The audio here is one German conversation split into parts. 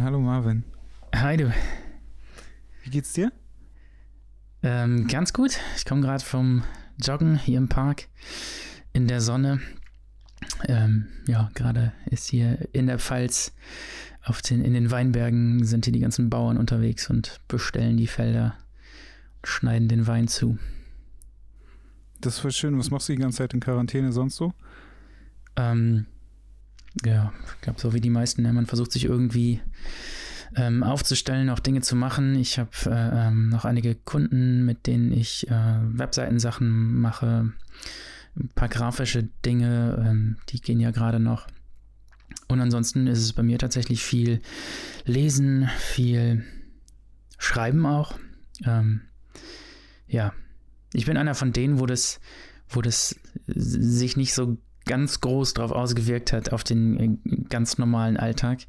Hallo Marvin. Hi du. Wie geht's dir? Ähm, ganz gut. Ich komme gerade vom Joggen hier im Park in der Sonne. Ähm, ja, gerade ist hier in der Pfalz auf den, in den Weinbergen sind hier die ganzen Bauern unterwegs und bestellen die Felder und schneiden den Wein zu. Das ist voll schön. Was machst du die ganze Zeit in Quarantäne sonst so? Ähm, ja, ich glaube, so wie die meisten, ne? man versucht sich irgendwie ähm, aufzustellen, auch Dinge zu machen. Ich habe äh, ähm, noch einige Kunden, mit denen ich äh, Webseitensachen mache, ein paar grafische Dinge, ähm, die gehen ja gerade noch. Und ansonsten ist es bei mir tatsächlich viel Lesen, viel Schreiben auch. Ähm, ja, ich bin einer von denen, wo das, wo das sich nicht so ganz groß drauf ausgewirkt hat auf den äh, ganz normalen Alltag.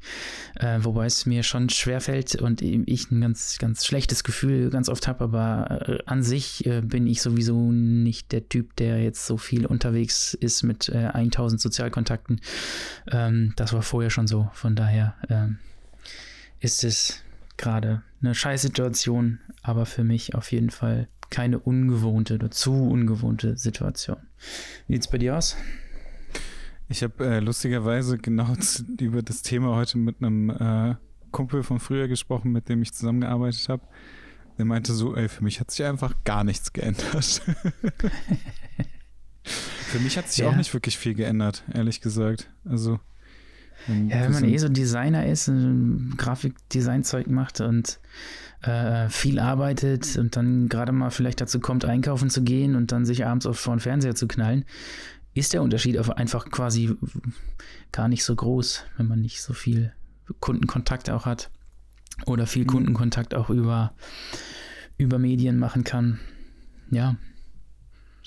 Äh, wobei es mir schon schwerfällt und ich ein ganz, ganz schlechtes Gefühl ganz oft habe, aber äh, an sich äh, bin ich sowieso nicht der Typ, der jetzt so viel unterwegs ist mit 1000 äh, Sozialkontakten. Ähm, das war vorher schon so. Von daher ähm, ist es gerade eine Scheißsituation, aber für mich auf jeden Fall keine ungewohnte oder zu ungewohnte Situation. Wie sieht es bei dir aus? Ich habe äh, lustigerweise genau über das Thema heute mit einem äh, Kumpel von früher gesprochen, mit dem ich zusammengearbeitet habe. Der meinte so, ey, für mich hat sich einfach gar nichts geändert. für mich hat sich ja. auch nicht wirklich viel geändert, ehrlich gesagt. Also ja, wenn man eh so Designer ist, und Grafikdesignzeug macht und äh, viel arbeitet und dann gerade mal vielleicht dazu kommt, einkaufen zu gehen und dann sich abends auf vor den Fernseher zu knallen, ist der Unterschied einfach quasi gar nicht so groß, wenn man nicht so viel Kundenkontakt auch hat oder viel mhm. Kundenkontakt auch über, über Medien machen kann. Ja.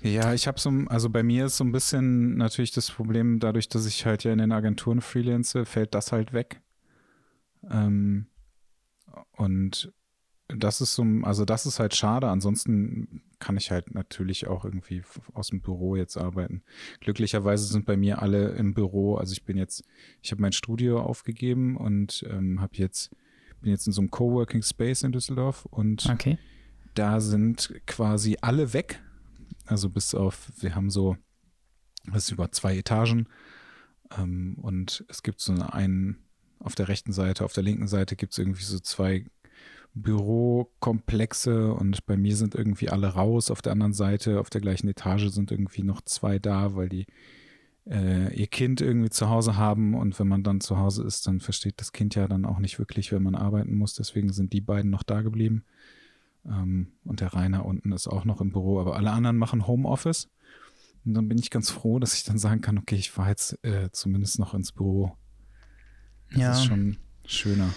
Ja, ich habe so, also bei mir ist so ein bisschen natürlich das Problem, dadurch, dass ich halt ja in den Agenturen freelance, fällt das halt weg. Ähm, und das ist so, also das ist halt schade. Ansonsten kann ich halt natürlich auch irgendwie aus dem Büro jetzt arbeiten. Glücklicherweise sind bei mir alle im Büro. Also ich bin jetzt, ich habe mein Studio aufgegeben und ähm, habe jetzt bin jetzt in so einem Coworking Space in Düsseldorf und okay. da sind quasi alle weg. Also bis auf, wir haben so, das ist über zwei Etagen ähm, und es gibt so einen auf der rechten Seite, auf der linken Seite gibt es irgendwie so zwei Bürokomplexe und bei mir sind irgendwie alle raus. Auf der anderen Seite, auf der gleichen Etage sind irgendwie noch zwei da, weil die äh, ihr Kind irgendwie zu Hause haben und wenn man dann zu Hause ist, dann versteht das Kind ja dann auch nicht wirklich, wenn man arbeiten muss. Deswegen sind die beiden noch da geblieben. Ähm, und der Rainer unten ist auch noch im Büro, aber alle anderen machen Homeoffice. Und dann bin ich ganz froh, dass ich dann sagen kann, okay, ich fahre jetzt äh, zumindest noch ins Büro. Das ja. ist schon schöner.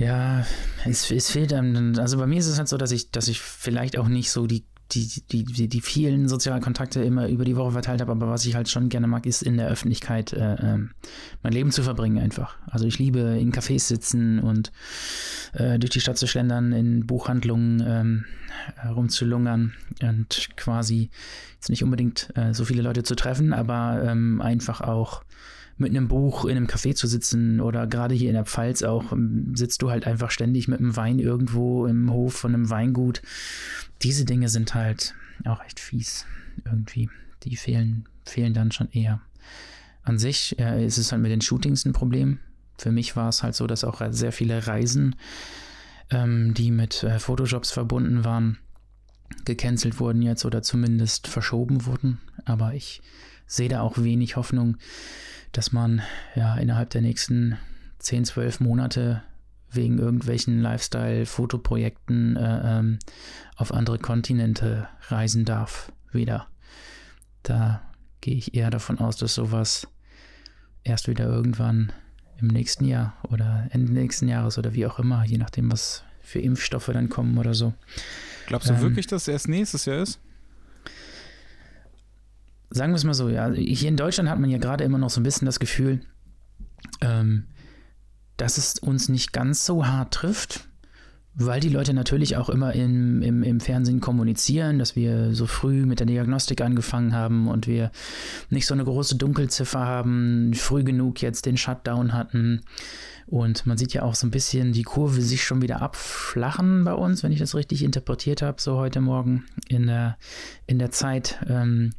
Ja, es, es fehlt einem. Also bei mir ist es halt so, dass ich, dass ich vielleicht auch nicht so die, die, die, die, die vielen sozialen Kontakte immer über die Woche verteilt habe, aber was ich halt schon gerne mag, ist in der Öffentlichkeit äh, äh, mein Leben zu verbringen einfach. Also ich liebe in Cafés sitzen und äh, durch die Stadt zu schlendern, in Buchhandlungen ähm, rumzulungern und quasi jetzt nicht unbedingt äh, so viele Leute zu treffen, aber ähm, einfach auch mit einem Buch in einem Café zu sitzen oder gerade hier in der Pfalz auch, ähm, sitzt du halt einfach ständig mit einem Wein irgendwo im Hof von einem Weingut. Diese Dinge sind halt auch echt fies irgendwie. Die fehlen, fehlen dann schon eher. An sich äh, ist es halt mit den Shootings ein Problem. Für mich war es halt so, dass auch sehr viele Reisen, ähm, die mit äh, Photojobs verbunden waren, gecancelt wurden jetzt oder zumindest verschoben wurden. Aber ich sehe da auch wenig Hoffnung, dass man ja innerhalb der nächsten 10, 12 Monate wegen irgendwelchen Lifestyle-Fotoprojekten äh, ähm, auf andere Kontinente reisen darf. Wieder. Da gehe ich eher davon aus, dass sowas erst wieder irgendwann im nächsten Jahr oder Ende nächsten Jahres oder wie auch immer, je nachdem, was für Impfstoffe dann kommen oder so. Glaubst du ähm, wirklich, dass es erst nächstes Jahr ist? Sagen wir es mal so, ja, hier in Deutschland hat man ja gerade immer noch so ein bisschen das Gefühl, ähm, dass es uns nicht ganz so hart trifft, weil die Leute natürlich auch immer im, im, im Fernsehen kommunizieren, dass wir so früh mit der Diagnostik angefangen haben und wir nicht so eine große Dunkelziffer haben, früh genug jetzt den Shutdown hatten. Und man sieht ja auch so ein bisschen die Kurve sich schon wieder abflachen bei uns, wenn ich das richtig interpretiert habe, so heute Morgen in der, in der Zeit. Ähm,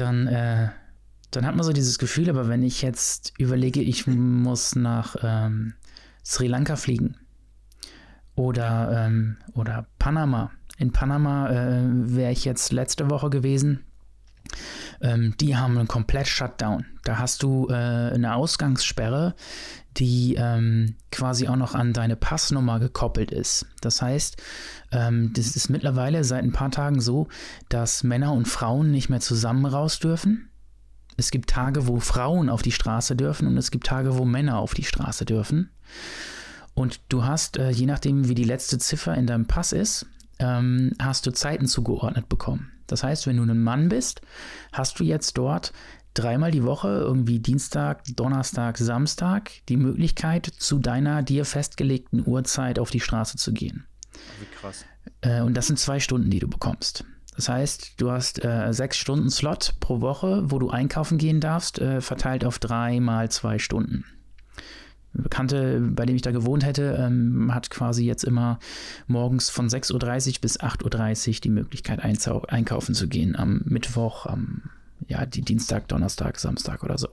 dann, äh, dann hat man so dieses Gefühl, aber wenn ich jetzt überlege, ich muss nach ähm, Sri Lanka fliegen oder, ähm, oder Panama. In Panama äh, wäre ich jetzt letzte Woche gewesen. Ähm, die haben einen komplett Shutdown. Da hast du äh, eine Ausgangssperre, die ähm, quasi auch noch an deine Passnummer gekoppelt ist. Das heißt, ähm, das ist mittlerweile seit ein paar Tagen so, dass Männer und Frauen nicht mehr zusammen raus dürfen. Es gibt Tage, wo Frauen auf die Straße dürfen und es gibt Tage, wo Männer auf die Straße dürfen. Und du hast, äh, je nachdem, wie die letzte Ziffer in deinem Pass ist, ähm, hast du Zeiten zugeordnet bekommen. Das heißt, wenn du ein Mann bist, hast du jetzt dort dreimal die Woche, irgendwie Dienstag, Donnerstag, Samstag, die Möglichkeit, zu deiner dir festgelegten Uhrzeit auf die Straße zu gehen. Wie krass. Äh, und das sind zwei Stunden, die du bekommst. Das heißt, du hast äh, sechs Stunden Slot pro Woche, wo du einkaufen gehen darfst, äh, verteilt auf drei mal zwei Stunden. Bekannte, bei dem ich da gewohnt hätte, ähm, hat quasi jetzt immer morgens von 6.30 Uhr bis 8.30 Uhr die Möglichkeit einkaufen zu gehen. Am Mittwoch, am ja, die Dienstag, Donnerstag, Samstag oder so.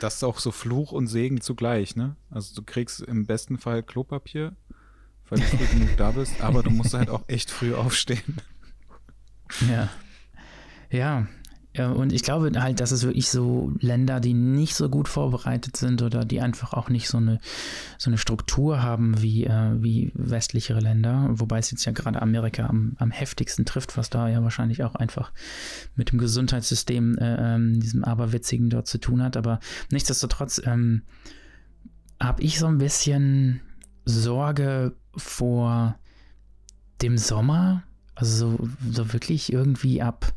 Das ist auch so Fluch und Segen zugleich, ne? Also du kriegst im besten Fall Klopapier, weil du früh genug da bist, aber du musst halt auch echt früh aufstehen. Ja. Ja, und ich glaube halt, dass es wirklich so Länder, die nicht so gut vorbereitet sind oder die einfach auch nicht so eine, so eine Struktur haben wie, äh, wie westlichere Länder, wobei es jetzt ja gerade Amerika am, am heftigsten trifft, was da ja wahrscheinlich auch einfach mit dem Gesundheitssystem, äh, ähm, diesem Aberwitzigen dort zu tun hat. Aber nichtsdestotrotz ähm, habe ich so ein bisschen Sorge vor dem Sommer. Also so, so wirklich irgendwie ab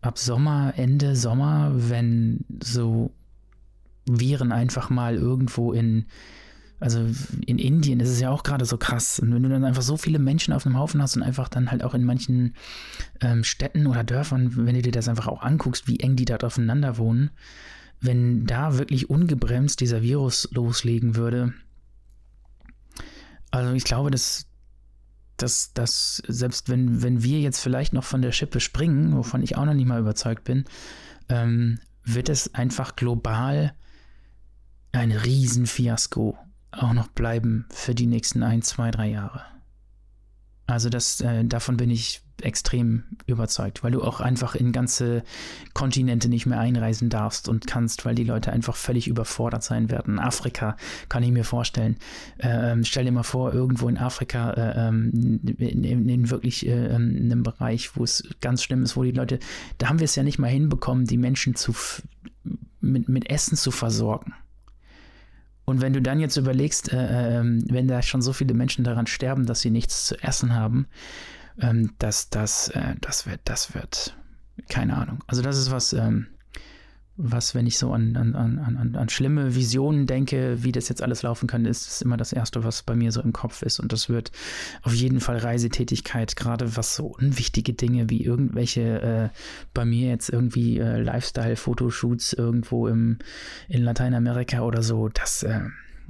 ab Sommer, Ende Sommer, wenn so Viren einfach mal irgendwo in, also in Indien ist es ja auch gerade so krass. Und wenn du dann einfach so viele Menschen auf einem Haufen hast und einfach dann halt auch in manchen ähm, Städten oder Dörfern, wenn du dir das einfach auch anguckst, wie eng die da aufeinander wohnen, wenn da wirklich ungebremst dieser Virus loslegen würde, also ich glaube, das, dass, dass selbst wenn, wenn wir jetzt vielleicht noch von der Schippe springen, wovon ich auch noch nicht mal überzeugt bin, ähm, wird es einfach global ein Riesenfiasko auch noch bleiben für die nächsten ein, zwei, drei Jahre. Also das, äh, davon bin ich extrem überzeugt, weil du auch einfach in ganze Kontinente nicht mehr einreisen darfst und kannst, weil die Leute einfach völlig überfordert sein werden. Afrika kann ich mir vorstellen. Ähm, stell dir mal vor, irgendwo in Afrika, äh, ähm, in, in, in, wirklich äh, ähm, einem Bereich, wo es ganz schlimm ist, wo die Leute, da haben wir es ja nicht mal hinbekommen, die Menschen zu mit, mit Essen zu versorgen. Und wenn du dann jetzt überlegst, äh, äh, wenn da schon so viele Menschen daran sterben, dass sie nichts zu essen haben, ähm, das, das, äh, das wird, das wird, keine Ahnung. Also das ist was, ähm, was, wenn ich so an, an, an, an, schlimme Visionen denke, wie das jetzt alles laufen kann, ist das immer das Erste, was bei mir so im Kopf ist. Und das wird auf jeden Fall Reisetätigkeit, gerade was so unwichtige Dinge wie irgendwelche, äh, bei mir jetzt irgendwie äh, Lifestyle-Fotoshoots irgendwo im, in Lateinamerika oder so, das, äh,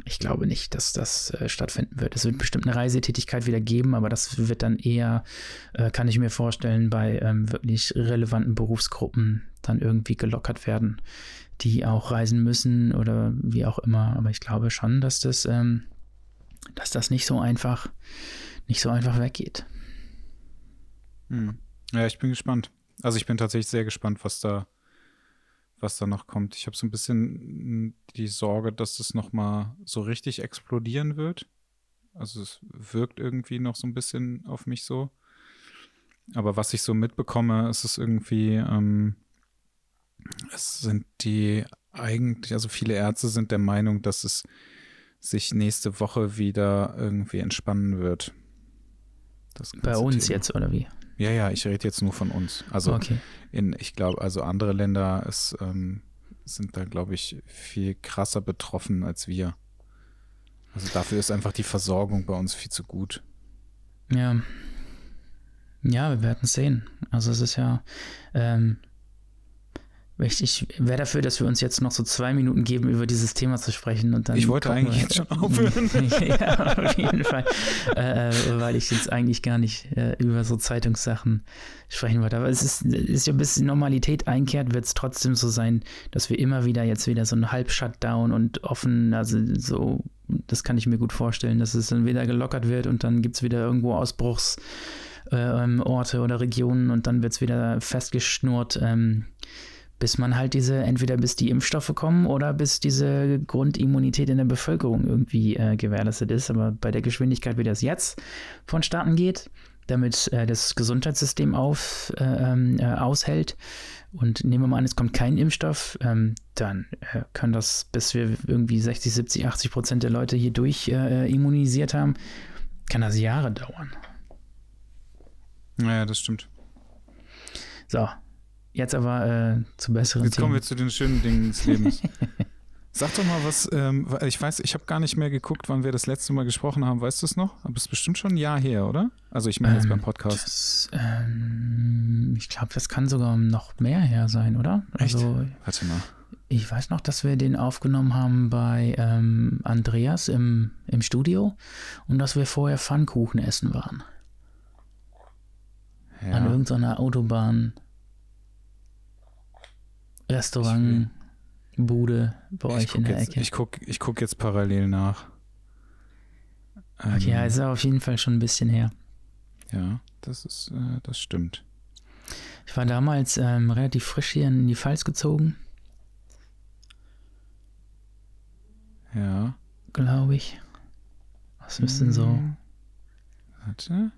ich glaube nicht, dass das äh, stattfinden wird. Es wird bestimmt eine Reisetätigkeit wieder geben, aber das wird dann eher, äh, kann ich mir vorstellen, bei ähm, wirklich relevanten Berufsgruppen dann irgendwie gelockert werden, die auch reisen müssen oder wie auch immer. Aber ich glaube schon, dass das, ähm, dass das nicht so einfach, nicht so einfach weggeht. Hm. Ja, ich bin gespannt. Also ich bin tatsächlich sehr gespannt, was da was da noch kommt. Ich habe so ein bisschen die Sorge, dass das noch mal so richtig explodieren wird. Also es wirkt irgendwie noch so ein bisschen auf mich so. Aber was ich so mitbekomme, ist es irgendwie, ähm, es sind die eigentlich, also viele Ärzte sind der Meinung, dass es sich nächste Woche wieder irgendwie entspannen wird. Bei uns Thema. jetzt oder wie? Ja, ja, ich rede jetzt nur von uns. Also okay. in, ich glaube, also andere Länder ist, ähm, sind da, glaube ich, viel krasser betroffen als wir. Also dafür ist einfach die Versorgung bei uns viel zu gut. Ja. Ja, wir werden sehen. Also es ist ja, ähm, ich, ich wäre dafür, dass wir uns jetzt noch so zwei Minuten geben, über dieses Thema zu sprechen. Und dann ich wollte eigentlich wir, jetzt schon aufhören. ja, auf jeden Fall. Äh, weil ich jetzt eigentlich gar nicht äh, über so Zeitungssachen sprechen wollte. Aber es ist, ist ja bis die Normalität einkehrt, wird es trotzdem so sein, dass wir immer wieder jetzt wieder so ein Halb-Shutdown und offen, also so, das kann ich mir gut vorstellen, dass es dann wieder gelockert wird und dann gibt es wieder irgendwo Ausbruchsorte äh, oder Regionen und dann wird es wieder festgeschnurrt. Ähm, bis man halt diese, entweder bis die Impfstoffe kommen oder bis diese Grundimmunität in der Bevölkerung irgendwie äh, gewährleistet ist. Aber bei der Geschwindigkeit, wie das jetzt vonstatten geht, damit äh, das Gesundheitssystem auf, äh, ähm, äh aushält, und nehmen wir mal an, es kommt kein Impfstoff, ähm, dann äh, können das, bis wir irgendwie 60, 70, 80 Prozent der Leute hier durch äh, immunisiert haben, kann das Jahre dauern. Naja, das stimmt. So, Jetzt aber äh, zu besseren Jetzt kommen wir zu den schönen Dingen des Lebens. Sag doch mal was, ähm, ich weiß, ich habe gar nicht mehr geguckt, wann wir das letzte Mal gesprochen haben. Weißt du es noch? Aber es ist bestimmt schon ein Jahr her, oder? Also ich meine ähm, jetzt beim Podcast. Das, ähm, ich glaube, das kann sogar noch mehr her sein, oder? Echt? Also, Warte mal. Ich weiß noch, dass wir den aufgenommen haben bei ähm, Andreas im, im Studio und dass wir vorher Pfannkuchen essen waren. Ja. An irgendeiner Autobahn. Restaurant, Bude bei euch in der jetzt, Ecke. Ich gucke ich guck jetzt parallel nach. Ähm, okay, ja, ist auf jeden Fall schon ein bisschen her. Ja, das ist, äh, das stimmt. Ich war damals ähm, relativ frisch hier in die Pfalz gezogen. Ja. Glaube ich. Was müsste denn so? Hm. Warte.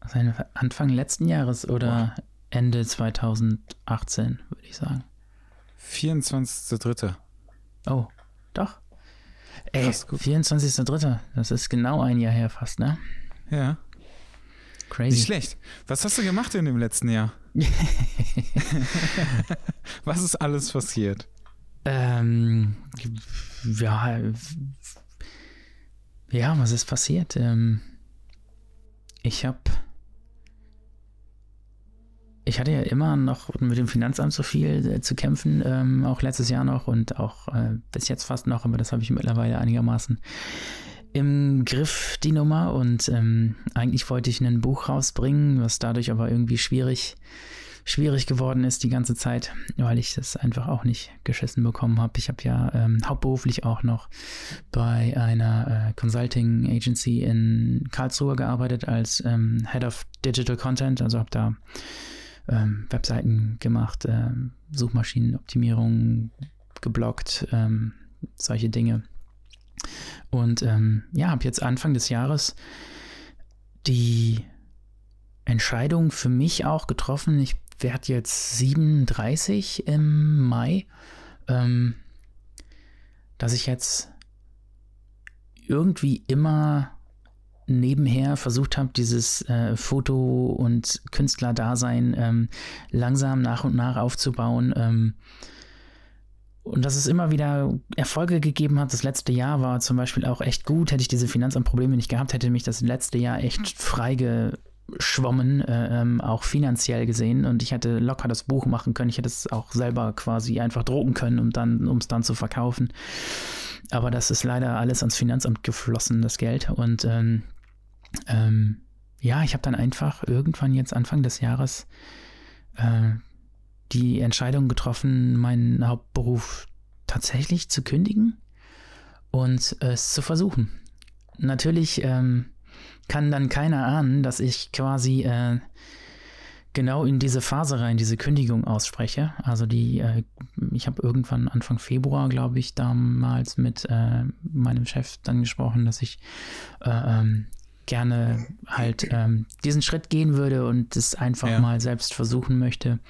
Also Anfang letzten Jahres oder. Ende 2018, würde ich sagen. 24.3. Oh, doch. Ey, 24.3. Das ist genau ein Jahr her fast, ne? Ja. Crazy. Nicht schlecht. Was hast du gemacht in dem letzten Jahr? was ist alles passiert? Ähm, ja, ja, was ist passiert? Ähm, ich habe ich hatte ja immer noch mit dem Finanzamt so viel äh, zu kämpfen, ähm, auch letztes Jahr noch und auch äh, bis jetzt fast noch, aber das habe ich mittlerweile einigermaßen im Griff, die Nummer. Und ähm, eigentlich wollte ich ein Buch rausbringen, was dadurch aber irgendwie schwierig, schwierig geworden ist die ganze Zeit, weil ich das einfach auch nicht geschissen bekommen habe. Ich habe ja ähm, hauptberuflich auch noch bei einer äh, Consulting Agency in Karlsruhe gearbeitet als ähm, Head of Digital Content, also habe da ähm, Webseiten gemacht, ähm, Suchmaschinenoptimierung geblockt, ähm, solche Dinge. Und ähm, ja, habe jetzt Anfang des Jahres die Entscheidung für mich auch getroffen. Ich werde jetzt 37 im Mai, ähm, dass ich jetzt irgendwie immer nebenher versucht habe, dieses äh, Foto- und Künstlerdasein ähm, langsam nach und nach aufzubauen. Ähm, und dass es immer wieder Erfolge gegeben hat. Das letzte Jahr war zum Beispiel auch echt gut. Hätte ich diese Finanzamtprobleme nicht gehabt, hätte mich das letzte Jahr echt freigeschwommen, äh, ähm, auch finanziell gesehen. Und ich hätte locker das Buch machen können. Ich hätte es auch selber quasi einfach drucken können, um dann, um es dann zu verkaufen. Aber das ist leider alles ans Finanzamt geflossen, das Geld. Und ähm, ähm, ja, ich habe dann einfach irgendwann jetzt Anfang des Jahres äh, die Entscheidung getroffen, meinen Hauptberuf tatsächlich zu kündigen und es zu versuchen. Natürlich ähm, kann dann keiner ahnen, dass ich quasi äh, genau in diese Phase rein, diese Kündigung ausspreche. Also die, äh, ich habe irgendwann Anfang Februar, glaube ich, damals mit äh, meinem Chef dann gesprochen, dass ich äh, ähm, gerne halt ähm, diesen Schritt gehen würde und es einfach ja. mal selbst versuchen möchte.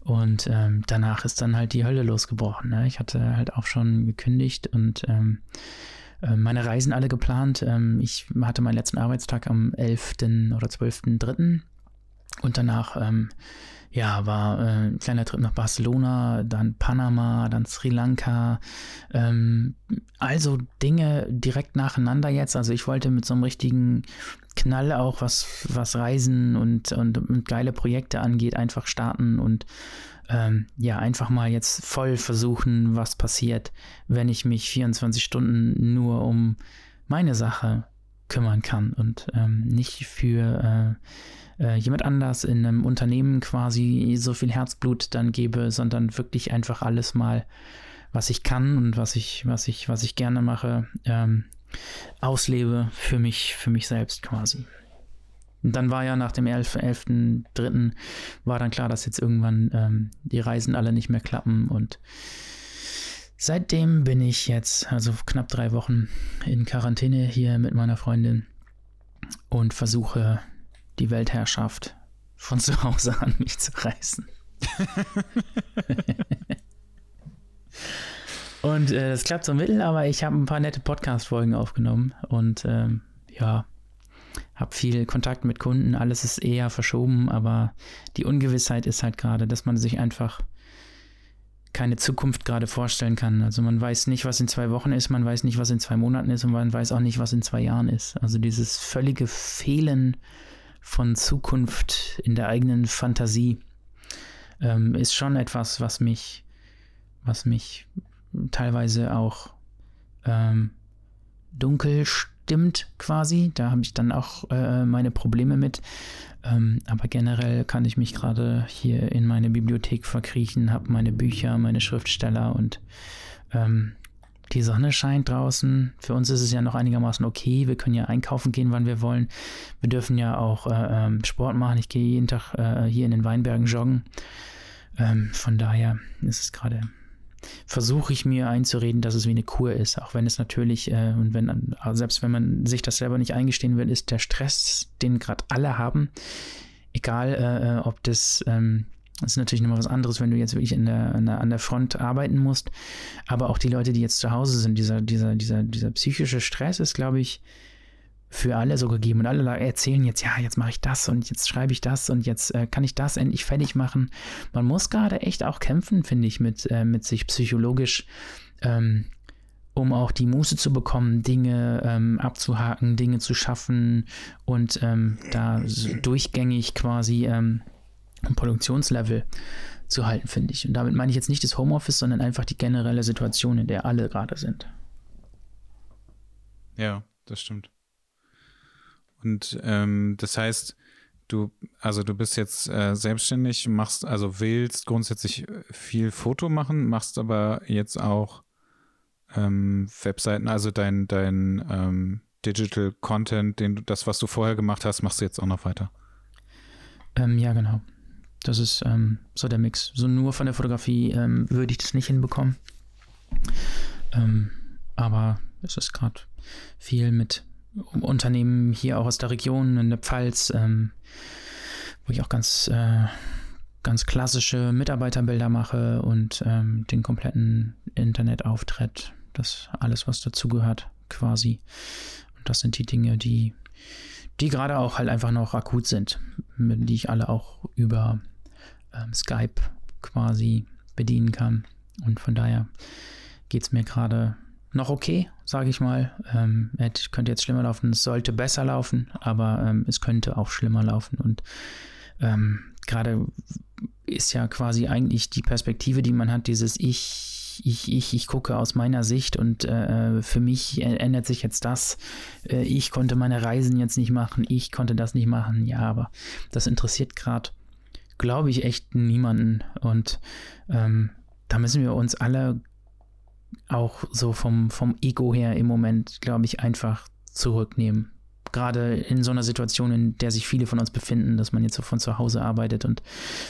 Und ähm, danach ist dann halt die Hölle losgebrochen. Ne? Ich hatte halt auch schon gekündigt und ähm, äh, meine Reisen alle geplant. Ähm, ich hatte meinen letzten Arbeitstag am 11. oder 12.3. und danach, ähm, ja, war äh, ein kleiner Trip nach Barcelona, dann Panama, dann Sri Lanka. Ähm, also Dinge direkt nacheinander jetzt. Also ich wollte mit so einem richtigen Knall auch, was, was Reisen und, und, und geile Projekte angeht, einfach starten und ähm, ja, einfach mal jetzt voll versuchen, was passiert, wenn ich mich 24 Stunden nur um meine Sache kümmern kann und ähm, nicht für äh, äh, jemand anders in einem Unternehmen quasi so viel Herzblut dann gebe, sondern wirklich einfach alles mal, was ich kann und was ich, was ich, was ich gerne mache, ähm, auslebe für mich, für mich selbst quasi. Und dann war ja nach dem 11.3. 11. war dann klar, dass jetzt irgendwann ähm, die Reisen alle nicht mehr klappen und Seitdem bin ich jetzt, also knapp drei Wochen, in Quarantäne hier mit meiner Freundin und versuche die Weltherrschaft von zu Hause an mich zu reißen. und äh, das klappt so mittel, aber ich habe ein paar nette Podcast-Folgen aufgenommen und ähm, ja, habe viel Kontakt mit Kunden. Alles ist eher verschoben, aber die Ungewissheit ist halt gerade, dass man sich einfach keine Zukunft gerade vorstellen kann. Also man weiß nicht, was in zwei Wochen ist, man weiß nicht, was in zwei Monaten ist und man weiß auch nicht, was in zwei Jahren ist. Also dieses völlige Fehlen von Zukunft in der eigenen Fantasie ähm, ist schon etwas, was mich, was mich teilweise auch ähm, dunkel stimmt quasi. Da habe ich dann auch äh, meine Probleme mit. Ähm, aber generell kann ich mich gerade hier in meine Bibliothek verkriechen, habe meine Bücher, meine Schriftsteller und ähm, die Sonne scheint draußen. Für uns ist es ja noch einigermaßen okay. Wir können ja einkaufen gehen, wann wir wollen. Wir dürfen ja auch äh, ähm, Sport machen. Ich gehe jeden Tag äh, hier in den Weinbergen joggen. Ähm, von daher ist es gerade versuche ich mir einzureden, dass es wie eine Kur ist, auch wenn es natürlich, äh, und wenn, also selbst wenn man sich das selber nicht eingestehen will, ist der Stress, den gerade alle haben, egal äh, äh, ob das, ähm, das ist natürlich nochmal was anderes, wenn du jetzt wirklich in der, in der, an der Front arbeiten musst, aber auch die Leute, die jetzt zu Hause sind, dieser, dieser, dieser, dieser psychische Stress ist, glaube ich, für alle so gegeben und alle erzählen jetzt, ja, jetzt mache ich das und jetzt schreibe ich das und jetzt äh, kann ich das endlich fertig machen. Man muss gerade echt auch kämpfen, finde ich, mit, äh, mit sich psychologisch, ähm, um auch die Muße zu bekommen, Dinge ähm, abzuhaken, Dinge zu schaffen und ähm, da durchgängig quasi ähm, ein Produktionslevel zu halten, finde ich. Und damit meine ich jetzt nicht das Homeoffice, sondern einfach die generelle Situation, in der alle gerade sind. Ja, das stimmt. Und ähm, das heißt, du, also du bist jetzt äh, selbstständig, machst, also willst grundsätzlich viel Foto machen, machst aber jetzt auch ähm, Webseiten, also dein, dein ähm, Digital Content, den das, was du vorher gemacht hast, machst du jetzt auch noch weiter. Ähm, ja, genau. Das ist ähm, so der Mix. So nur von der Fotografie ähm, würde ich das nicht hinbekommen. aber es ist gerade viel mit Unternehmen hier auch aus der Region in der Pfalz, ähm, wo ich auch ganz, äh, ganz klassische Mitarbeiterbilder mache und ähm, den kompletten Internetauftritt, das alles, was dazugehört, quasi. Und das sind die Dinge, die, die gerade auch halt einfach noch akut sind, die ich alle auch über ähm, Skype quasi bedienen kann. Und von daher geht es mir gerade noch okay, sage ich mal. Ähm, es könnte jetzt schlimmer laufen, es sollte besser laufen, aber ähm, es könnte auch schlimmer laufen. Und ähm, gerade ist ja quasi eigentlich die Perspektive, die man hat, dieses Ich, ich, ich, ich gucke aus meiner Sicht und äh, für mich ändert sich jetzt das. Äh, ich konnte meine Reisen jetzt nicht machen, ich konnte das nicht machen. Ja, aber das interessiert gerade, glaube ich, echt niemanden. Und ähm, da müssen wir uns alle auch so vom, vom Ego her im Moment, glaube ich, einfach zurücknehmen. Gerade in so einer Situation, in der sich viele von uns befinden, dass man jetzt so von zu Hause arbeitet und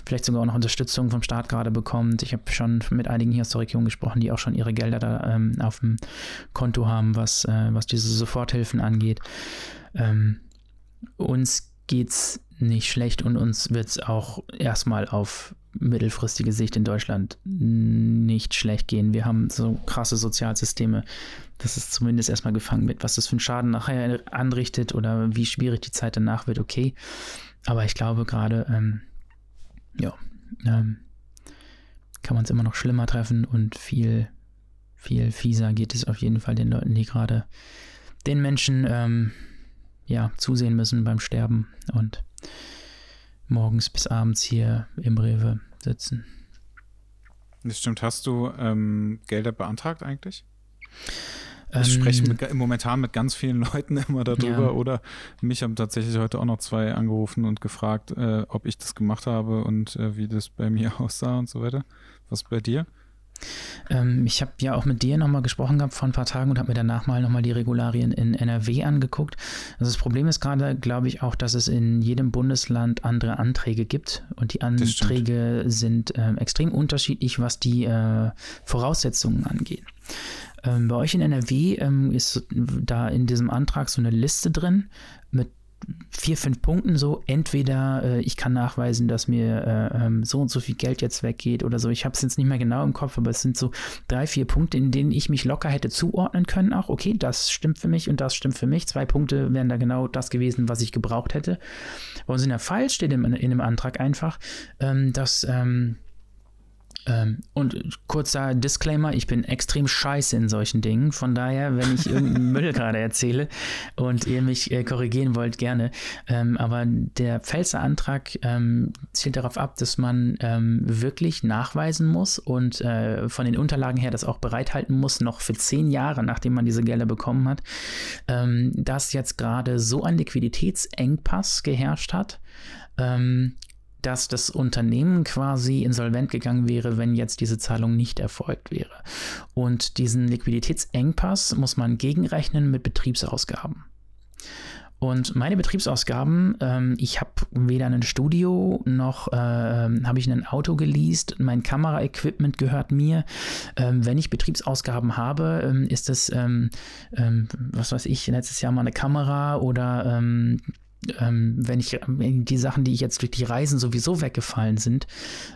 vielleicht sogar auch noch Unterstützung vom Staat gerade bekommt. Ich habe schon mit einigen hier aus der Region gesprochen, die auch schon ihre Gelder da ähm, auf dem Konto haben, was, äh, was diese Soforthilfen angeht. Ähm, uns es nicht schlecht und uns wird es auch erstmal auf mittelfristige Sicht in Deutschland nicht schlecht gehen. Wir haben so krasse Sozialsysteme, dass es zumindest erstmal gefangen wird. Was das für einen Schaden nachher anrichtet oder wie schwierig die Zeit danach wird, okay. aber ich glaube gerade, ähm, ja, ähm, kann man es immer noch schlimmer treffen und viel, viel fieser geht es auf jeden Fall den Leuten, die gerade den Menschen ähm, ja, zusehen müssen beim Sterben und morgens bis abends hier im Rewe sitzen. Das stimmt. Hast du ähm, Gelder beantragt eigentlich? Ich spreche ähm, mit, momentan mit ganz vielen Leuten immer darüber ja. oder mich haben tatsächlich heute auch noch zwei angerufen und gefragt, äh, ob ich das gemacht habe und äh, wie das bei mir aussah und so weiter. Was bei dir? Ähm, ich habe ja auch mit dir nochmal gesprochen gehabt vor ein paar Tagen und habe mir danach mal nochmal die Regularien in NRW angeguckt. Also das Problem ist gerade, glaube ich, auch, dass es in jedem Bundesland andere Anträge gibt und die Anträge sind äh, extrem unterschiedlich, was die äh, Voraussetzungen angeht. Ähm, bei euch in NRW ähm, ist da in diesem Antrag so eine Liste drin mit vier, fünf Punkten so. Entweder äh, ich kann nachweisen, dass mir äh, ähm, so und so viel Geld jetzt weggeht oder so. Ich habe es jetzt nicht mehr genau im Kopf, aber es sind so drei, vier Punkte, in denen ich mich locker hätte zuordnen können. Auch okay, das stimmt für mich und das stimmt für mich. Zwei Punkte wären da genau das gewesen, was ich gebraucht hätte. Bei uns in der Fall steht in, in dem Antrag einfach, ähm, dass ähm, und kurzer Disclaimer, ich bin extrem scheiße in solchen Dingen. Von daher, wenn ich irgendeinen Müll gerade erzähle und ihr mich äh, korrigieren wollt, gerne. Ähm, aber der Pfälzer Antrag ähm, zielt darauf ab, dass man ähm, wirklich nachweisen muss und äh, von den Unterlagen her das auch bereithalten muss, noch für zehn Jahre, nachdem man diese Gelder bekommen hat, ähm, dass jetzt gerade so ein Liquiditätsengpass geherrscht hat, ähm, dass das Unternehmen quasi insolvent gegangen wäre, wenn jetzt diese Zahlung nicht erfolgt wäre. Und diesen Liquiditätsengpass muss man gegenrechnen mit Betriebsausgaben. Und meine Betriebsausgaben, ähm, ich habe weder ein Studio noch äh, habe ich ein Auto geleast. Mein Kameraequipment gehört mir. Ähm, wenn ich Betriebsausgaben habe, ähm, ist das, ähm, ähm, was weiß ich, letztes Jahr mal eine Kamera oder ähm, wenn ich die Sachen, die ich jetzt durch die Reisen sowieso weggefallen sind,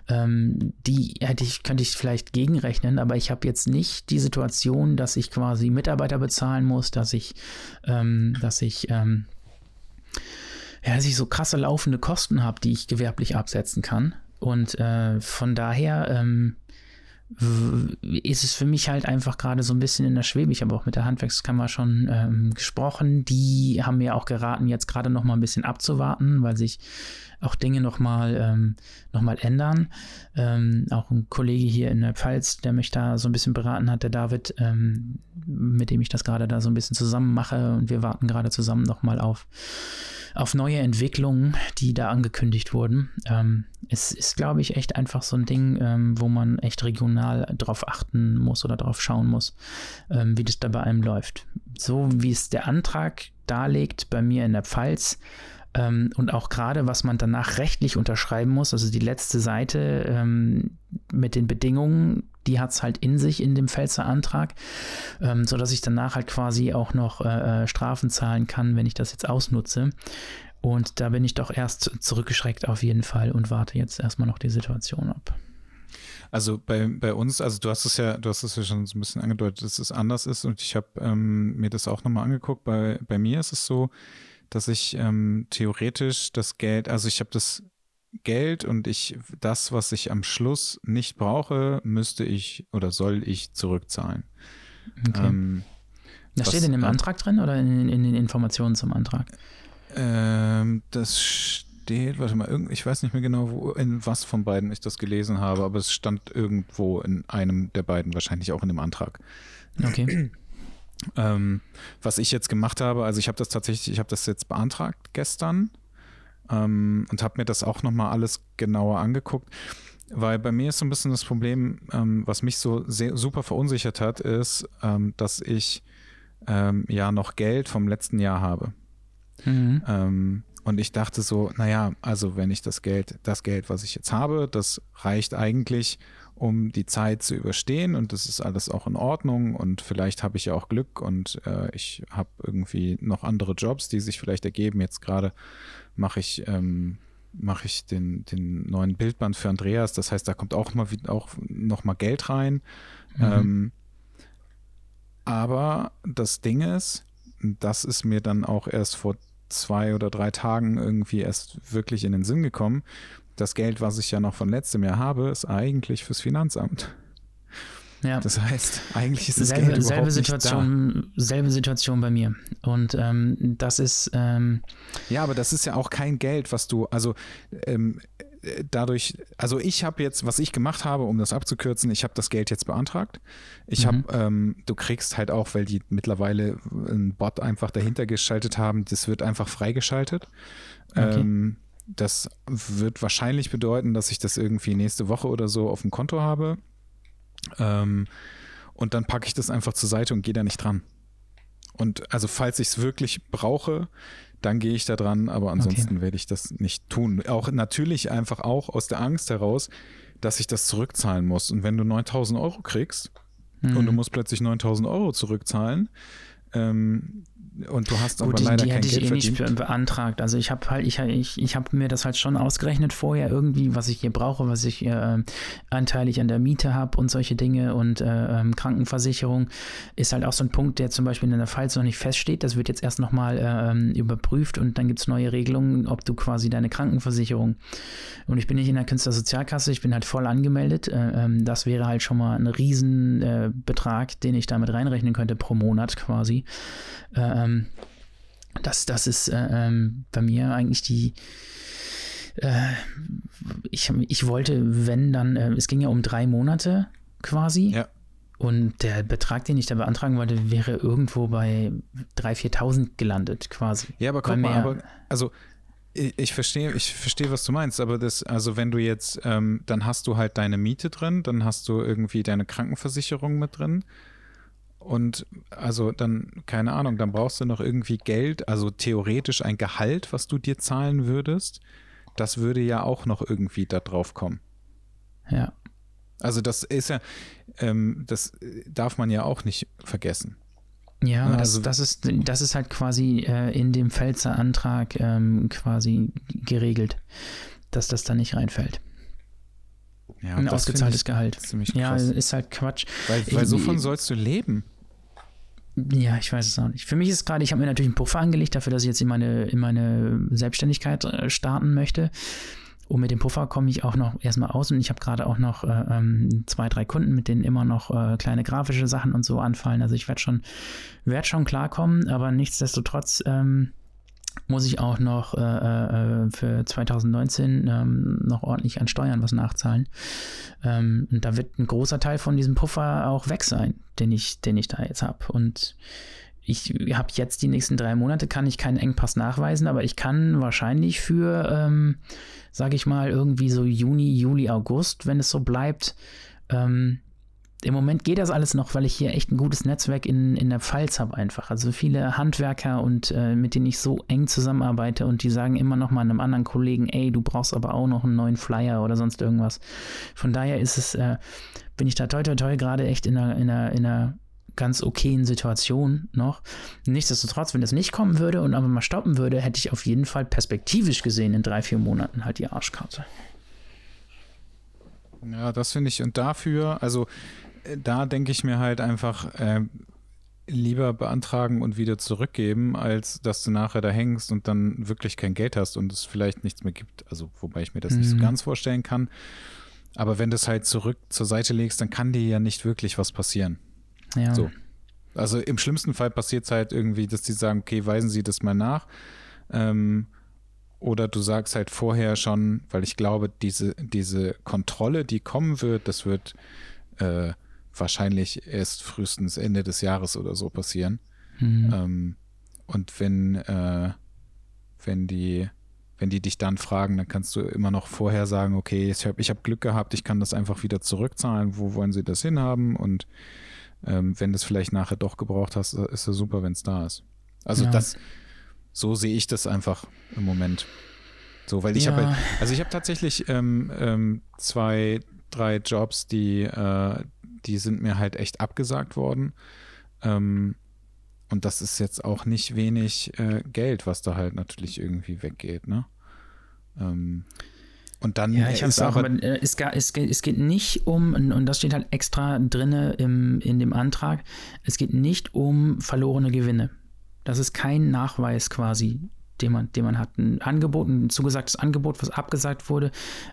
ähm, die hätte ich, könnte ich vielleicht gegenrechnen, aber ich habe jetzt nicht die Situation, dass ich quasi Mitarbeiter bezahlen muss, dass ich, ähm, dass ich, ähm, ja, dass ich so krasse laufende Kosten habe, die ich gewerblich absetzen kann. Und äh, von daher ähm, ist es für mich halt einfach gerade so ein bisschen in der Schwebe. Ich habe auch mit der Handwerkskammer schon ähm, gesprochen. Die haben mir auch geraten, jetzt gerade noch mal ein bisschen abzuwarten, weil sich auch Dinge noch mal, ähm, noch mal ändern. Ähm, auch ein Kollege hier in der Pfalz, der mich da so ein bisschen beraten hat, der David, ähm, mit dem ich das gerade da so ein bisschen zusammen mache und wir warten gerade zusammen noch mal auf auf neue Entwicklungen, die da angekündigt wurden. Ähm, es ist, glaube ich, echt einfach so ein Ding, ähm, wo man echt regional drauf achten muss oder drauf schauen muss, ähm, wie das da bei einem läuft. So wie es der Antrag darlegt bei mir in der Pfalz, ähm, und auch gerade, was man danach rechtlich unterschreiben muss, also die letzte Seite ähm, mit den Bedingungen, die hat es halt in sich in dem Pfälzer Antrag, ähm, sodass ich danach halt quasi auch noch äh, äh, Strafen zahlen kann, wenn ich das jetzt ausnutze. Und da bin ich doch erst zurückgeschreckt auf jeden Fall und warte jetzt erstmal noch die Situation ab. Also bei, bei uns, also du hast es ja, du hast es ja schon so ein bisschen angedeutet, dass es anders ist und ich habe ähm, mir das auch nochmal angeguckt. Bei, bei mir ist es so, dass ich ähm, theoretisch das Geld, also ich habe das Geld und ich das, was ich am Schluss nicht brauche, müsste ich oder soll ich zurückzahlen. Okay. Ähm, das steht in dem Antrag drin oder in, in, den Informationen zum Antrag? Ähm, das steht, warte mal, ich weiß nicht mehr genau, wo, in was von beiden ich das gelesen habe, aber es stand irgendwo in einem der beiden, wahrscheinlich auch in dem Antrag. Okay. Ähm, was ich jetzt gemacht habe, also ich habe das tatsächlich, ich habe das jetzt beantragt gestern ähm, und habe mir das auch nochmal alles genauer angeguckt. Weil bei mir ist so ein bisschen das Problem, ähm, was mich so sehr, super verunsichert hat, ist, ähm, dass ich ähm, ja noch Geld vom letzten Jahr habe. Mhm. Ähm, und ich dachte so, naja, also wenn ich das Geld, das Geld, was ich jetzt habe, das reicht eigentlich, um die Zeit zu überstehen und das ist alles auch in Ordnung und vielleicht habe ich ja auch Glück und äh, ich habe irgendwie noch andere Jobs, die sich vielleicht ergeben. Jetzt gerade mache ich ähm, mache ich den, den neuen Bildband für Andreas. Das heißt, da kommt auch mal auch noch mal Geld rein. Mhm. Ähm, aber das Ding ist, das ist mir dann auch erst vor zwei oder drei Tagen irgendwie erst wirklich in den Sinn gekommen. Das Geld, was ich ja noch von letztem Jahr habe, ist eigentlich fürs Finanzamt. Ja. Das heißt, eigentlich ist das selbe, Geld selbe Situation, selbe Situation bei mir. Und ähm, das ist ähm, ja, aber das ist ja auch kein Geld, was du also ähm, dadurch, also ich habe jetzt, was ich gemacht habe, um das abzukürzen, ich habe das Geld jetzt beantragt. Ich mhm. habe, ähm, du kriegst halt auch, weil die mittlerweile einen Bot einfach dahinter geschaltet haben, das wird einfach freigeschaltet. Okay. Ähm, das wird wahrscheinlich bedeuten, dass ich das irgendwie nächste Woche oder so auf dem Konto habe. Ähm, und dann packe ich das einfach zur Seite und gehe da nicht dran. Und also falls ich es wirklich brauche, dann gehe ich da dran, aber ansonsten okay. werde ich das nicht tun. Auch natürlich einfach auch aus der Angst heraus, dass ich das zurückzahlen muss. Und wenn du 9000 Euro kriegst mhm. und du musst plötzlich 9000 Euro zurückzahlen, ähm, und du hast Gut, aber leider die, die kein hätte Geld ich eh nicht beantragt. Also ich habe halt, ich, ich, ich habe mir das halt schon ausgerechnet vorher irgendwie, was ich hier brauche, was ich äh, anteilig an der Miete habe und solche Dinge und äh, ähm, Krankenversicherung ist halt auch so ein Punkt, der zum Beispiel in der Pfalz noch nicht feststeht. Das wird jetzt erst nochmal äh, überprüft und dann gibt es neue Regelungen, ob du quasi deine Krankenversicherung und ich bin nicht in der Künstlersozialkasse, ich bin halt voll angemeldet. Äh, ähm, das wäre halt schon mal ein Riesenbetrag, äh, den ich damit reinrechnen könnte pro Monat quasi. Äh, ähm, das, das ist äh, ähm, bei mir eigentlich die. Äh, ich, ich wollte, wenn dann, äh, es ging ja um drei Monate quasi. Ja. Und der Betrag, den ich da beantragen wollte, wäre irgendwo bei 3.000, 4.000 gelandet quasi. Ja, aber guck mal, aber, also ich, ich verstehe, ich verstehe, was du meinst, aber das, also wenn du jetzt, ähm, dann hast du halt deine Miete drin, dann hast du irgendwie deine Krankenversicherung mit drin und also dann, keine Ahnung, dann brauchst du noch irgendwie Geld, also theoretisch ein Gehalt, was du dir zahlen würdest. Das würde ja auch noch irgendwie da drauf kommen. Ja. Also das ist ja, ähm, das darf man ja auch nicht vergessen. Ja, aber also, das, das, ist, das ist halt quasi äh, in dem Pfälzer Antrag ähm, quasi geregelt, dass das da nicht reinfällt. Ja, ein ausgezahltes Gehalt. Ja, ist halt Quatsch. Weil, weil so von sollst du leben. Ja, ich weiß es auch nicht. Für mich ist gerade, ich habe mir natürlich einen Puffer angelegt dafür, dass ich jetzt in meine, in meine Selbstständigkeit äh, starten möchte. Und mit dem Puffer komme ich auch noch erstmal aus und ich habe gerade auch noch äh, ähm, zwei, drei Kunden, mit denen immer noch äh, kleine grafische Sachen und so anfallen. Also ich werde schon, werd schon klarkommen, aber nichtsdestotrotz ähm, muss ich auch noch äh, äh, für 2019 ähm, noch ordentlich an Steuern was nachzahlen. Ähm, und da wird ein großer Teil von diesem Puffer auch weg sein, den ich, den ich da jetzt habe. Und ich habe jetzt die nächsten drei Monate, kann ich keinen Engpass nachweisen, aber ich kann wahrscheinlich für, ähm, sage ich mal, irgendwie so Juni, Juli, August, wenn es so bleibt, ähm, im Moment geht das alles noch, weil ich hier echt ein gutes Netzwerk in, in der Pfalz habe einfach. Also viele Handwerker und äh, mit denen ich so eng zusammenarbeite und die sagen immer noch mal einem anderen Kollegen, ey, du brauchst aber auch noch einen neuen Flyer oder sonst irgendwas. Von daher ist es, äh, bin ich da toi toi toi gerade echt in einer, in einer, in einer ganz okayen Situation noch. Nichtsdestotrotz, wenn das nicht kommen würde und aber mal stoppen würde, hätte ich auf jeden Fall perspektivisch gesehen in drei, vier Monaten halt die Arschkarte. Ja, das finde ich. Und dafür, also da denke ich mir halt einfach, äh, lieber beantragen und wieder zurückgeben, als dass du nachher da hängst und dann wirklich kein Geld hast und es vielleicht nichts mehr gibt. Also, wobei ich mir das mhm. nicht so mhm. ganz vorstellen kann. Aber wenn du es halt zurück zur Seite legst, dann kann dir ja nicht wirklich was passieren. Ja. So. Also im schlimmsten Fall passiert es halt irgendwie, dass die sagen, okay, weisen Sie das mal nach. Ähm, oder du sagst halt vorher schon, weil ich glaube, diese, diese Kontrolle, die kommen wird, das wird äh, wahrscheinlich erst frühestens Ende des Jahres oder so passieren. Mhm. Ähm, und wenn, äh, wenn die, wenn die dich dann fragen, dann kannst du immer noch vorher sagen, okay, ich habe ich hab Glück gehabt, ich kann das einfach wieder zurückzahlen, wo wollen sie das hinhaben? Und ähm, wenn du es vielleicht nachher doch gebraucht hast, ist es super, wenn es da ist. Also ja. das, so sehe ich das einfach im Moment. So, weil ich ja. habe, halt, also ich habe tatsächlich ähm, ähm, zwei, drei Jobs, die, äh, die sind mir halt echt abgesagt worden. Ähm, und das ist jetzt auch nicht wenig äh, Geld, was da halt natürlich irgendwie weggeht, ne? Ähm, und dann ja, ich ist auch, aber, äh, es, es, es, geht nicht um, und das steht halt extra drinne im, in dem Antrag, es geht nicht um verlorene Gewinne. Das ist kein Nachweis quasi den man, den man hat. Ein Angebot, ein zugesagtes Angebot, was abgesagt wurde,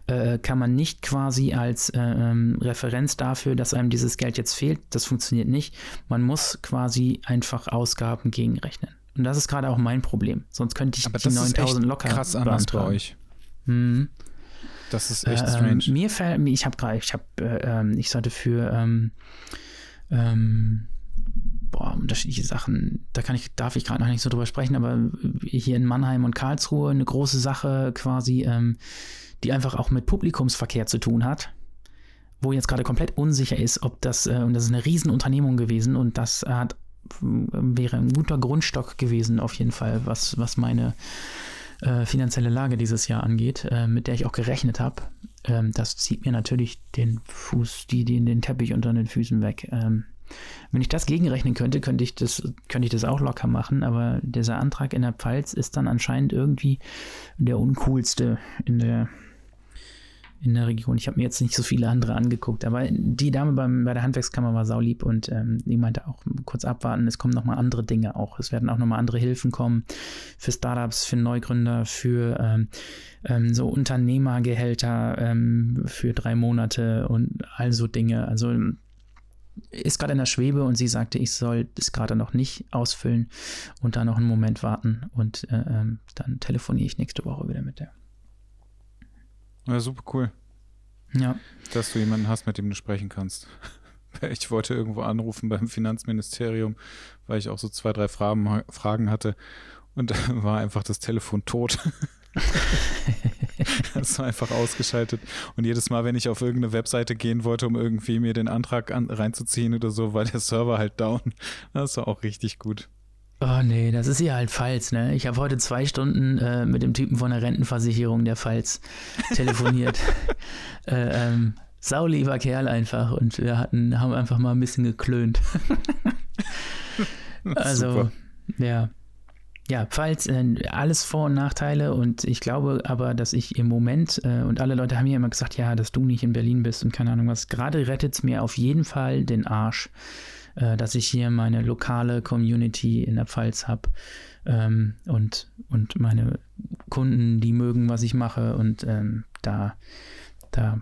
äh, kann man nicht quasi als äh, ähm, Referenz dafür, dass einem dieses Geld jetzt fehlt. Das funktioniert nicht. Man muss quasi einfach Ausgaben gegenrechnen. Und das ist gerade auch mein Problem. Sonst könnte ich Aber die 9000 locker krass anders bei euch. Mhm. Das ist echt äh, strange. Mir fällt, ich habe gerade, ich habe, äh, ähm, ich sollte für ähm, ähm, boah, unterschiedliche Sachen. Da kann ich, darf ich gerade noch nicht so drüber sprechen, aber hier in Mannheim und Karlsruhe eine große Sache quasi, ähm, die einfach auch mit Publikumsverkehr zu tun hat. Wo jetzt gerade komplett unsicher ist, ob das, äh, und das ist eine Riesenunternehmung gewesen und das hat, wäre ein guter Grundstock gewesen, auf jeden Fall, was, was meine äh, finanzielle Lage dieses Jahr angeht, äh, mit der ich auch gerechnet habe. Ähm, das zieht mir natürlich den Fuß, die, die, den Teppich unter den Füßen weg. Ähm, wenn ich das gegenrechnen könnte, könnte ich das, könnte ich das auch locker machen, aber dieser Antrag in der Pfalz ist dann anscheinend irgendwie der uncoolste in der, in der Region. Ich habe mir jetzt nicht so viele andere angeguckt, aber die Dame beim, bei der Handwerkskammer war saulieb und ähm, die meinte auch kurz abwarten, es kommen nochmal andere Dinge auch. Es werden auch nochmal andere Hilfen kommen für Startups, für Neugründer, für ähm, ähm, so Unternehmergehälter ähm, für drei Monate und all so Dinge. Also ist gerade in der Schwebe und sie sagte, ich soll das gerade noch nicht ausfüllen und da noch einen Moment warten und äh, ähm, dann telefoniere ich nächste Woche wieder mit der. Ja, super cool. Ja. Dass du jemanden hast, mit dem du sprechen kannst. Ich wollte irgendwo anrufen beim Finanzministerium, weil ich auch so zwei, drei Fragen, Fragen hatte und da war einfach das Telefon tot. das war einfach ausgeschaltet. Und jedes Mal, wenn ich auf irgendeine Webseite gehen wollte, um irgendwie mir den Antrag an, reinzuziehen oder so, war der Server halt down. Das war auch richtig gut. Oh nee, das ist hier halt Pfalz, ne? Ich habe heute zwei Stunden äh, mit dem Typen von der Rentenversicherung der Pfalz telefoniert. äh, ähm, saulieber Kerl einfach und wir hatten, haben einfach mal ein bisschen geklönt. also, Super. ja ja, Pfalz, äh, alles Vor- und Nachteile und ich glaube aber, dass ich im Moment, äh, und alle Leute haben mir immer gesagt, ja, dass du nicht in Berlin bist und keine Ahnung was, gerade rettet es mir auf jeden Fall den Arsch, äh, dass ich hier meine lokale Community in der Pfalz habe ähm, und, und meine Kunden, die mögen, was ich mache und ähm, da, da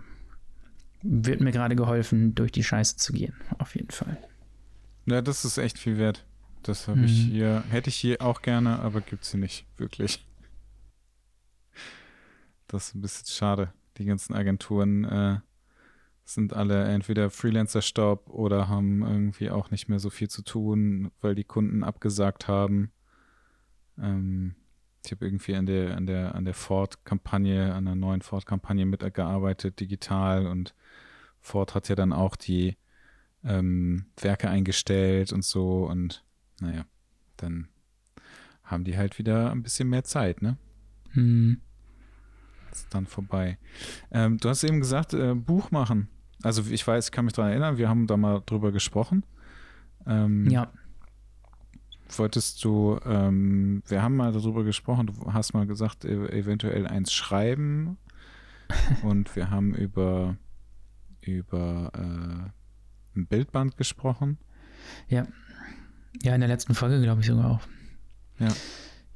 wird mir gerade geholfen, durch die Scheiße zu gehen, auf jeden Fall. Ja, das ist echt viel wert. Das habe mhm. ich hier, hätte ich hier auch gerne, aber gibt es hier nicht, wirklich. Das ist ein bisschen schade. Die ganzen Agenturen äh, sind alle entweder Freelancer-Staub oder haben irgendwie auch nicht mehr so viel zu tun, weil die Kunden abgesagt haben. Ähm, ich habe irgendwie an der, an der, an der Ford-Kampagne, an der neuen Ford-Kampagne mitgearbeitet, digital und Ford hat ja dann auch die ähm, Werke eingestellt und so und naja, dann haben die halt wieder ein bisschen mehr Zeit, ne? Hm. Ist dann vorbei. Ähm, du hast eben gesagt, äh, Buch machen. Also ich weiß, ich kann mich daran erinnern, wir haben da mal drüber gesprochen. Ähm, ja. Wolltest du, ähm, wir haben mal darüber gesprochen, du hast mal gesagt, eventuell eins schreiben. und wir haben über, über äh, ein Bildband gesprochen. Ja. Ja, in der letzten Folge, glaube ich sogar auch. Ja.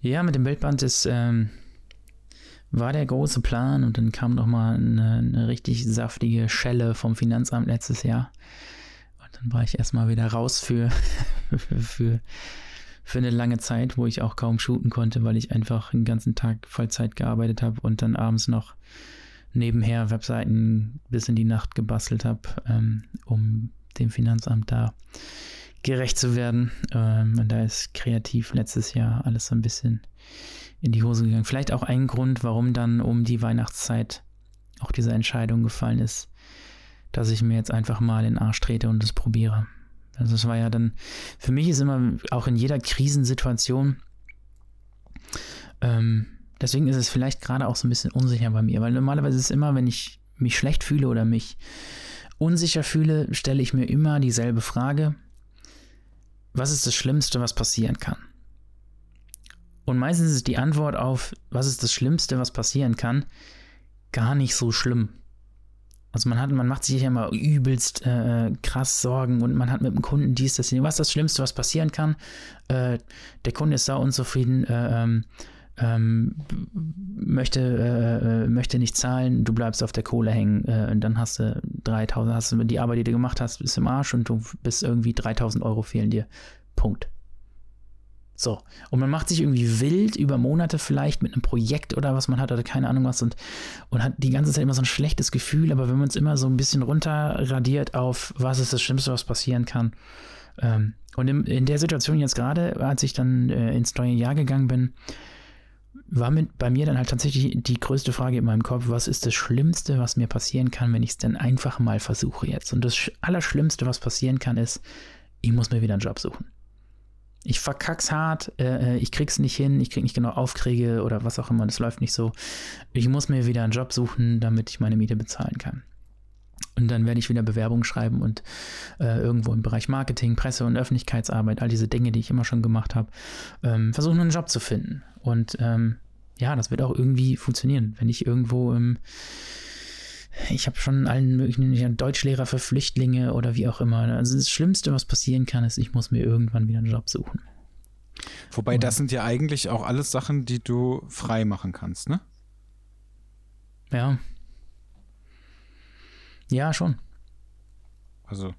Ja, mit dem Bildband ist, ähm, war der große Plan und dann kam noch mal eine, eine, richtig saftige Schelle vom Finanzamt letztes Jahr. Und dann war ich erstmal wieder raus für, für, für eine lange Zeit, wo ich auch kaum shooten konnte, weil ich einfach den ganzen Tag Vollzeit gearbeitet habe und dann abends noch nebenher Webseiten bis in die Nacht gebastelt habe, ähm, um dem Finanzamt da gerecht zu werden. Ähm, und da ist kreativ letztes Jahr alles so ein bisschen in die Hose gegangen. Vielleicht auch ein Grund, warum dann um die Weihnachtszeit auch diese Entscheidung gefallen ist, dass ich mir jetzt einfach mal in den Arsch trete und es probiere. Also es war ja dann, für mich ist immer auch in jeder Krisensituation, ähm, deswegen ist es vielleicht gerade auch so ein bisschen unsicher bei mir, weil normalerweise ist es immer, wenn ich mich schlecht fühle oder mich unsicher fühle, stelle ich mir immer dieselbe Frage was ist das Schlimmste, was passieren kann? Und meistens ist die Antwort auf, was ist das Schlimmste, was passieren kann, gar nicht so schlimm. Also man hat, man macht sich ja immer übelst äh, krass Sorgen und man hat mit dem Kunden dies, das, was ist das Schlimmste, was passieren kann? Äh, der Kunde ist sau unzufrieden, äh, ähm, möchte, äh, äh, möchte nicht zahlen, du bleibst auf der Kohle hängen äh, und dann hast du 3000, hast du die Arbeit, die du gemacht hast, ist im Arsch und du bist irgendwie 3000 Euro fehlen dir. Punkt. So. Und man macht sich irgendwie wild über Monate vielleicht mit einem Projekt oder was man hat oder keine Ahnung was und, und hat die ganze Zeit immer so ein schlechtes Gefühl, aber wenn man es immer so ein bisschen runterradiert auf, was ist das Schlimmste, was passieren kann. Ähm, und in, in, der Situation jetzt gerade, als ich dann äh, ins neue Jahr gegangen bin, war mit, bei mir dann halt tatsächlich die größte Frage in meinem Kopf, was ist das Schlimmste, was mir passieren kann, wenn ich es denn einfach mal versuche jetzt? Und das Allerschlimmste, was passieren kann, ist, ich muss mir wieder einen Job suchen. Ich verkack's hart, äh, äh, ich krieg's nicht hin, ich krieg nicht genau Aufträge oder was auch immer, das läuft nicht so. Ich muss mir wieder einen Job suchen, damit ich meine Miete bezahlen kann. Und dann werde ich wieder Bewerbungen schreiben und äh, irgendwo im Bereich Marketing, Presse und Öffentlichkeitsarbeit, all diese Dinge, die ich immer schon gemacht habe, ähm, versuchen, einen Job zu finden. Und ähm, ja, das wird auch irgendwie funktionieren. Wenn ich irgendwo im ich habe schon allen möglichen Deutschlehrer für Flüchtlinge oder wie auch immer. Also das Schlimmste, was passieren kann, ist, ich muss mir irgendwann wieder einen Job suchen. Wobei, das sind ja eigentlich auch alles Sachen, die du frei machen kannst, ne? Ja. Ja, schon. Also,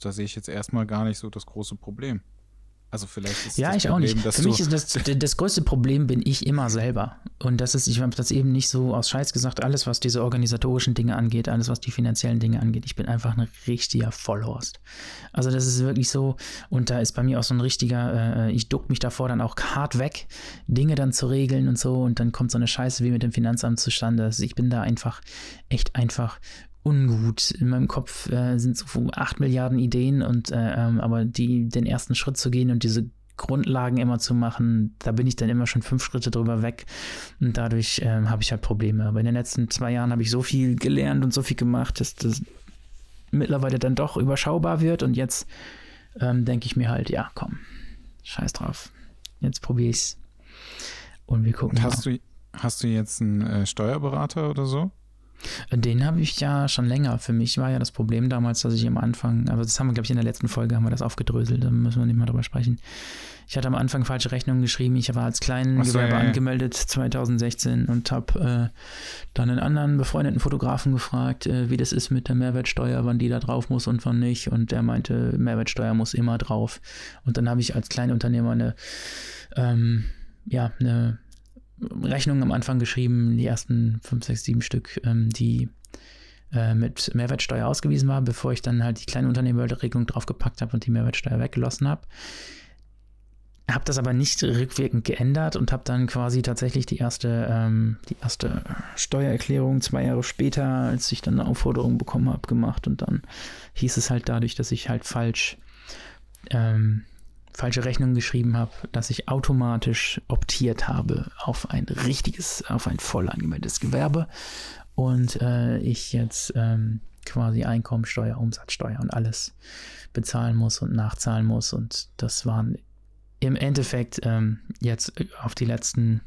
da sehe ich jetzt erstmal gar nicht so das große Problem. Also vielleicht ist ja, das ich Problem, auch nicht. Für mich ist das, das größte Problem bin ich immer selber. Und das ist, ich habe das eben nicht so aus Scheiß gesagt, alles, was diese organisatorischen Dinge angeht, alles, was die finanziellen Dinge angeht, ich bin einfach ein richtiger Vollhorst. Also das ist wirklich so, und da ist bei mir auch so ein richtiger, äh, ich duck mich davor dann auch hart weg, Dinge dann zu regeln und so, und dann kommt so eine Scheiße wie mit dem Finanzamt zustande. Also ich bin da einfach, echt einfach ungut. In meinem Kopf äh, sind so acht Milliarden Ideen und äh, ähm, aber die, den ersten Schritt zu gehen und diese Grundlagen immer zu machen, da bin ich dann immer schon fünf Schritte drüber weg und dadurch äh, habe ich halt Probleme. Aber in den letzten zwei Jahren habe ich so viel gelernt und so viel gemacht, dass das mittlerweile dann doch überschaubar wird und jetzt ähm, denke ich mir halt, ja, komm, scheiß drauf. Jetzt probiere ich es und wir gucken. Hast mal. du hast du jetzt einen äh, Steuerberater oder so? Den habe ich ja schon länger. Für mich war ja das Problem damals, dass ich am Anfang, aber das haben wir, glaube ich, in der letzten Folge haben wir das aufgedröselt, da müssen wir nicht mal drüber sprechen. Ich hatte am Anfang falsche Rechnungen geschrieben. Ich war als Kleingewerbe so, ja, angemeldet 2016 und habe äh, dann einen anderen befreundeten Fotografen gefragt, äh, wie das ist mit der Mehrwertsteuer, wann die da drauf muss und wann nicht. Und der meinte, Mehrwertsteuer muss immer drauf. Und dann habe ich als Kleinunternehmer eine, ähm, ja, eine Rechnungen am Anfang geschrieben, die ersten fünf, sechs, sieben Stück, ähm, die äh, mit Mehrwertsteuer ausgewiesen waren, bevor ich dann halt die kleine Unternehmerregelung draufgepackt habe und die Mehrwertsteuer weggelassen habe. Habe das aber nicht rückwirkend geändert und habe dann quasi tatsächlich die erste, ähm, die erste Steuererklärung zwei Jahre später, als ich dann eine Aufforderung bekommen habe, gemacht. Und dann hieß es halt dadurch, dass ich halt falsch ähm, falsche Rechnung geschrieben habe, dass ich automatisch optiert habe auf ein richtiges, auf ein voll angemeldetes Gewerbe und äh, ich jetzt ähm, quasi Einkommensteuer, Umsatzsteuer und alles bezahlen muss und nachzahlen muss und das waren im Endeffekt ähm, jetzt auf die letzten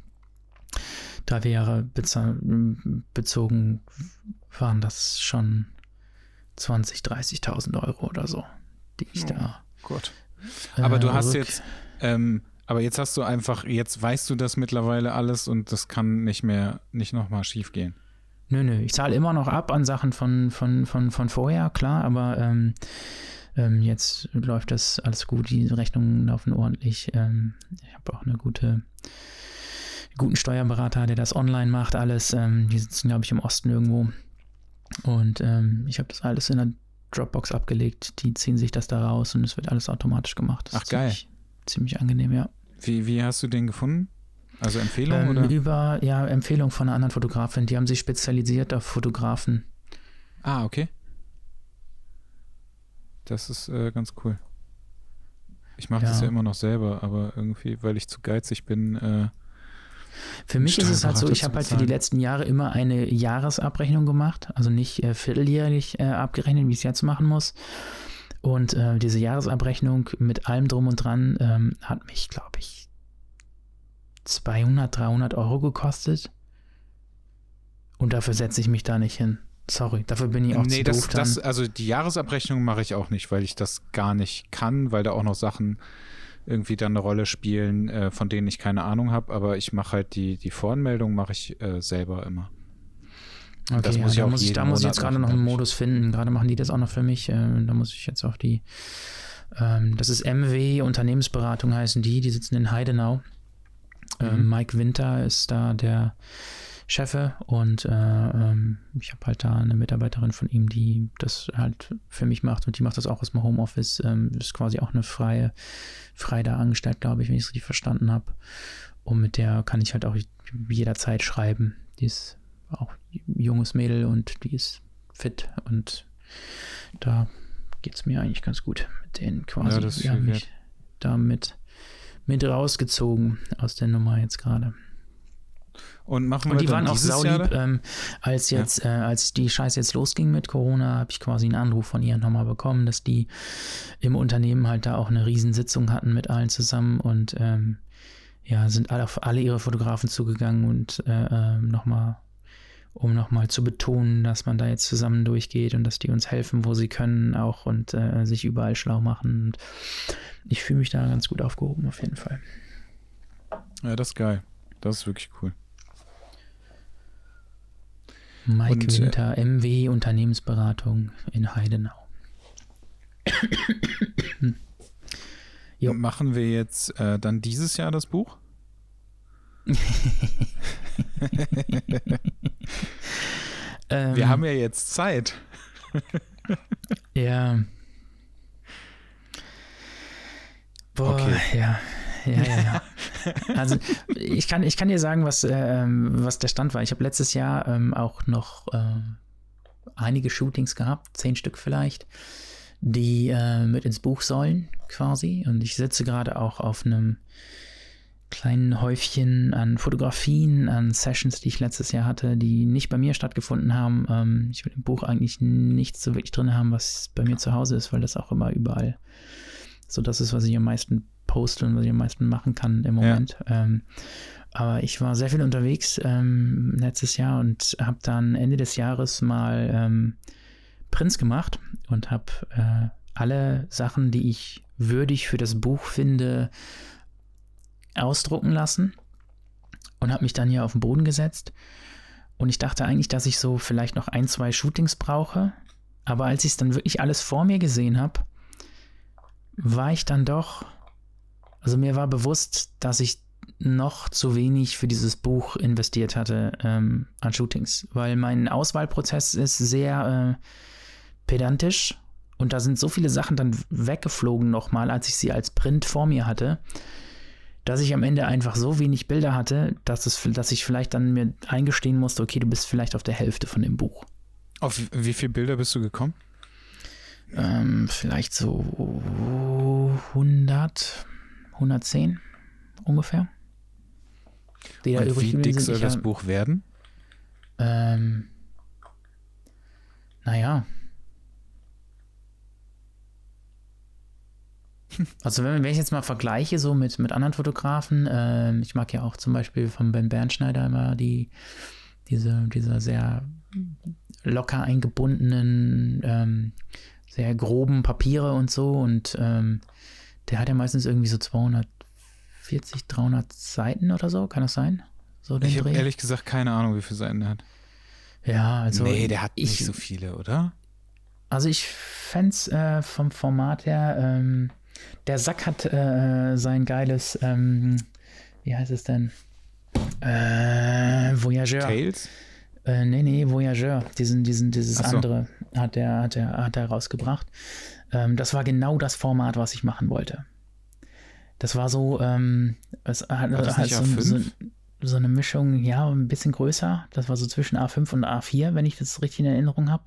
drei Jahre bezogen waren das schon 20, 30.000 Euro oder so, die ich oh, da Gott. Aber du hast jetzt, ähm, aber jetzt hast du einfach, jetzt weißt du das mittlerweile alles und das kann nicht mehr, nicht nochmal schief gehen. Nö, nö, ich zahle immer noch ab an Sachen von, von, von, von vorher, klar, aber ähm, ähm, jetzt läuft das alles gut, die Rechnungen laufen ordentlich. Ähm, ich habe auch eine gute, guten Steuerberater, der das online macht, alles. Ähm, die sitzen, glaube ich, im Osten irgendwo. Und ähm, ich habe das alles in der Dropbox abgelegt. Die ziehen sich das da raus und es wird alles automatisch gemacht. Das Ach, geil. Ziemlich, ziemlich, angenehm, ja. Wie, wie hast du den gefunden? Also Empfehlung ähm, oder? Über, ja, Empfehlung von einer anderen Fotografin. Die haben sich spezialisiert auf Fotografen. Ah, okay. Das ist äh, ganz cool. Ich mache ja. das ja immer noch selber, aber irgendwie, weil ich zu geizig bin, äh, für mich ist es halt so, ich habe halt für die letzten Jahre immer eine Jahresabrechnung gemacht, also nicht äh, vierteljährlich äh, abgerechnet, wie ich es jetzt machen muss. Und äh, diese Jahresabrechnung mit allem drum und dran ähm, hat mich, glaube ich, 200, 300 Euro gekostet. Und dafür setze ich mich da nicht hin. Sorry, dafür bin ich auch nee, zu das, doof das, also die Jahresabrechnung mache ich auch nicht, weil ich das gar nicht kann, weil da auch noch Sachen irgendwie dann eine Rolle spielen, äh, von denen ich keine Ahnung habe, aber ich mache halt die, die Voranmeldung mache ich äh, selber immer. Okay, das muss ja, da muss ich, da muss ich jetzt gerade noch einen Modus finden. Gerade machen die das auch noch für mich. Äh, da muss ich jetzt auch die, ähm, das ist MW Unternehmensberatung heißen die, die sitzen in Heidenau. Ähm, mhm. Mike Winter ist da der Chefe und äh, ähm, ich habe halt da eine Mitarbeiterin von ihm, die das halt für mich macht und die macht das auch aus dem Homeoffice. Ähm, ist quasi auch eine freie, frei da angestellt, glaube ich, wenn ich es richtig verstanden habe. Und mit der kann ich halt auch jederzeit schreiben. Die ist auch junges Mädel und die ist fit und da geht es mir eigentlich ganz gut mit denen quasi. Ja, das Wir haben mich damit mit rausgezogen aus der Nummer jetzt gerade. Und machen wir Und die waren auch saulieb, ähm, als jetzt, ja. äh, als die Scheiße jetzt losging mit Corona, habe ich quasi einen Anruf von ihr nochmal bekommen, dass die im Unternehmen halt da auch eine Riesensitzung hatten mit allen zusammen und ähm, ja, sind alle auf alle ihre Fotografen zugegangen und äh, äh, nochmal, um nochmal zu betonen, dass man da jetzt zusammen durchgeht und dass die uns helfen, wo sie können auch und äh, sich überall schlau machen. Und ich fühle mich da ganz gut aufgehoben, auf jeden Fall. Ja, das ist geil. Das ist wirklich cool. Mike und, äh, Winter, äh, MW Unternehmensberatung in Heidenau. Machen wir jetzt äh, dann dieses Jahr das Buch? ähm, wir haben ja jetzt Zeit. ja. Boah, okay. ja. Ja, ja, ja. Also ich kann, ich kann dir sagen, was, äh, was der Stand war. Ich habe letztes Jahr ähm, auch noch äh, einige Shootings gehabt, zehn Stück vielleicht, die äh, mit ins Buch sollen quasi. Und ich sitze gerade auch auf einem kleinen Häufchen an Fotografien, an Sessions, die ich letztes Jahr hatte, die nicht bei mir stattgefunden haben. Ähm, ich will im Buch eigentlich nichts so wirklich drin haben, was bei mir zu Hause ist, weil das auch immer überall so das ist, was ich am meisten poste und was ich am meisten machen kann im Moment. Ja. Ähm, aber ich war sehr viel unterwegs ähm, letztes Jahr und habe dann Ende des Jahres mal ähm, Prints gemacht und habe äh, alle Sachen, die ich würdig für das Buch finde, ausdrucken lassen und habe mich dann hier auf den Boden gesetzt. Und ich dachte eigentlich, dass ich so vielleicht noch ein, zwei Shootings brauche. Aber als ich es dann wirklich alles vor mir gesehen habe, war ich dann doch also mir war bewusst, dass ich noch zu wenig für dieses Buch investiert hatte ähm, an Shootings, weil mein Auswahlprozess ist sehr äh, pedantisch und da sind so viele Sachen dann weggeflogen nochmal, als ich sie als Print vor mir hatte, dass ich am Ende einfach so wenig Bilder hatte, dass, es, dass ich vielleicht dann mir eingestehen musste, okay, du bist vielleicht auf der Hälfte von dem Buch. Auf wie viele Bilder bist du gekommen? Ähm, vielleicht so 100, 110 ungefähr. Die Und wie dick soll das Buch werden? Ähm, naja. Also wenn, wenn, ich jetzt mal vergleiche so mit, mit anderen Fotografen, äh, ich mag ja auch zum Beispiel von Ben Bernschneider immer die, diese, diese sehr locker eingebundenen, ähm, sehr groben Papiere und so und ähm, der hat ja meistens irgendwie so 240, 300 Seiten oder so. Kann das sein? So ich habe ehrlich gesagt keine Ahnung, wie viele Seiten der hat. Ja, also. Nee, der hat ich, nicht so viele, oder? Also ich fände es äh, vom Format her, ähm, der Sack hat äh, sein geiles, ähm, wie heißt es denn? Äh, Voyageur. Tales? Äh, nee, nee, Voyageur. Diesen, diesen, dieses so. andere hat er, hat er, hat er rausgebracht. Ähm, das war genau das Format, was ich machen wollte. Das war so, ähm, es hat, war halt so, so, so, eine Mischung, ja, ein bisschen größer. Das war so zwischen A5 und A4, wenn ich das richtig in Erinnerung habe.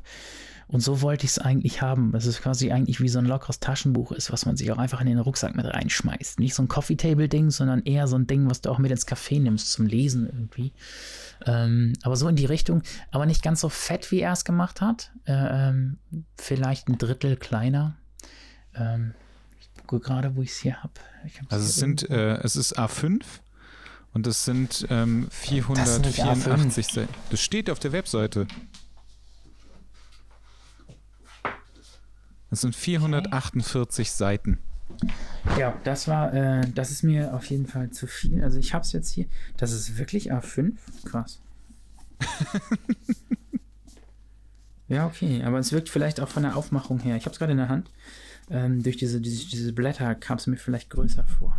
Und so wollte ich es eigentlich haben. Es ist quasi eigentlich wie so ein lockeres Taschenbuch ist, was man sich auch einfach in den Rucksack mit reinschmeißt. Nicht so ein Coffee Table Ding, sondern eher so ein Ding, was du auch mit ins Café nimmst zum Lesen irgendwie. Ähm, aber so in die Richtung, aber nicht ganz so fett, wie er es gemacht hat. Äh, ähm, vielleicht ein Drittel kleiner. Ähm, ich gucke gerade, wo ich es hier habe. Also es sind, äh, es ist A5 und es sind ähm, 484 Seiten. Das steht auf der Webseite. Es sind 448 okay. Seiten. Ja, das war, äh, das ist mir auf jeden Fall zu viel. Also ich habe es jetzt hier. Das ist wirklich A5? Krass. ja, okay. Aber es wirkt vielleicht auch von der Aufmachung her. Ich habe es gerade in der Hand. Ähm, durch diese, diese, diese Blätter kam es mir vielleicht größer vor.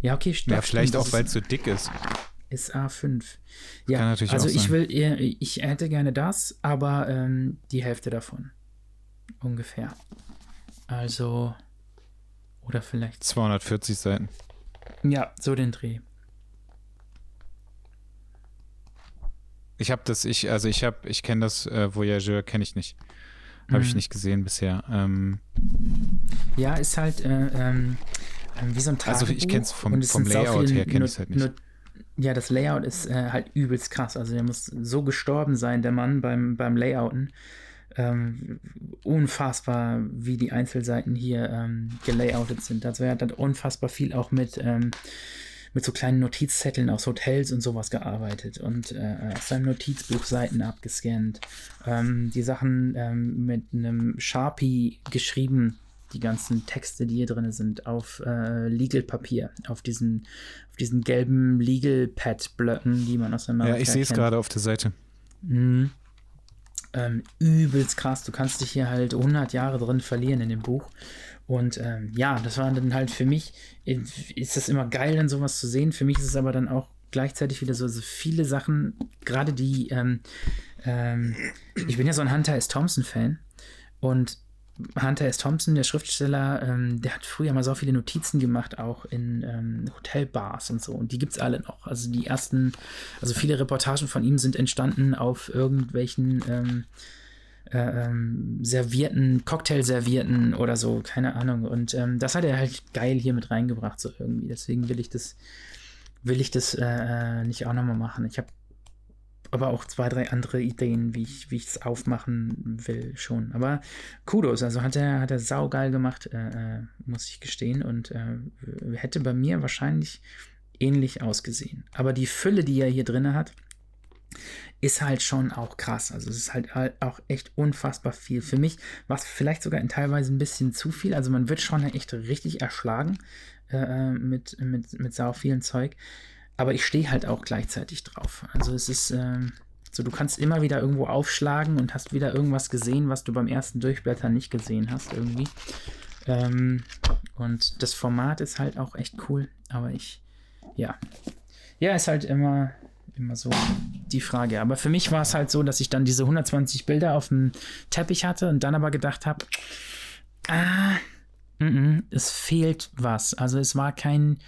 Ja, okay, stimmt. Ja, vielleicht auch, weil es so dick ist. Ist A5. Ja, Kann natürlich also auch ich will, ich hätte gerne das, aber ähm, die Hälfte davon. Ungefähr. Also, oder vielleicht. 240 Seiten. Ja, so den Dreh. Ich habe das, ich, also ich habe, ich kenne das äh, Voyageur, kenne ich nicht. Habe mhm. ich nicht gesehen bisher. Ähm, ja, ist halt äh, ähm, ähm wie so ein Tagebuch. Also ich kenne es vom, vom Layout her, kenne ich es halt nicht. Ja, das Layout ist äh, halt übelst krass. Also der muss so gestorben sein, der Mann beim, beim Layouten. Ähm, unfassbar, wie die Einzelseiten hier ähm, gelayoutet sind. Also er hat dann unfassbar viel auch mit, ähm, mit so kleinen Notizzetteln aus Hotels und sowas gearbeitet und äh, aus seinem Notizbuch Seiten abgescannt. Ähm, die Sachen ähm, mit einem Sharpie geschrieben, die ganzen Texte, die hier drin sind, auf äh, Legal-Papier, auf diesen, auf diesen gelben Legal-Pad-Blöcken, die man aus dem Ja, ich sehe es gerade auf der Seite. Mhm ähm, übelst krass. Du kannst dich hier halt 100 Jahre drin verlieren in dem Buch. Und ähm, ja, das war dann halt für mich, ist das immer geil, dann sowas zu sehen. Für mich ist es aber dann auch gleichzeitig wieder so, so viele Sachen, gerade die, ähm, ähm, ich bin ja so ein Hunter S. Thompson-Fan und Hunter S. Thompson, der Schriftsteller, ähm, der hat früher mal so viele Notizen gemacht, auch in ähm, Hotelbars und so. Und die gibt es alle noch. Also die ersten, also viele Reportagen von ihm sind entstanden auf irgendwelchen ähm, äh, ähm, servierten, Cocktailservierten oder so, keine Ahnung. Und ähm, das hat er halt geil hier mit reingebracht, so irgendwie. Deswegen will ich das, will ich das äh, äh nicht auch nochmal machen. Ich habe aber auch zwei, drei andere Ideen, wie ich es aufmachen will, schon. Aber Kudos, also hat er, hat er saugeil gemacht, äh, äh, muss ich gestehen. Und äh, hätte bei mir wahrscheinlich ähnlich ausgesehen. Aber die Fülle, die er hier drin hat, ist halt schon auch krass. Also es ist halt auch echt unfassbar viel. Für mich war es vielleicht sogar in teilweise ein bisschen zu viel. Also man wird schon echt richtig erschlagen äh, äh mit, mit, mit sau vielen Zeug. Aber ich stehe halt auch gleichzeitig drauf. Also es ist ähm, so, du kannst immer wieder irgendwo aufschlagen und hast wieder irgendwas gesehen, was du beim ersten Durchblättern nicht gesehen hast irgendwie. Ähm, und das Format ist halt auch echt cool. Aber ich, ja. Ja, ist halt immer, immer so die Frage. Aber für mich war es halt so, dass ich dann diese 120 Bilder auf dem Teppich hatte und dann aber gedacht habe, ah, m -m, es fehlt was. Also es war kein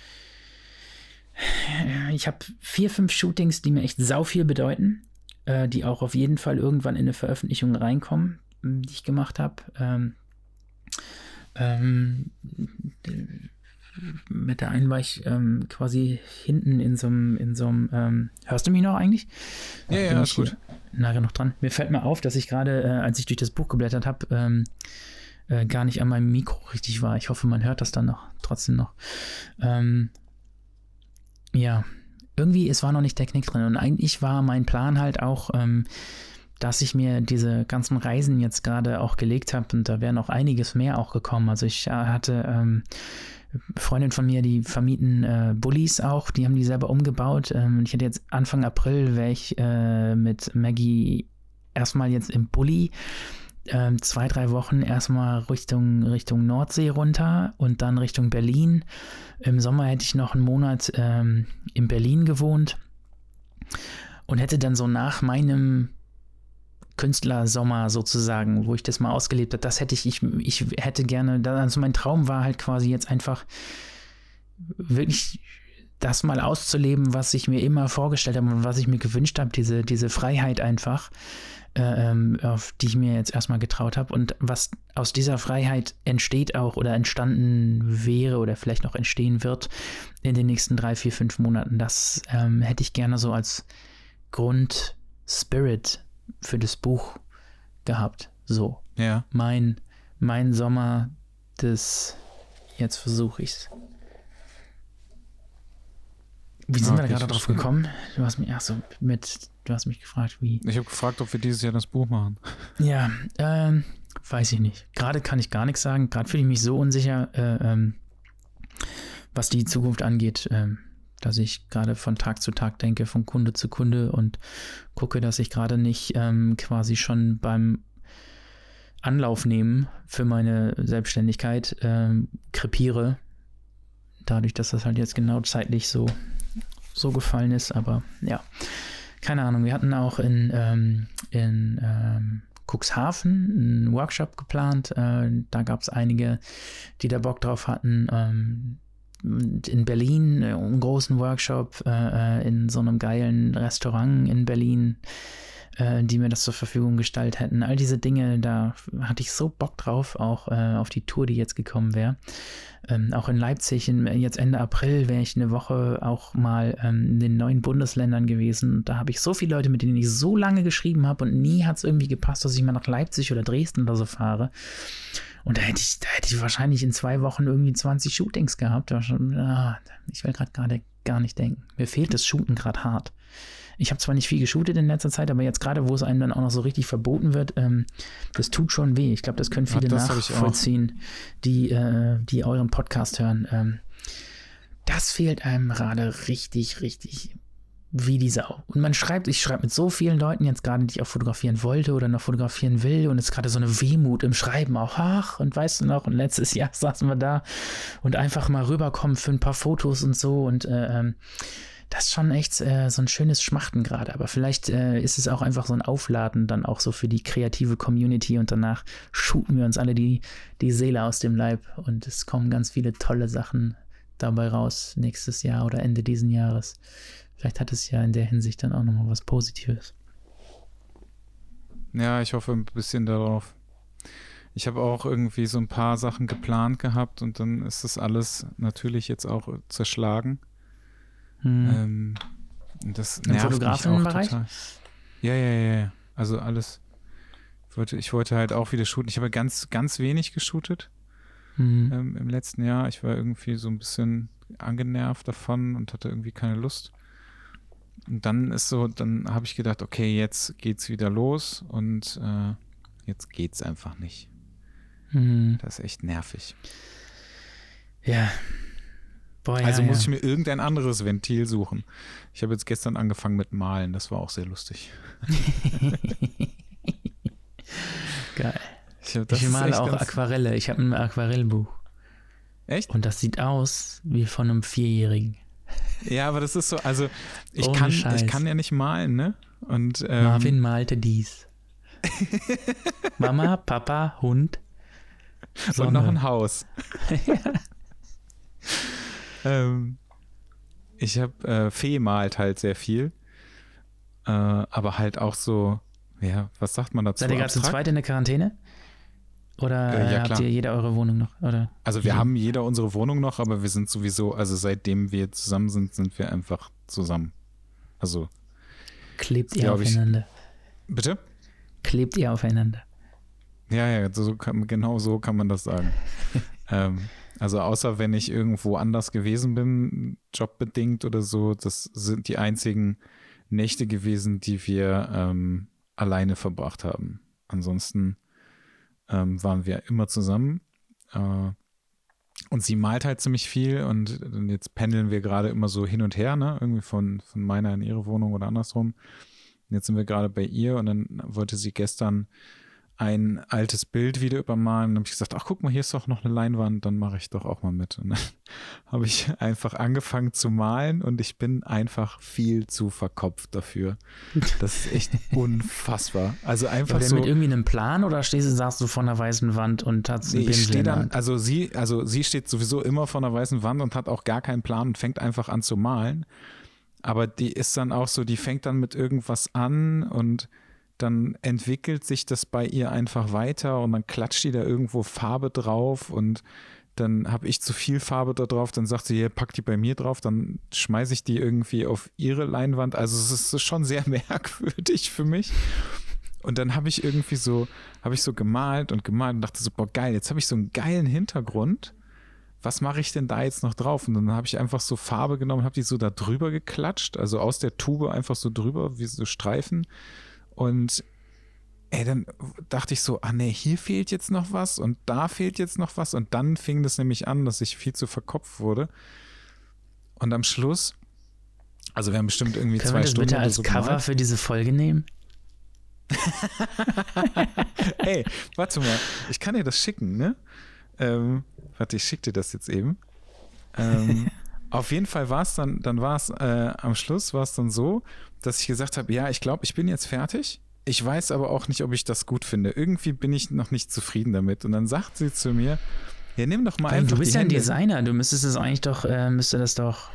ich habe vier, fünf Shootings, die mir echt sau viel bedeuten, äh, die auch auf jeden Fall irgendwann in eine Veröffentlichung reinkommen, die ich gemacht habe. Ähm, ähm, mit der einen war ich ähm, quasi hinten in so einem, in so einem, ähm, hörst du mich noch eigentlich? Ja, ja, ist gut. Nachher noch dran. Mir fällt mal auf, dass ich gerade, äh, als ich durch das Buch geblättert habe, ähm, äh, gar nicht an meinem Mikro richtig war. Ich hoffe, man hört das dann noch, trotzdem noch. Ähm, ja, irgendwie, es war noch nicht der Knick drin. Und eigentlich war mein Plan halt auch, ähm, dass ich mir diese ganzen Reisen jetzt gerade auch gelegt habe und da wäre noch einiges mehr auch gekommen. Also ich äh, hatte ähm, Freundin von mir, die vermieten äh, Bullies auch, die haben die selber umgebaut. Ähm, ich hätte jetzt Anfang April wäre ich äh, mit Maggie erstmal jetzt im Bulli ähm, zwei, drei Wochen erstmal Richtung, Richtung Nordsee runter und dann Richtung Berlin. Im Sommer hätte ich noch einen Monat ähm, in Berlin gewohnt und hätte dann so nach meinem Künstlersommer sozusagen, wo ich das mal ausgelebt habe, das hätte ich, ich, ich hätte gerne, also mein Traum war halt quasi jetzt einfach wirklich das mal auszuleben, was ich mir immer vorgestellt habe und was ich mir gewünscht habe, diese, diese Freiheit einfach. Äh, ähm, auf die ich mir jetzt erstmal getraut habe. Und was aus dieser Freiheit entsteht auch oder entstanden wäre oder vielleicht noch entstehen wird in den nächsten drei, vier, fünf Monaten, das ähm, hätte ich gerne so als Grundspirit für das Buch gehabt. So. Ja. Mein, mein Sommer des, jetzt versuche ich es. Wie sind okay, wir da gerade drauf gekommen? Du hast mich, ach so, mit, du hast mich gefragt, wie. Ich habe gefragt, ob wir dieses Jahr das Buch machen. Ja, ähm, weiß ich nicht. Gerade kann ich gar nichts sagen. Gerade fühle ich mich so unsicher, äh, ähm, was die Zukunft angeht, äh, dass ich gerade von Tag zu Tag denke, von Kunde zu Kunde und gucke, dass ich gerade nicht ähm, quasi schon beim Anlauf nehmen für meine Selbstständigkeit ähm, krepiere. Dadurch, dass das halt jetzt genau zeitlich so, so gefallen ist. Aber ja, keine Ahnung. Wir hatten auch in, ähm, in ähm, Cuxhaven einen Workshop geplant. Äh, da gab es einige, die da Bock drauf hatten. Ähm, in Berlin äh, einen großen Workshop äh, äh, in so einem geilen Restaurant in Berlin äh, die mir das zur Verfügung gestellt hätten. All diese Dinge, da hatte ich so Bock drauf, auch äh, auf die Tour, die jetzt gekommen wäre. Ähm, auch in Leipzig, in, jetzt Ende April, wäre ich eine Woche auch mal ähm, in den neuen Bundesländern gewesen. Da habe ich so viele Leute, mit denen ich so lange geschrieben habe und nie hat es irgendwie gepasst, dass ich mal nach Leipzig oder Dresden oder so fahre. Und da hätte ich, da hätte ich wahrscheinlich in zwei Wochen irgendwie 20 Shootings gehabt. Ich will gerade gar nicht denken. Mir fehlt das Shooten gerade hart. Ich habe zwar nicht viel geshootet in letzter Zeit, aber jetzt gerade, wo es einem dann auch noch so richtig verboten wird, ähm, das tut schon weh. Ich glaube, das können viele Ach, das nachvollziehen, die, äh, die euren Podcast hören. Ähm, das fehlt einem gerade richtig, richtig wie die Sau. Und man schreibt, ich schreibe mit so vielen Leuten jetzt gerade, die ich auch fotografieren wollte oder noch fotografieren will. Und es ist gerade so eine Wehmut im Schreiben auch. Ach, und weißt du noch, und letztes Jahr saßen wir da und einfach mal rüberkommen für ein paar Fotos und so. Und äh, ähm, das ist schon echt äh, so ein schönes Schmachten gerade. Aber vielleicht äh, ist es auch einfach so ein Aufladen dann auch so für die kreative Community und danach shooten wir uns alle die, die Seele aus dem Leib und es kommen ganz viele tolle Sachen dabei raus nächstes Jahr oder Ende diesen Jahres. Vielleicht hat es ja in der Hinsicht dann auch nochmal was Positives. Ja, ich hoffe ein bisschen darauf. Ich habe auch irgendwie so ein paar Sachen geplant gehabt und dann ist das alles natürlich jetzt auch zerschlagen. Hm. Ähm, das Im Fotografenbereich? Ja, ja, ja, ja. Also alles. Ich wollte, ich wollte halt auch wieder shooten. Ich habe ganz, ganz wenig geshootet hm. ähm, im letzten Jahr. Ich war irgendwie so ein bisschen angenervt davon und hatte irgendwie keine Lust. Und dann ist so, dann habe ich gedacht, okay, jetzt geht's wieder los und äh, jetzt geht's einfach nicht. Hm. Das ist echt nervig. Ja, Boah, also ja, muss ich mir irgendein anderes Ventil suchen. Ich habe jetzt gestern angefangen mit Malen, das war auch sehr lustig. Geil. Ich, hab, ich male auch Aquarelle. Ich habe ein Aquarellbuch. Echt? Und das sieht aus wie von einem Vierjährigen. Ja, aber das ist so, also ich, kann, ich kann ja nicht malen, ne? Und, ähm, Marvin malte dies. Mama, Papa, Hund. Sonne. Und noch ein Haus. ja. Ähm, ich habe äh, Fee malt halt sehr viel. Äh, aber halt auch so, ja, was sagt man dazu? Seid ihr gerade zu zweit in der Quarantäne? Oder äh, ja, habt ihr jeder eure Wohnung noch? Oder? Also wir haben jeder unsere Wohnung noch, aber wir sind sowieso, also seitdem wir zusammen sind, sind wir einfach zusammen. Also klebt ihr aufeinander? Ich, bitte? Klebt ihr aufeinander? Ja, ja, so kann, genau so kann man das sagen. ähm, also außer wenn ich irgendwo anders gewesen bin, jobbedingt oder so, das sind die einzigen Nächte gewesen, die wir ähm, alleine verbracht haben. Ansonsten ähm, waren wir immer zusammen. Äh, und sie malt halt ziemlich viel und jetzt pendeln wir gerade immer so hin und her, ne? Irgendwie von, von meiner in ihre Wohnung oder andersrum. Und jetzt sind wir gerade bei ihr und dann wollte sie gestern ein altes Bild wieder übermalen. Dann habe ich gesagt, ach guck mal, hier ist doch noch eine Leinwand, dann mache ich doch auch mal mit. Und dann habe ich einfach angefangen zu malen und ich bin einfach viel zu verkopft dafür. Das ist echt unfassbar. Also einfach ja, so. mit irgendwie einem Plan oder stehst du, sagst du vor einer weißen Wand und hast nee, ich stehe dann, also sie, also sie steht sowieso immer vor einer weißen Wand und hat auch gar keinen Plan und fängt einfach an zu malen. Aber die ist dann auch so, die fängt dann mit irgendwas an und dann entwickelt sich das bei ihr einfach weiter und dann klatscht die da irgendwo Farbe drauf und dann habe ich zu viel Farbe da drauf, dann sagt sie, hier, pack die bei mir drauf, dann schmeiße ich die irgendwie auf ihre Leinwand. Also es ist schon sehr merkwürdig für mich. Und dann habe ich irgendwie so, habe ich so gemalt und gemalt und dachte so, boah, geil, jetzt habe ich so einen geilen Hintergrund. Was mache ich denn da jetzt noch drauf? Und dann habe ich einfach so Farbe genommen, habe die so da drüber geklatscht, also aus der Tube einfach so drüber, wie so Streifen. Und ey, dann dachte ich so, ah nee, hier fehlt jetzt noch was und da fehlt jetzt noch was und dann fing das nämlich an, dass ich viel zu verkopft wurde. Und am Schluss, also wir haben bestimmt irgendwie Können zwei wir das Stunden bitte als so Cover gemalt. für diese Folge nehmen? Ey, warte mal, ich kann dir das schicken, ne? Ähm, warte, ich schick dir das jetzt eben. Ähm, auf jeden Fall war es dann, dann war es äh, am Schluss war es dann so, dass ich gesagt habe, ja, ich glaube, ich bin jetzt fertig. Ich weiß aber auch nicht, ob ich das gut finde. Irgendwie bin ich noch nicht zufrieden damit. Und dann sagt sie zu mir, ja, nimm doch mal Weil einfach du bist ja ein. Designer, du müsstest es eigentlich doch, äh, müsste das doch.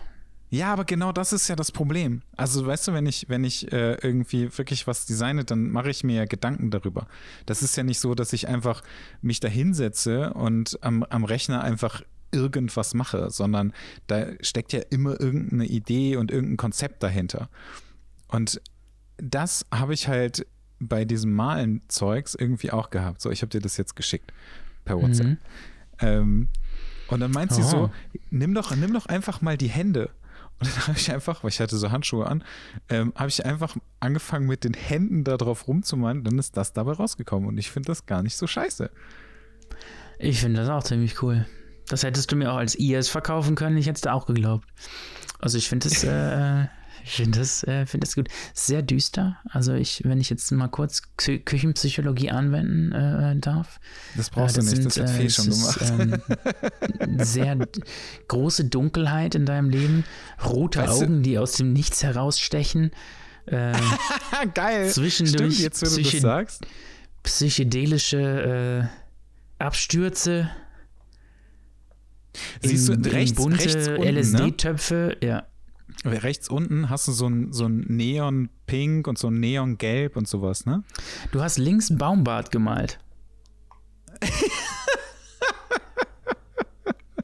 Ja, aber genau das ist ja das Problem. Also weißt du, wenn ich, wenn ich äh, irgendwie wirklich was designe, dann mache ich mir ja Gedanken darüber. Das ist ja nicht so, dass ich einfach mich da hinsetze und am, am Rechner einfach irgendwas mache, sondern da steckt ja immer irgendeine Idee und irgendein Konzept dahinter. Und das habe ich halt bei diesem Malen-Zeugs irgendwie auch gehabt. So, ich habe dir das jetzt geschickt per WhatsApp. Mhm. Ähm, und dann meint sie Oh. so, nimm doch, nimm doch einfach mal die Hände. Und dann habe ich einfach, weil ich hatte so Handschuhe an, ähm, habe ich einfach angefangen mit den Händen da drauf rumzumalen. Dann ist das dabei rausgekommen. Und ich finde das gar nicht so scheiße. Ich finde das auch ziemlich cool. Das hättest du mir auch als IS verkaufen können, ich hätte es da auch geglaubt. Also ich finde das, äh, ich finde das, äh, finde das gut. Sehr düster. Also ich, wenn ich jetzt mal kurz Kü Küchenpsychologie anwenden äh, darf. Das brauchst Äh, du nicht, das hat Fee es schon ist, gemacht. ähm, sehr große Dunkelheit in deinem Leben, rote Weißt du- Augen, die aus dem Nichts herausstechen. Äh, Geil. zwischendurch Stimmt, jetzt, wo du das sagst. psychedelische äh, Abstürze. Siehst du, in, rechts, in bunte rechts unten, ne? LSD-Töpfe, ja. rechts unten hast du so ein, so ein Neon-Pink und so ein Neon-Gelb und sowas, ne? Du hast links ein Baumbart gemalt.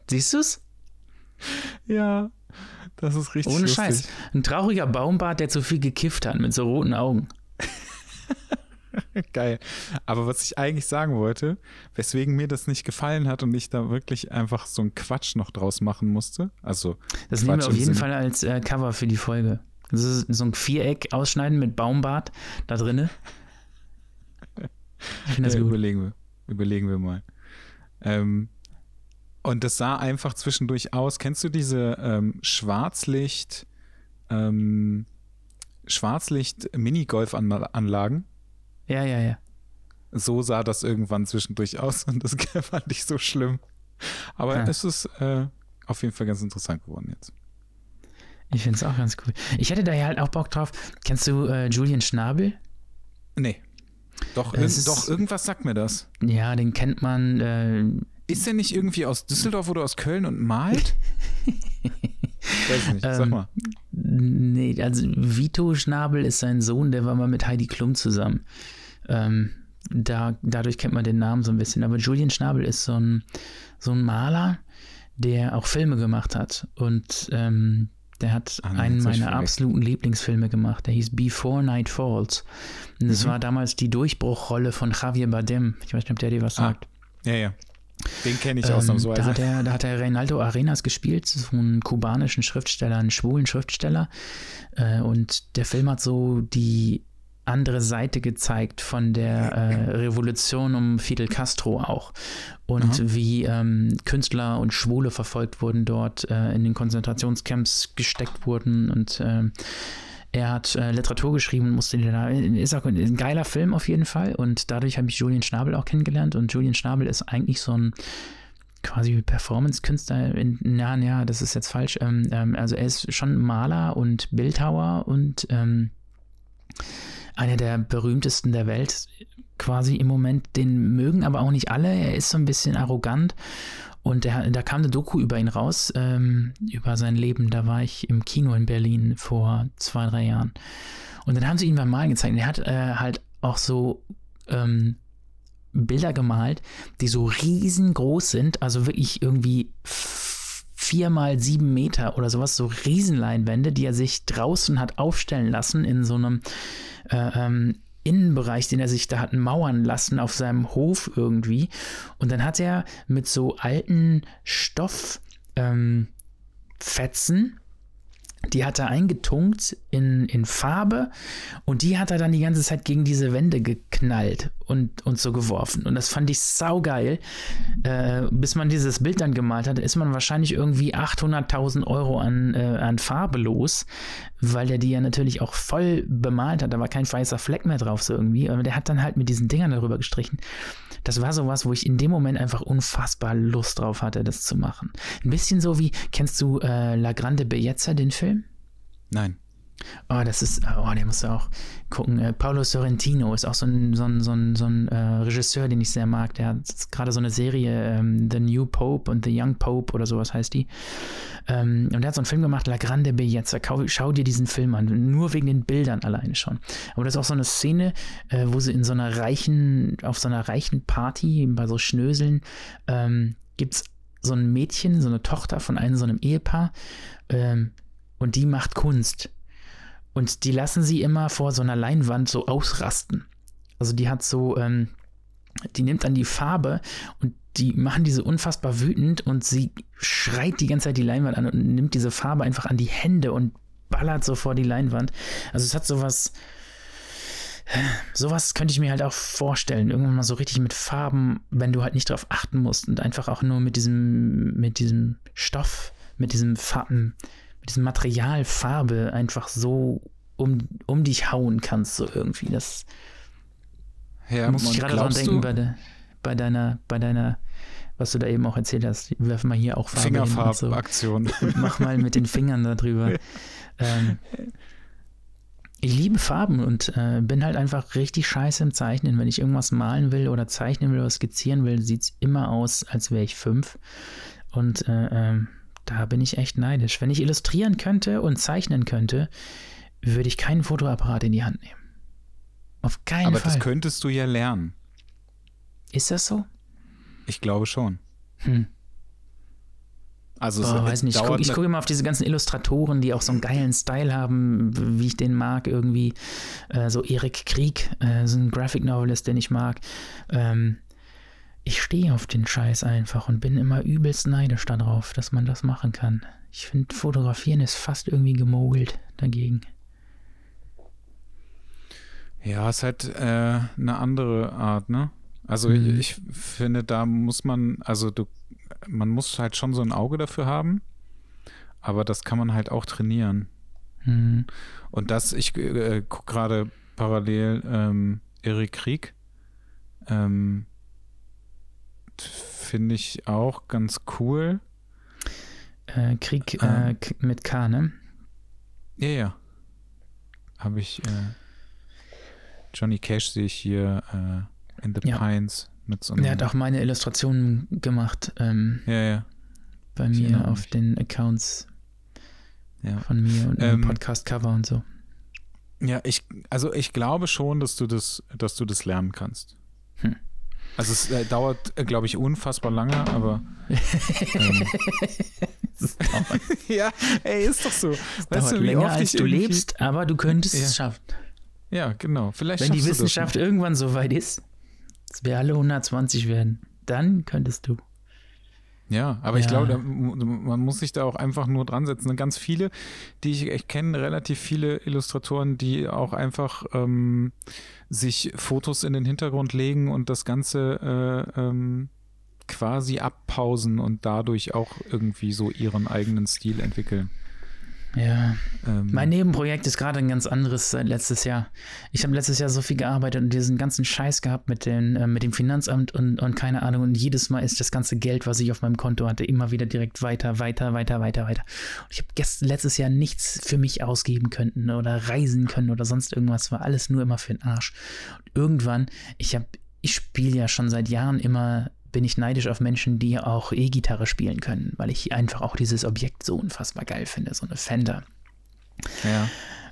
Siehst du's? Ja, das ist richtig Ohne lustig. Scheiß. Ein trauriger Baumbart, der zu viel gekifft hat mit so roten Augen. Geil. Aber was ich eigentlich sagen wollte, weswegen mir das nicht gefallen hat und ich da wirklich einfach so einen Quatsch noch draus machen musste, also Das nehmen Quatsch wir auf jeden Sinne- Fall als äh, Cover für die Folge. Das ist so ein Viereck ausschneiden mit Baumbart da drinne. Ich finde das äh, gut. überlegen wir, überlegen wir mal. Ähm, und das sah einfach zwischendurch aus. Kennst du diese ähm, Schwarzlicht, ähm, Schwarzlicht-Minigolf-Anlagen? Ja, ja, ja. So sah das irgendwann zwischendurch aus und das fand ich so schlimm. Aber Ja. es ist äh, auf jeden Fall ganz interessant geworden jetzt. Ich finde es auch ganz cool. Ich hätte da ja halt auch Bock drauf. Kennst du äh, Julian Schnabel? Nee. Doch, irg- ist- doch, irgendwas sagt mir das. Ja, den kennt man. Äh, Ist der nicht irgendwie aus Düsseldorf oder aus Köln und malt? Weiß nicht, sag Ähm, mal. nee, also Vito Schnabel ist sein Sohn, der war mal mit Heidi Klum zusammen. Ähm, da, dadurch kennt man den Namen so ein bisschen. Aber Julian Schnabel ist so ein, so ein Maler, der auch Filme gemacht hat. Und ähm, der hat Ah, einen meiner absoluten Lieblingsfilme gemacht. Der hieß Before Night Falls. Und das Mhm. war damals die Durchbruchrolle von Javier Bardem. Ich weiß nicht, ob der dir was Ah, sagt. Ja, ja. Den kenne ich Ähm, ausnahmsweise. da, hat er, da hat er Reinaldo Arenas gespielt, so einen kubanischen Schriftsteller, einen schwulen Schriftsteller. Äh, und der Film hat so die andere Seite gezeigt von der äh, Revolution um Fidel Castro auch. Und Aha. wie ähm, Künstler und Schwule verfolgt wurden dort, äh, in den Konzentrationscamps gesteckt wurden. Und ähm, er hat äh, Literatur geschrieben, musste den da, ist auch ein geiler Film auf jeden Fall. Und dadurch habe ich Julian Schnabel auch kennengelernt. Und Julian Schnabel ist eigentlich so ein quasi Performance-Künstler, na, ja, das ist jetzt falsch, ähm, ähm, also er ist schon Maler und Bildhauer und ähm, einer der berühmtesten der Welt quasi im Moment, den mögen aber auch nicht alle, er ist so ein bisschen arrogant und der, da kam eine Doku über ihn raus, ähm, über sein Leben. Da war ich im Kino in Berlin vor zwei, drei Jahren. Und dann haben sie ihn beim Malen gezeigt. Und er hat äh, halt auch so ähm, Bilder gemalt, die so riesengroß sind, also wirklich irgendwie vier mal sieben Meter oder sowas, so Riesenleinwände, die er sich draußen hat aufstellen lassen in so einem äh, ähm, Innenbereich, den er sich da hat mauern lassen auf seinem Hof irgendwie. Und dann hat er mit so alten Stofffetzen ähm, die hat er eingetunkt in, in Farbe und die hat er dann die ganze Zeit gegen diese Wände geknallt und, und so geworfen. Und das fand ich saugeil. Äh, bis man dieses Bild dann gemalt hat, ist man wahrscheinlich irgendwie 800.000 Euro an, äh, an Farbe los, weil er die ja natürlich auch voll bemalt hat. Da war kein weißer Fleck mehr drauf, so irgendwie. Aber der hat dann halt mit diesen Dingern darüber gestrichen. Das war sowas, wo ich in dem Moment einfach unfassbar Lust drauf hatte, das zu machen. Ein bisschen so wie, kennst du äh, La Grande Bellezza, den Film? Nein. Oh, das ist, oh, den musst du auch gucken. Äh, Paolo Sorrentino ist auch so ein, so ein, so ein, so ein äh, Regisseur, den ich sehr mag. Der hat gerade so eine Serie, ähm, The New Pope und The Young Pope oder sowas heißt die. Ähm, und der hat so einen Film gemacht, La Grande Bellezza. Schau, schau dir diesen Film an, nur wegen den Bildern alleine schon. Aber das ist auch so eine Szene, äh, wo sie in so einer reichen, auf so einer reichen Party, bei so Schnöseln, ähm, gibt es so ein Mädchen, so eine Tochter von einem so einem Ehepaar, ähm, und die macht Kunst. Und die lassen sie immer vor so einer Leinwand so ausrasten. Also die hat so, ähm, die nimmt dann die Farbe und die machen diese unfassbar wütend und sie schreit die ganze Zeit die Leinwand an und nimmt diese Farbe einfach an die Hände und ballert so vor die Leinwand. Also es hat sowas, sowas könnte ich mir halt auch vorstellen. Irgendwann mal so richtig mit Farben, wenn du halt nicht drauf achten musst und einfach auch nur mit diesem, mit diesem Stoff, mit diesem Farben, diesem Material, Farbe einfach so um, um dich hauen kannst, so irgendwie. Das ja, muss ich gerade dran denken bei, de, bei deiner, bei deiner, was du da eben auch erzählt hast. Werf mal hier auch Farbe Fingerfarbaktion. So. Mach mal mit den Fingern da drüber. ähm, ich liebe Farben und äh, bin halt einfach richtig scheiße im Zeichnen. Wenn ich irgendwas malen will oder zeichnen will oder skizzieren will, sieht es immer aus, als wäre ich fünf. Und äh, äh, da bin ich echt neidisch. Wenn ich illustrieren könnte und zeichnen könnte, würde ich keinen Fotoapparat in die Hand nehmen. Auf keinen Aber Fall. das könntest du ja lernen. Ist das so? Ich glaube schon. Hm. Also Boah, weiß nicht. Ich gucke guck immer auf diese ganzen Illustratoren, die auch so einen geilen Style haben, wie ich den mag irgendwie. Äh, so Erik Krieg, äh, so ein Graphic Novelist, den ich mag. Ähm, ich stehe auf den Scheiß einfach und bin immer übelst neidisch darauf, dass man das machen kann. Ich finde, Fotografieren ist fast irgendwie gemogelt dagegen. Ja, es ist halt äh, eine andere Art, ne? Also mhm. ich, ich finde, da muss man, also du, man muss halt schon so ein Auge dafür haben, aber das kann man halt auch trainieren. Mhm. Und das, ich äh, gucke gerade parallel ähm, Erik Krieg. Ähm, Finde ich auch ganz cool. Äh, Krieg äh, mit K, ne? Ja, ja. Habe ich. Äh, Johnny Cash sehe ich hier äh, in The ja. Pines mit so einem. Er hat auch meine Illustrationen gemacht. Ähm, ja, ja. Bei ich mir auf mich. den Accounts ja. von mir und ähm, Podcast-Cover und so. Ja, ich, also ich glaube schon, dass du das, dass du das lernen kannst. Hm. Also es äh, dauert, äh, glaube ich, unfassbar lange, aber. ähm, ja, ey, ist doch so. Es weißt dauert du, länger, als du lebst, aber du könntest ja. es schaffen. Ja, genau. Vielleicht Wenn die Wissenschaft irgendwann so weit ist, dass wir alle 120 werden, dann könntest du. Ja, aber ja. ich glaube, man muss sich da auch einfach nur dran setzen. Ganz viele, die ich, ich kenne, relativ viele Illustratoren, die auch einfach ähm, sich Fotos in den Hintergrund legen und das Ganze äh, ähm, quasi abpausen und dadurch auch irgendwie so ihren eigenen Stil entwickeln. Ja. Ähm, mein Nebenprojekt ist gerade ein ganz anderes seit letztes Jahr. Ich habe letztes Jahr so viel gearbeitet und diesen ganzen Scheiß gehabt mit, den, äh, mit dem Finanzamt und, und keine Ahnung. Und jedes Mal ist das ganze Geld, was ich auf meinem Konto hatte, immer wieder direkt weiter, weiter, weiter, weiter, weiter. Und ich habe letztes Jahr nichts für mich ausgeben können oder reisen können oder sonst irgendwas. War alles nur immer für den Arsch. Und irgendwann, ich habe, ich spiele ja schon seit Jahren immer bin ich neidisch auf Menschen, die auch E-Gitarre spielen können, weil ich einfach auch dieses Objekt so unfassbar geil finde, so eine Fender. Ja.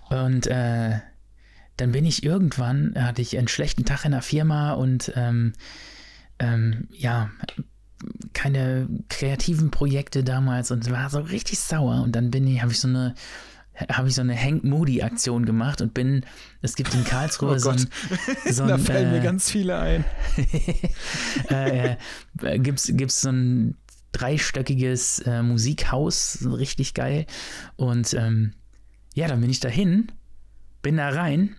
Und äh, dann bin ich irgendwann, hatte ich einen schlechten Tag in der Firma und ähm, ähm, ja, keine kreativen Projekte damals und war so richtig sauer. Und dann bin ich, habe ich so eine habe ich so eine Hank Moody-Aktion gemacht und bin, es gibt in Karlsruhe oh so ein, so ein, Da fallen äh, mir ganz viele ein. äh, äh, gibt's, gibt's so ein dreistöckiges äh, Musikhaus, richtig geil. Und ähm, Ja, dann bin ich dahin, bin da rein,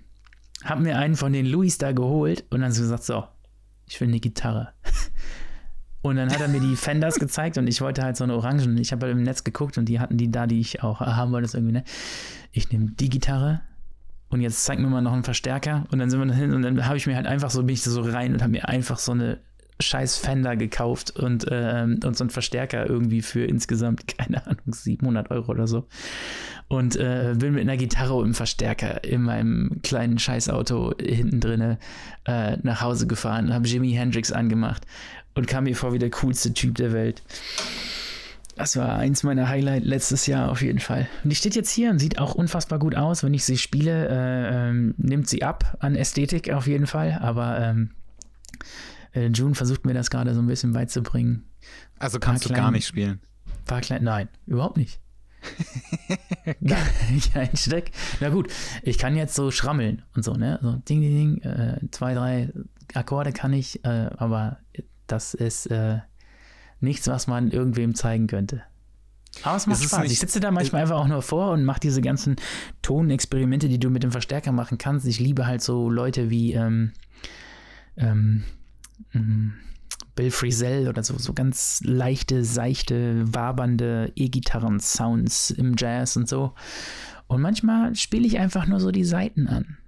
hab mir einen von den Louis da geholt und dann so gesagt, so, ich will eine Gitarre. Und dann hat er mir die Fenders gezeigt und ich wollte halt so eine Orangen. Ich habe halt im Netz geguckt und die hatten die da, die ich auch haben wollte. irgendwie, ne? Ich nehme die Gitarre und jetzt zeig mir mal noch einen Verstärker. Und dann sind wir da hin und dann habe ich mir halt einfach so, bin ich so rein und habe mir einfach so eine scheiß Fender gekauft und, ähm, und so einen Verstärker irgendwie für insgesamt, keine Ahnung, 700 Euro oder so. Und äh, bin mit einer Gitarre und einem Verstärker in meinem kleinen Scheißauto hinten drinne äh, nach Hause gefahren, habe Jimi Hendrix angemacht und kam mir vor wie der coolste Typ der Welt. Das war eins meiner Highlights letztes Jahr auf jeden Fall. Und die steht jetzt hier und sieht auch unfassbar gut aus. Wenn ich sie spiele, äh, ähm, nimmt sie ab an Ästhetik auf jeden Fall. Aber ähm, äh, June versucht mir das gerade so ein bisschen beizubringen. Also kannst du klein, gar nicht spielen? Paar klein, nein, überhaupt nicht. Kein Steck. Na gut, ich kann jetzt so schrammeln und so, ne? So Ding, Ding, Ding, äh, zwei, drei Akkorde kann ich, äh, aber das ist äh, nichts, was man irgendwem zeigen könnte. Aber es macht Spaß. Nicht, ich sitze da manchmal einfach auch nur vor und mache diese ganzen Tonexperimente, die du mit dem Verstärker machen kannst. Ich liebe halt so Leute wie ähm, ähm, Bill Frisell oder so, so ganz leichte, seichte, wabernde E-Gitarren-Sounds im Jazz und so. Und manchmal spiele ich einfach nur so die Saiten an.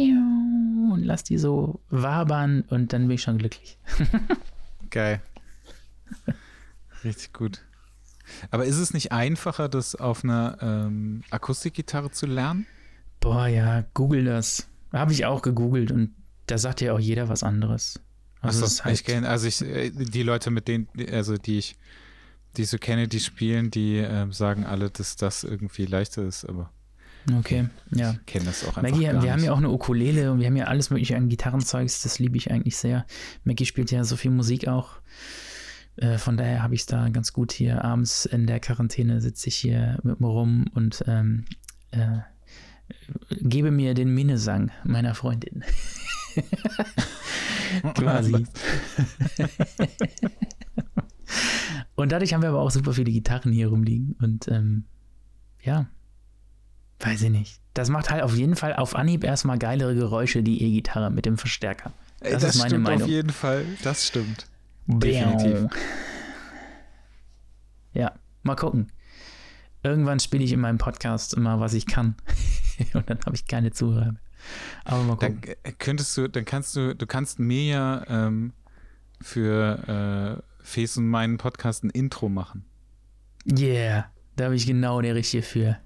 Und lass die so wabern und dann bin ich schon glücklich. Geil. Richtig gut. Aber ist es nicht einfacher, das auf einer ähm, Akustikgitarre zu lernen? Boah, ja, google das. Habe ich auch gegoogelt und da sagt ja auch jeder was anderes. Also, Achso, halt ich kenne, also ich, äh, die Leute, mit denen, also die ich, die ich so kenne, die spielen, die äh, sagen alle, dass das irgendwie leichter ist, aber. Okay, ja. Ich kenne das auch einfach. Maggie, wir haben ja auch eine Ukulele und wir haben ja alles mögliche an Gitarrenzeugs, das liebe ich eigentlich sehr. Maggie spielt ja so viel Musik auch. Äh, von daher habe ich es da ganz gut hier. Abends in der Quarantäne sitze ich hier mit mir rum und ähm, äh, gebe mir den Minnesang meiner Freundin. Quasi. und dadurch haben wir aber auch super viele Gitarren hier rumliegen. Und ähm, ja, weiß ich nicht. Das macht halt auf jeden Fall auf Anhieb erstmal geilere Geräusche, die E-Gitarre mit dem Verstärker. Das, das ist meine stimmt Meinung. Auf jeden Fall, das stimmt. Definitiv. Ja, mal gucken. Irgendwann spiele ich in meinem Podcast immer, was ich kann. Und dann habe ich keine Zuhörer. Aber mal gucken. Dann könntest du, dann kannst du, du kannst mir ja ähm, für äh, Fes und meinen Podcast ein Intro machen. Yeah, da habe ich genau der Richtige für.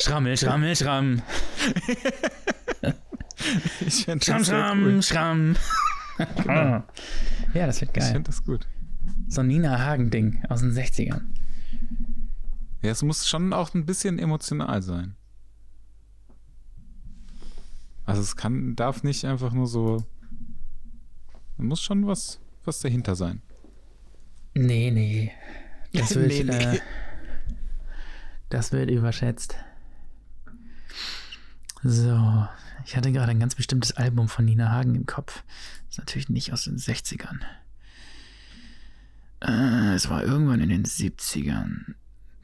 Schrammel, schrammel, schramm. ich finde schramm, schramm, cool. schramm. genau. Ja, das wird geil. Ich finde das gut. So ein Nina Hagen-Ding aus den 60ern. Ja, es muss schon auch ein bisschen emotional sein. Also es kann, darf nicht einfach nur so. Da muss schon was, was dahinter sein. Nee, nee. Das wird, nee, nee. Äh, das wird überschätzt. So, ich hatte gerade ein ganz bestimmtes Album von Nina Hagen im Kopf. Das ist natürlich nicht aus den 60ern. Äh, es war irgendwann in den 70ern,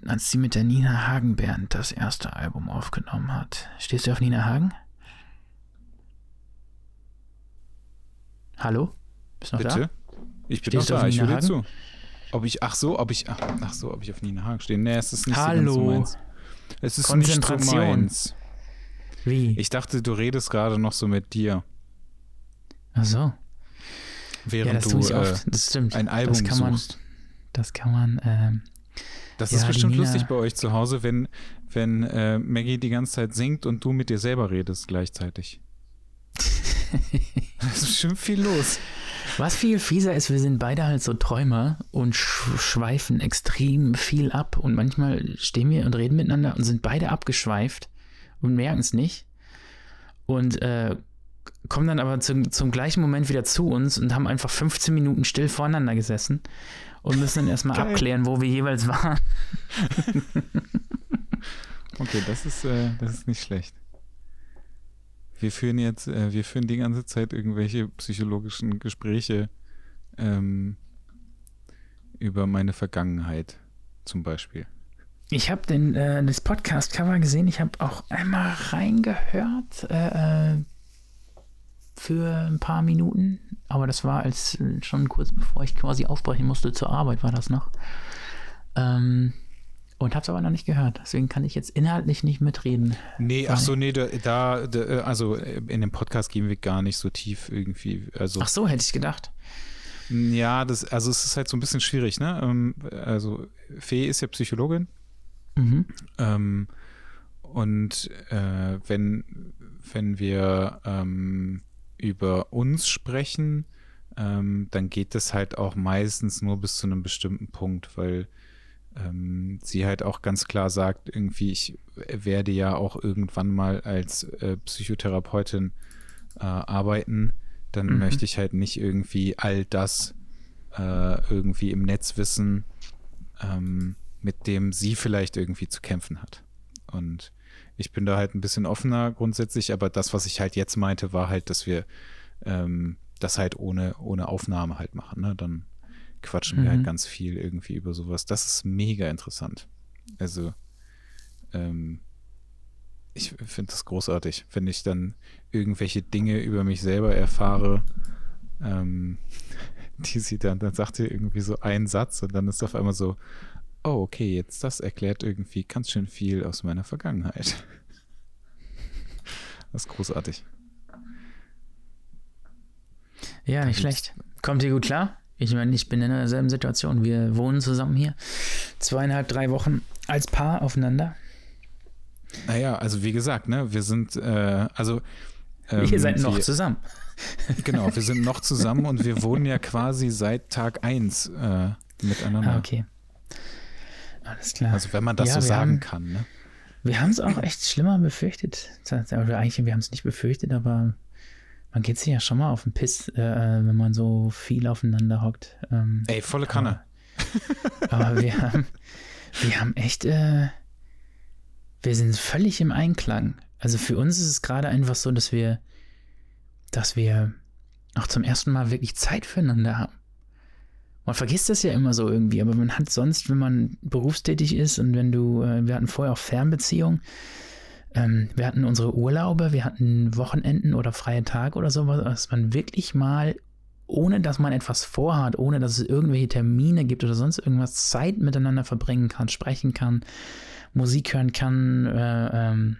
als sie mit der Nina Hagen Band das erste Album aufgenommen hat. Stehst du auf Nina Hagen? Hallo? Bist du noch Bitte? da? Ich bin Stehst noch da, ich höre zu. Ob ich, ach so, ob ich, ach, ach, so, ob ich auf Nina Hagen stehe. Nee, es ist nicht Hallo. so meins. Es ist nicht so meins. Wie? Ich dachte, du redest gerade noch so mit dir. Ach so. Während ja, du äh, das stimmt. ein Album das kann suchst. Man, das kann man. Ähm, das ja, ist bestimmt lustig bei euch zu Hause, wenn, wenn äh, Maggie die ganze Zeit singt und du mit dir selber redest gleichzeitig. das ist bestimmt viel los. Was viel fieser ist, wir sind beide halt so Träumer und schweifen extrem viel ab. Und manchmal stehen wir und reden miteinander und sind beide abgeschweift und merken es nicht. Und äh, kommen dann aber zum, zum gleichen Moment wieder zu uns und haben einfach 15 Minuten still voreinander gesessen und müssen dann erstmal abklären, wo wir jeweils waren. okay, das ist, äh, das ist nicht schlecht. Wir führen jetzt, äh, wir führen die ganze Zeit irgendwelche psychologischen Gespräche ähm, über meine Vergangenheit, zum Beispiel. Ich habe den äh, das Podcast-Cover gesehen. Ich habe auch einmal reingehört äh, äh, für ein paar Minuten, aber das war als äh, schon kurz bevor ich quasi aufbrechen musste zur Arbeit war das noch. Ähm, und habe es aber noch nicht gehört. Deswegen kann ich jetzt inhaltlich nicht mitreden. Nee, ach so, nee, da, da, also in dem Podcast gehen wir gar nicht so tief irgendwie. Also, ach so, hätte ich gedacht. Ja, das, also es ist halt so ein bisschen schwierig, ne? Ähm, also Fee ist ja Psychologin. Mhm. Ähm, und äh, wenn, wenn wir ähm, über uns sprechen, ähm, dann geht das halt auch meistens nur bis zu einem bestimmten Punkt, weil ähm, sie halt auch ganz klar sagt, irgendwie, ich werde ja auch irgendwann mal als äh, Psychotherapeutin äh, arbeiten, dann mhm. möchte ich halt nicht irgendwie all das äh, irgendwie im Netz wissen, ähm, mit dem sie vielleicht irgendwie zu kämpfen hat. Und ich bin da halt ein bisschen offener grundsätzlich, aber das, was ich halt jetzt meinte, war halt, dass wir ähm, das halt ohne, ohne Aufnahme halt machen. Ne? Dann quatschen mhm. wir halt mhm. ganz viel irgendwie über sowas. Das ist mega interessant. Also, ähm, ich finde das großartig, wenn ich dann irgendwelche Dinge über mich selber erfahre, ähm, die sie dann, dann sagt sie irgendwie so einen Satz und dann ist auf einmal so, oh, okay, jetzt das erklärt irgendwie ganz schön viel aus meiner Vergangenheit. Das ist großartig. Ja, nicht schlecht. Kommt ihr gut klar? Ich meine, ich bin in derselben Situation. Wir wohnen zusammen hier. Zweieinhalb, drei Wochen als Paar aufeinander. Naja, also wie gesagt, ne, wir sind, äh, also. Ähm, Ihr seid noch wir, zusammen. Genau, wir sind noch zusammen und wir wohnen ja quasi seit Tag 1 äh, miteinander. Ah, okay. Alles klar. Also wenn man das ja, so sagen haben, kann, ne? Wir haben es auch echt schlimmer befürchtet. Eigentlich, wir haben es nicht befürchtet, aber man geht sich ja schon mal auf den Piss, äh, wenn man so viel aufeinander hockt. Ähm, Ey, volle Kanne. Aber, aber wir haben, wir haben echt, äh, wir sind völlig im Einklang. Also für uns ist es gerade einfach so, dass wir, dass wir auch zum ersten Mal wirklich Zeit füreinander haben. Man vergisst das ja immer so irgendwie, aber man hat sonst, wenn man berufstätig ist und wenn du, äh, wir hatten vorher auch Fernbeziehungen, ähm, wir hatten unsere Urlaube, wir hatten Wochenenden oder freie Tage oder sowas, dass man wirklich mal, ohne dass man etwas vorhat, ohne dass es irgendwelche Termine gibt oder sonst irgendwas, Zeit miteinander verbringen kann, sprechen kann, Musik hören kann. Äh, ähm,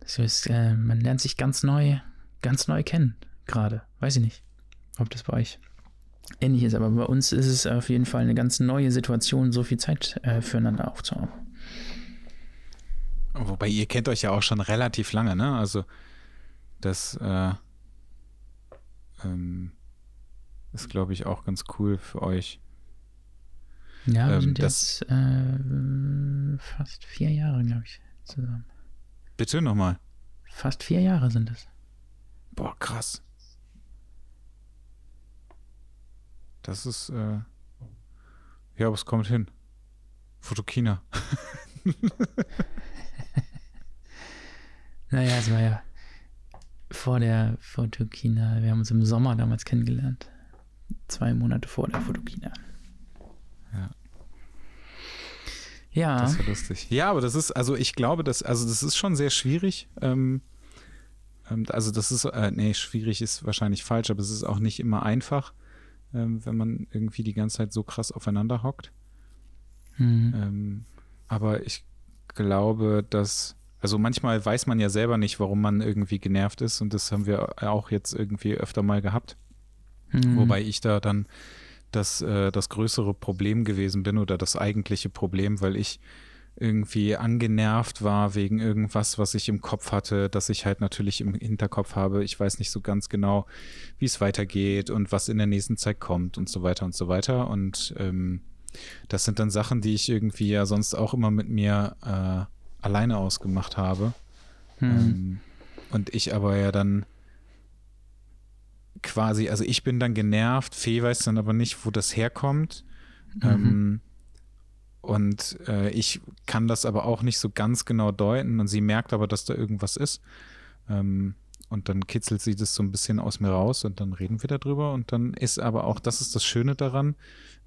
das heißt, äh, man lernt sich ganz neu, ganz neu kennen gerade. Weiß ich nicht, ob das bei euch ähnlich ist. Aber bei uns ist es auf jeden Fall eine ganz neue Situation, so viel Zeit äh, füreinander aufzuhaben. Wobei ihr kennt euch ja auch schon relativ lange, ne? Also das äh, ähm, ist, glaube ich, auch ganz cool für euch. Ja, wir ähm, sind das, jetzt äh, fast vier Jahre, glaube ich, zusammen. Bitte nochmal. Fast vier Jahre sind es. Boah, krass. Das ist, äh, ja, aber es kommt hin. Fotokina. naja, es war ja vor der Fotokina. Wir haben uns im Sommer damals kennengelernt. Zwei Monate vor der Fotokina. Ja. Ja. Das war lustig. Ja, aber das ist, also ich glaube, dass, also das ist schon sehr schwierig. Ähm, ähm also das ist, äh, nee, schwierig ist wahrscheinlich falsch, aber es ist auch nicht immer einfach ähm, wenn man irgendwie die ganze Zeit so krass aufeinander hockt. Mhm. Ähm, aber ich glaube, dass, also manchmal weiß man ja selber nicht, warum man irgendwie genervt ist und das haben wir auch jetzt irgendwie öfter mal gehabt. Mhm. Wobei ich da dann das, äh, das größere Problem gewesen bin oder das eigentliche Problem, weil ich irgendwie angenervt war wegen irgendwas, was ich im Kopf hatte, dass ich halt natürlich im Hinterkopf habe. Ich weiß nicht so ganz genau, wie es weitergeht und was in der nächsten Zeit kommt und so weiter und so weiter. Und ähm, das sind dann Sachen, die ich irgendwie ja sonst auch immer mit mir äh, alleine ausgemacht habe. Hm. Ähm, und ich aber ja dann quasi, also ich bin dann genervt, Fee weiß dann aber nicht, wo das herkommt. Mhm. Ähm, und äh, ich kann das aber auch nicht so ganz genau deuten und sie merkt aber, dass da irgendwas ist. Ähm, und dann kitzelt sie das so ein bisschen aus mir raus und dann reden wir darüber. Und dann ist aber auch, das ist das Schöne daran,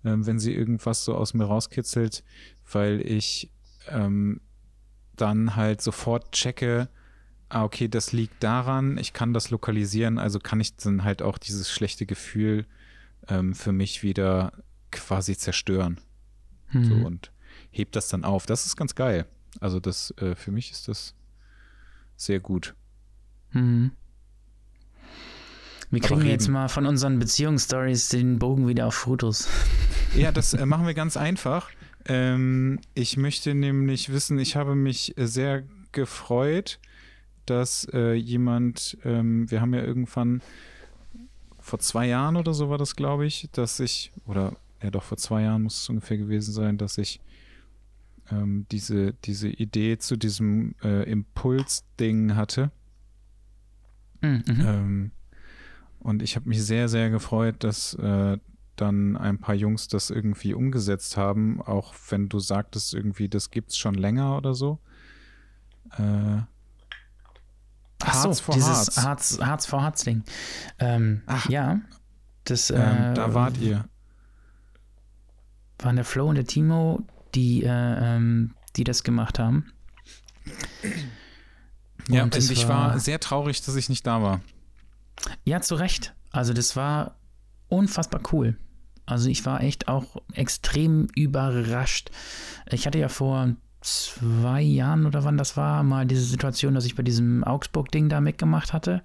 äh, wenn sie irgendwas so aus mir rauskitzelt, weil ich ähm, dann halt sofort checke, ah, okay, das liegt daran, ich kann das lokalisieren, also kann ich dann halt auch dieses schlechte Gefühl ähm, für mich wieder quasi zerstören. Mhm. So, und hebt das dann auf. Das ist ganz geil. Also das, äh, für mich ist das sehr gut. Mhm. Wir kriegen jetzt mal von unseren Beziehungsstories den Bogen wieder auf Fotos. Ja, das äh, machen wir ganz einfach. Ähm, ich möchte nämlich wissen, ich habe mich sehr gefreut, dass äh, jemand, ähm, wir haben ja irgendwann vor zwei Jahren oder so war das, glaube ich, dass ich, oder ja doch vor zwei Jahren muss es ungefähr gewesen sein, dass ich ähm, diese, diese Idee zu diesem äh, Impuls-Ding hatte. Mhm. Ähm, und ich habe mich sehr, sehr gefreut, dass äh, dann ein paar Jungs das irgendwie umgesetzt haben, auch wenn du sagtest, irgendwie, das gibt es schon länger oder so. Äh, Harz so, dieses Harz. Harz, Harz vor Harz-Ding. Ähm, ja, das. Ähm, äh, da wart ihr. Waren der Flo und der Timo, die, äh, ähm, die das gemacht haben. Ja, und ich war, war sehr traurig, dass ich nicht da war. Ja, zu Recht. Also, das war unfassbar cool. Also, ich war echt auch extrem überrascht. Ich hatte ja vor zwei Jahren oder wann das war, mal diese Situation, dass ich bei diesem Augsburg-Ding da mitgemacht hatte.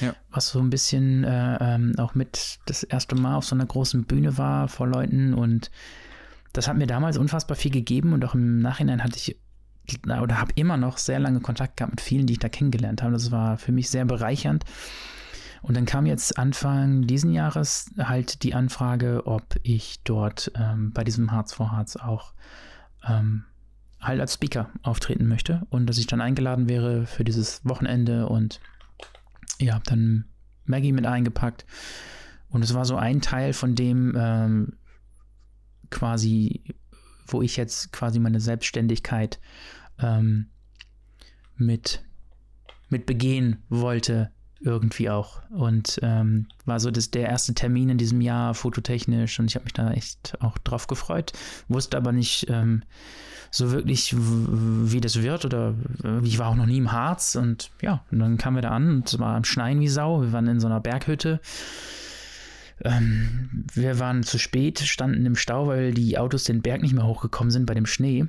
Ja. Was so ein bisschen äh, ähm, auch mit das erste Mal auf so einer großen Bühne war vor Leuten und das hat mir damals unfassbar viel gegeben und auch im Nachhinein hatte ich oder habe immer noch sehr lange Kontakt gehabt mit vielen, die ich da kennengelernt habe. Das war für mich sehr bereichernd. Und dann kam jetzt Anfang diesen Jahres halt die Anfrage, ob ich dort ähm, bei diesem Harz vor Harz auch ähm, halt als Speaker auftreten möchte und dass ich dann eingeladen wäre für dieses Wochenende und ja, habe dann Maggie mit eingepackt. Und es war so ein Teil von dem ähm, quasi, wo ich jetzt quasi meine Selbstständigkeit ähm, mit, mit begehen wollte, irgendwie auch. Und ähm, war so das, der erste Termin in diesem Jahr fototechnisch und ich habe mich da echt auch drauf gefreut, wusste aber nicht ähm, so wirklich, wie das wird oder ich war auch noch nie im Harz und ja, und dann kamen wir da an und es war am Schneien wie Sau. Wir waren in so einer Berghütte. Ähm, wir waren zu spät, standen im Stau, weil die Autos den Berg nicht mehr hochgekommen sind bei dem Schnee.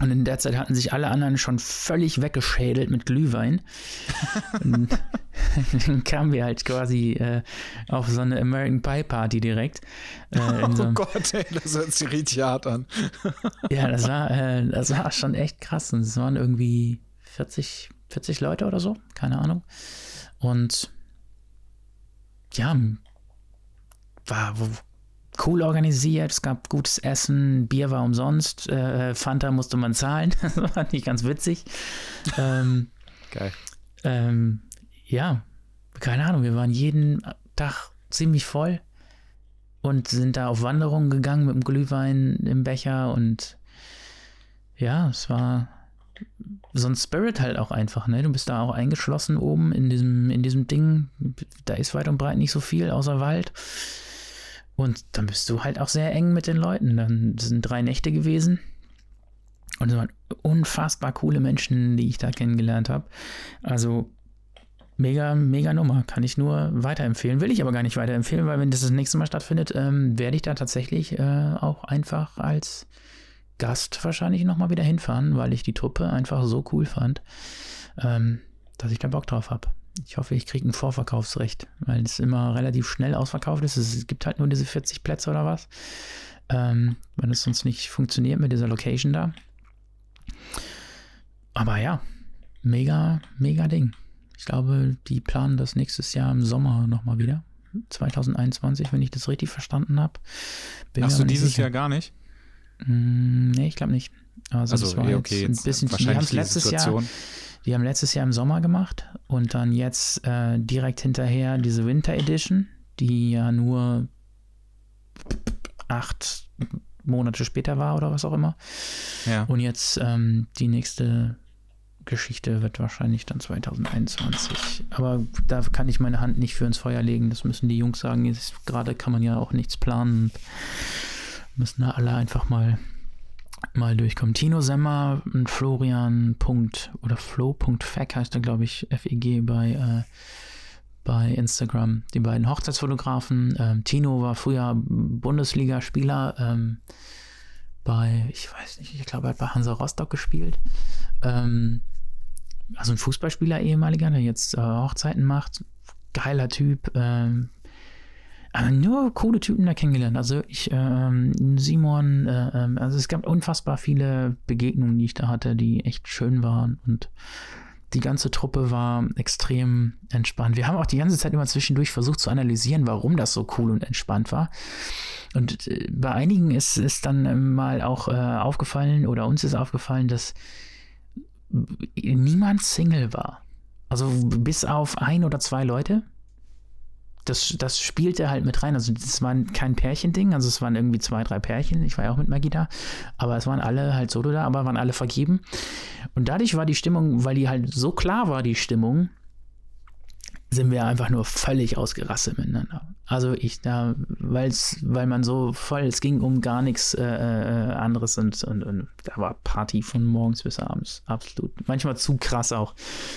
Und in der Zeit hatten sich alle anderen schon völlig weggeschädelt mit Glühwein. und dann kamen wir halt quasi äh, auf so eine American Pie Party direkt. Äh, oh so Gott, ey, das hört sich richtig hart an. ja, das war, äh, das war schon echt krass. Und es waren irgendwie 40, 40 Leute oder so, keine Ahnung. Und ja, war, cool organisiert, es gab gutes Essen, Bier war umsonst, äh, Fanta musste man zahlen, das war nicht ganz witzig. Ähm, Geil. Ähm, ja, keine Ahnung, wir waren jeden Tag ziemlich voll und sind da auf Wanderungen gegangen mit dem Glühwein im Becher und ja, es war so ein Spirit halt auch einfach, ne? Du bist da auch eingeschlossen oben in diesem, in diesem Ding. Da ist weit und breit nicht so viel außer Wald. Und dann bist du halt auch sehr eng mit den Leuten. Dann sind drei Nächte gewesen. Und es waren unfassbar coole Menschen, die ich da kennengelernt habe. Also mega, mega Nummer. Kann ich nur weiterempfehlen. Will ich aber gar nicht weiterempfehlen, weil wenn das das nächste Mal stattfindet, ähm, werde ich da tatsächlich äh, auch einfach als Gast wahrscheinlich nochmal wieder hinfahren, weil ich die Truppe einfach so cool fand, ähm, dass ich da Bock drauf habe. Ich hoffe, ich kriege ein Vorverkaufsrecht, weil es immer relativ schnell ausverkauft ist. Es gibt halt nur diese 40 Plätze oder was. Ähm, wenn es sonst nicht funktioniert mit dieser Location da. Aber ja, mega, mega Ding. Ich glaube, die planen das nächstes Jahr im Sommer nochmal wieder. 2021, wenn ich das richtig verstanden habe. Hast du dieses sicher. Jahr gar nicht? Mm, nee, ich glaube nicht. Also, also das war okay, jetzt ein bisschen. Wahrscheinlich letztes Situation. Jahr die haben letztes Jahr im Sommer gemacht und dann jetzt äh, direkt hinterher diese Winter Edition, die ja nur acht Monate später war oder was auch immer. Ja. Und jetzt ähm, die nächste Geschichte wird wahrscheinlich dann 2021. Aber da kann ich meine Hand nicht für ins Feuer legen. Das müssen die Jungs sagen. Jetzt gerade kann man ja auch nichts planen. Müssen da alle einfach mal mal durchkommen. Tino Semmer und Florian. Oder Flo.feck heißt er, glaube ich, FEG bei, äh, bei Instagram. Die beiden Hochzeitsfotografen. Ähm, Tino war früher Bundesligaspieler ähm, bei, ich weiß nicht, ich glaube, er hat bei Hansa Rostock gespielt. Ähm, also ein Fußballspieler ehemaliger, der jetzt äh, Hochzeiten macht. Geiler Typ. Ähm, aber nur coole Typen da kennengelernt. Also ich, ähm, Simon, äh, ähm, also es gab unfassbar viele Begegnungen, die ich da hatte, die echt schön waren und die ganze Truppe war extrem entspannt. Wir haben auch die ganze Zeit immer zwischendurch versucht zu analysieren, warum das so cool und entspannt war. Und äh, bei einigen ist es dann mal auch äh, aufgefallen oder uns ist aufgefallen, dass niemand Single war. Also bis auf ein oder zwei Leute das, das spielte halt mit rein. Also das war kein Pärchending, also es waren irgendwie zwei, drei Pärchen. Ich war ja auch mit Maggie da, aber es waren alle halt solo da, aber waren alle vergeben. Und dadurch war die Stimmung, weil die halt so klar war, die Stimmung, sind wir einfach nur völlig ausgerastet miteinander. Also ich da, weil's, weil man so voll, es ging um gar nichts äh, äh, anderes und, und, und, da war Party von morgens bis abends. Absolut. Manchmal zu krass auch.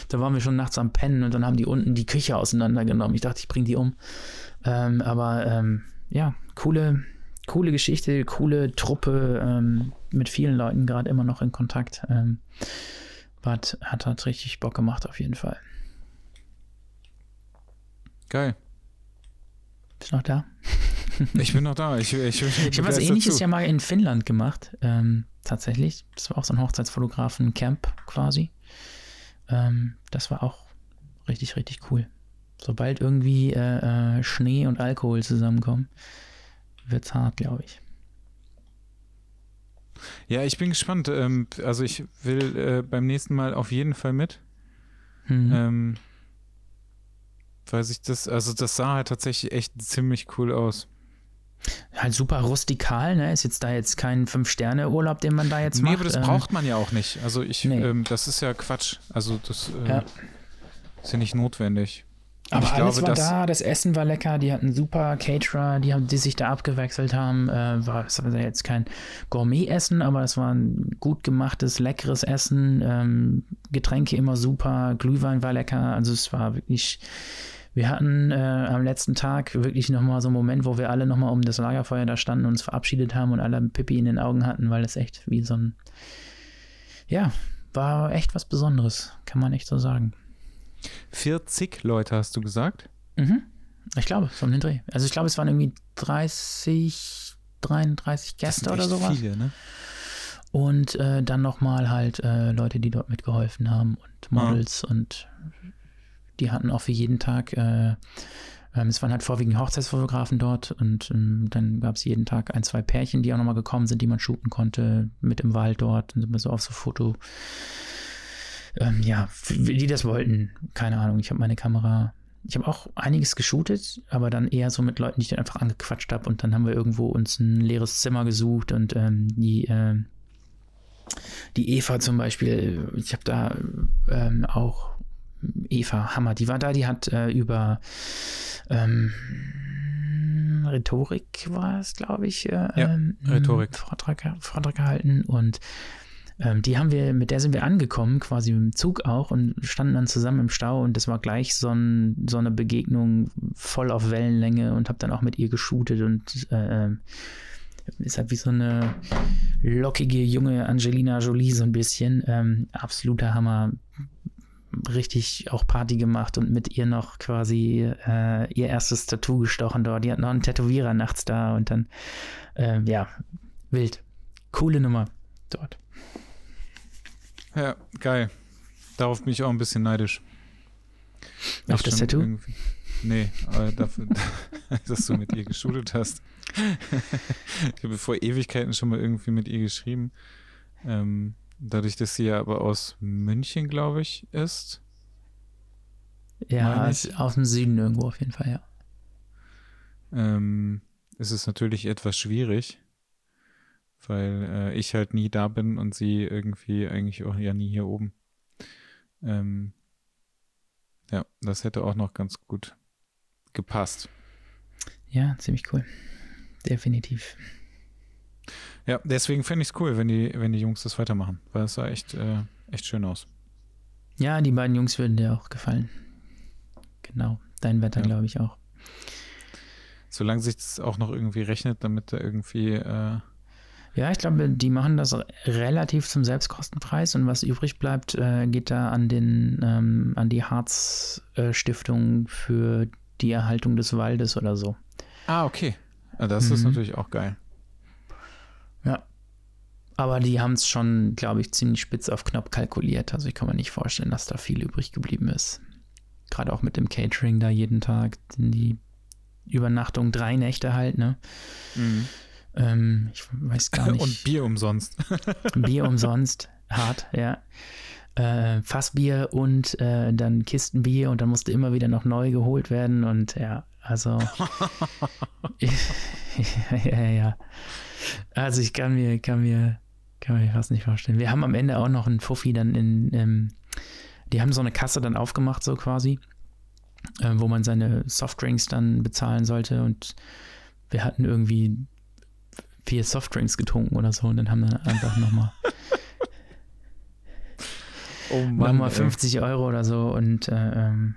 Da waren wir schon nachts am Pennen und dann haben die unten die Küche auseinandergenommen. Ich dachte, ich bringe die um. Ähm, aber ähm, ja, coole, coole Geschichte, coole Truppe, ähm, mit vielen Leuten gerade immer noch in Kontakt. Ähm, hat, hat, hat richtig Bock gemacht auf jeden Fall. Geil. Bist du noch da? ich bin noch da. Ich, ich, ich, ich habe was ähnliches ja mal in Finnland gemacht. Ähm, tatsächlich. Das war auch so ein Hochzeitsfotografen-Camp quasi. Ähm, das war auch richtig, richtig cool. Sobald irgendwie äh, äh, Schnee und Alkohol zusammenkommen, wird's hart, glaube ich. Ja, ich bin gespannt. Ähm, also ich will äh, beim nächsten Mal auf jeden Fall mit. Mhm. Weil sich das, also das sah halt tatsächlich echt ziemlich cool aus. Halt super rustikal, ne? Ist jetzt da jetzt kein Fünf-Sterne-Urlaub, den man da jetzt nee, macht. Nee, aber das ähm, braucht man ja auch nicht. Also ich, nee. ähm, das ist ja Quatsch. Also das äh, ja. ist ja nicht notwendig. Aber ich alles glaube, war da, das Essen war lecker, die hatten super Caterer, die, haben, die sich da abgewechselt haben. Äh, war, es war jetzt kein Gourmet-Essen, aber es war ein gut gemachtes, leckeres Essen. Ähm, Getränke immer super, Glühwein war lecker. Also es war wirklich wir hatten äh, am letzten Tag wirklich nochmal so einen Moment, wo wir alle nochmal um das Lagerfeuer da standen und uns verabschiedet haben und alle Pippi in den Augen hatten, weil das echt wie so ein, ja, war echt was Besonderes, kann man echt so sagen. 40 Leute hast du gesagt? Mhm. Ich glaube, so um den Dreh. Also ich glaube, es waren irgendwie 30, 33 Gäste oder sowas. Viele, ne? Und äh, dann nochmal halt äh, Leute, die dort mitgeholfen haben und Models ah. und die hatten auch für jeden Tag, äh, ähm, es waren halt vorwiegend Hochzeitsfotografen dort und ähm, dann gab es jeden Tag ein, zwei Pärchen, die auch nochmal gekommen sind, die man shooten konnte, mit im Wald dort und sind wir so auf so Foto. Ähm, ja, die das wollten, keine Ahnung. Ich habe meine Kamera ich habe auch einiges geshootet, aber dann eher so mit Leuten, die ich dann einfach angequatscht habe. Und dann haben wir irgendwo uns ein leeres Zimmer gesucht und ähm, die, äh, die Eva zum Beispiel, ich habe da ähm, auch Eva Hammer, die war da, die hat äh, über ähm, Rhetorik war es, glaube ich, äh, ja, ähm, Rhetorik. Vortrag, Vortrag gehalten und ähm, die haben wir, mit der sind wir angekommen, quasi im Zug auch und standen dann zusammen im Stau und das war gleich so, ein, so eine Begegnung voll auf Wellenlänge und habe dann auch mit ihr geshootet und äh, ähm, ist halt wie so eine lockige junge Angelina Jolie so ein bisschen. Ähm, absoluter Hammer richtig auch Party gemacht und mit ihr noch quasi äh, ihr erstes Tattoo gestochen dort. Die hat noch einen Tätowierer nachts da und dann, äh, ja, wild. Coole Nummer dort. Ja, geil. Darauf bin ich auch ein bisschen neidisch. Auf das Tattoo? Irgendwie. Nee, aber dafür, dass du mit ihr geshootet hast. ich habe vor Ewigkeiten schon mal irgendwie mit ihr geschrieben. Ähm, Dadurch, dass sie ja aber aus München, glaube ich, ist. Ja, ist aus dem Süden irgendwo auf jeden Fall, ja. Ähm, ist es natürlich etwas schwierig, weil äh, ich halt nie da bin und sie irgendwie eigentlich auch ja nie hier oben. Ähm, ja, das hätte auch noch ganz gut gepasst. Ja, ziemlich cool. Definitiv. Ja, deswegen fände ich es cool, wenn die, wenn die Jungs das weitermachen, weil es sah echt, äh, echt schön aus. Ja, die beiden Jungs würden dir auch gefallen. Genau, dein Wetter ja. glaube ich auch. Solange sich das auch noch irgendwie rechnet, damit da irgendwie. Äh ja, ich glaube, die machen das relativ zum Selbstkostenpreis und was übrig bleibt, äh, geht da an den ähm, an die Harz äh, für die Erhaltung des Waldes oder so. Ah, okay. Das mhm. ist natürlich auch geil. Ja. Aber die haben es schon, glaube ich, ziemlich spitz auf Knopf kalkuliert. Also ich kann mir nicht vorstellen, dass da viel übrig geblieben ist. Gerade auch mit dem Catering da jeden Tag. Die Übernachtung drei Nächte halt, ne? Mhm. Ähm, ich weiß gar nicht. Und Bier umsonst. Bier umsonst. Hart, ja. Äh, Fassbier und äh, dann Kistenbier und dann musste immer wieder noch neu geholt werden und ja, also ja, ja, ja. Also ich kann mir, kann mir, kann mir fast nicht vorstellen. Wir haben am Ende auch noch einen Fuffi dann in, ähm, die haben so eine Kasse dann aufgemacht, so quasi, äh, wo man seine Softdrinks dann bezahlen sollte und wir hatten irgendwie vier Softdrinks getrunken oder so und dann haben wir einfach nochmal oh nochmal 50 Euro oder so und äh, ähm,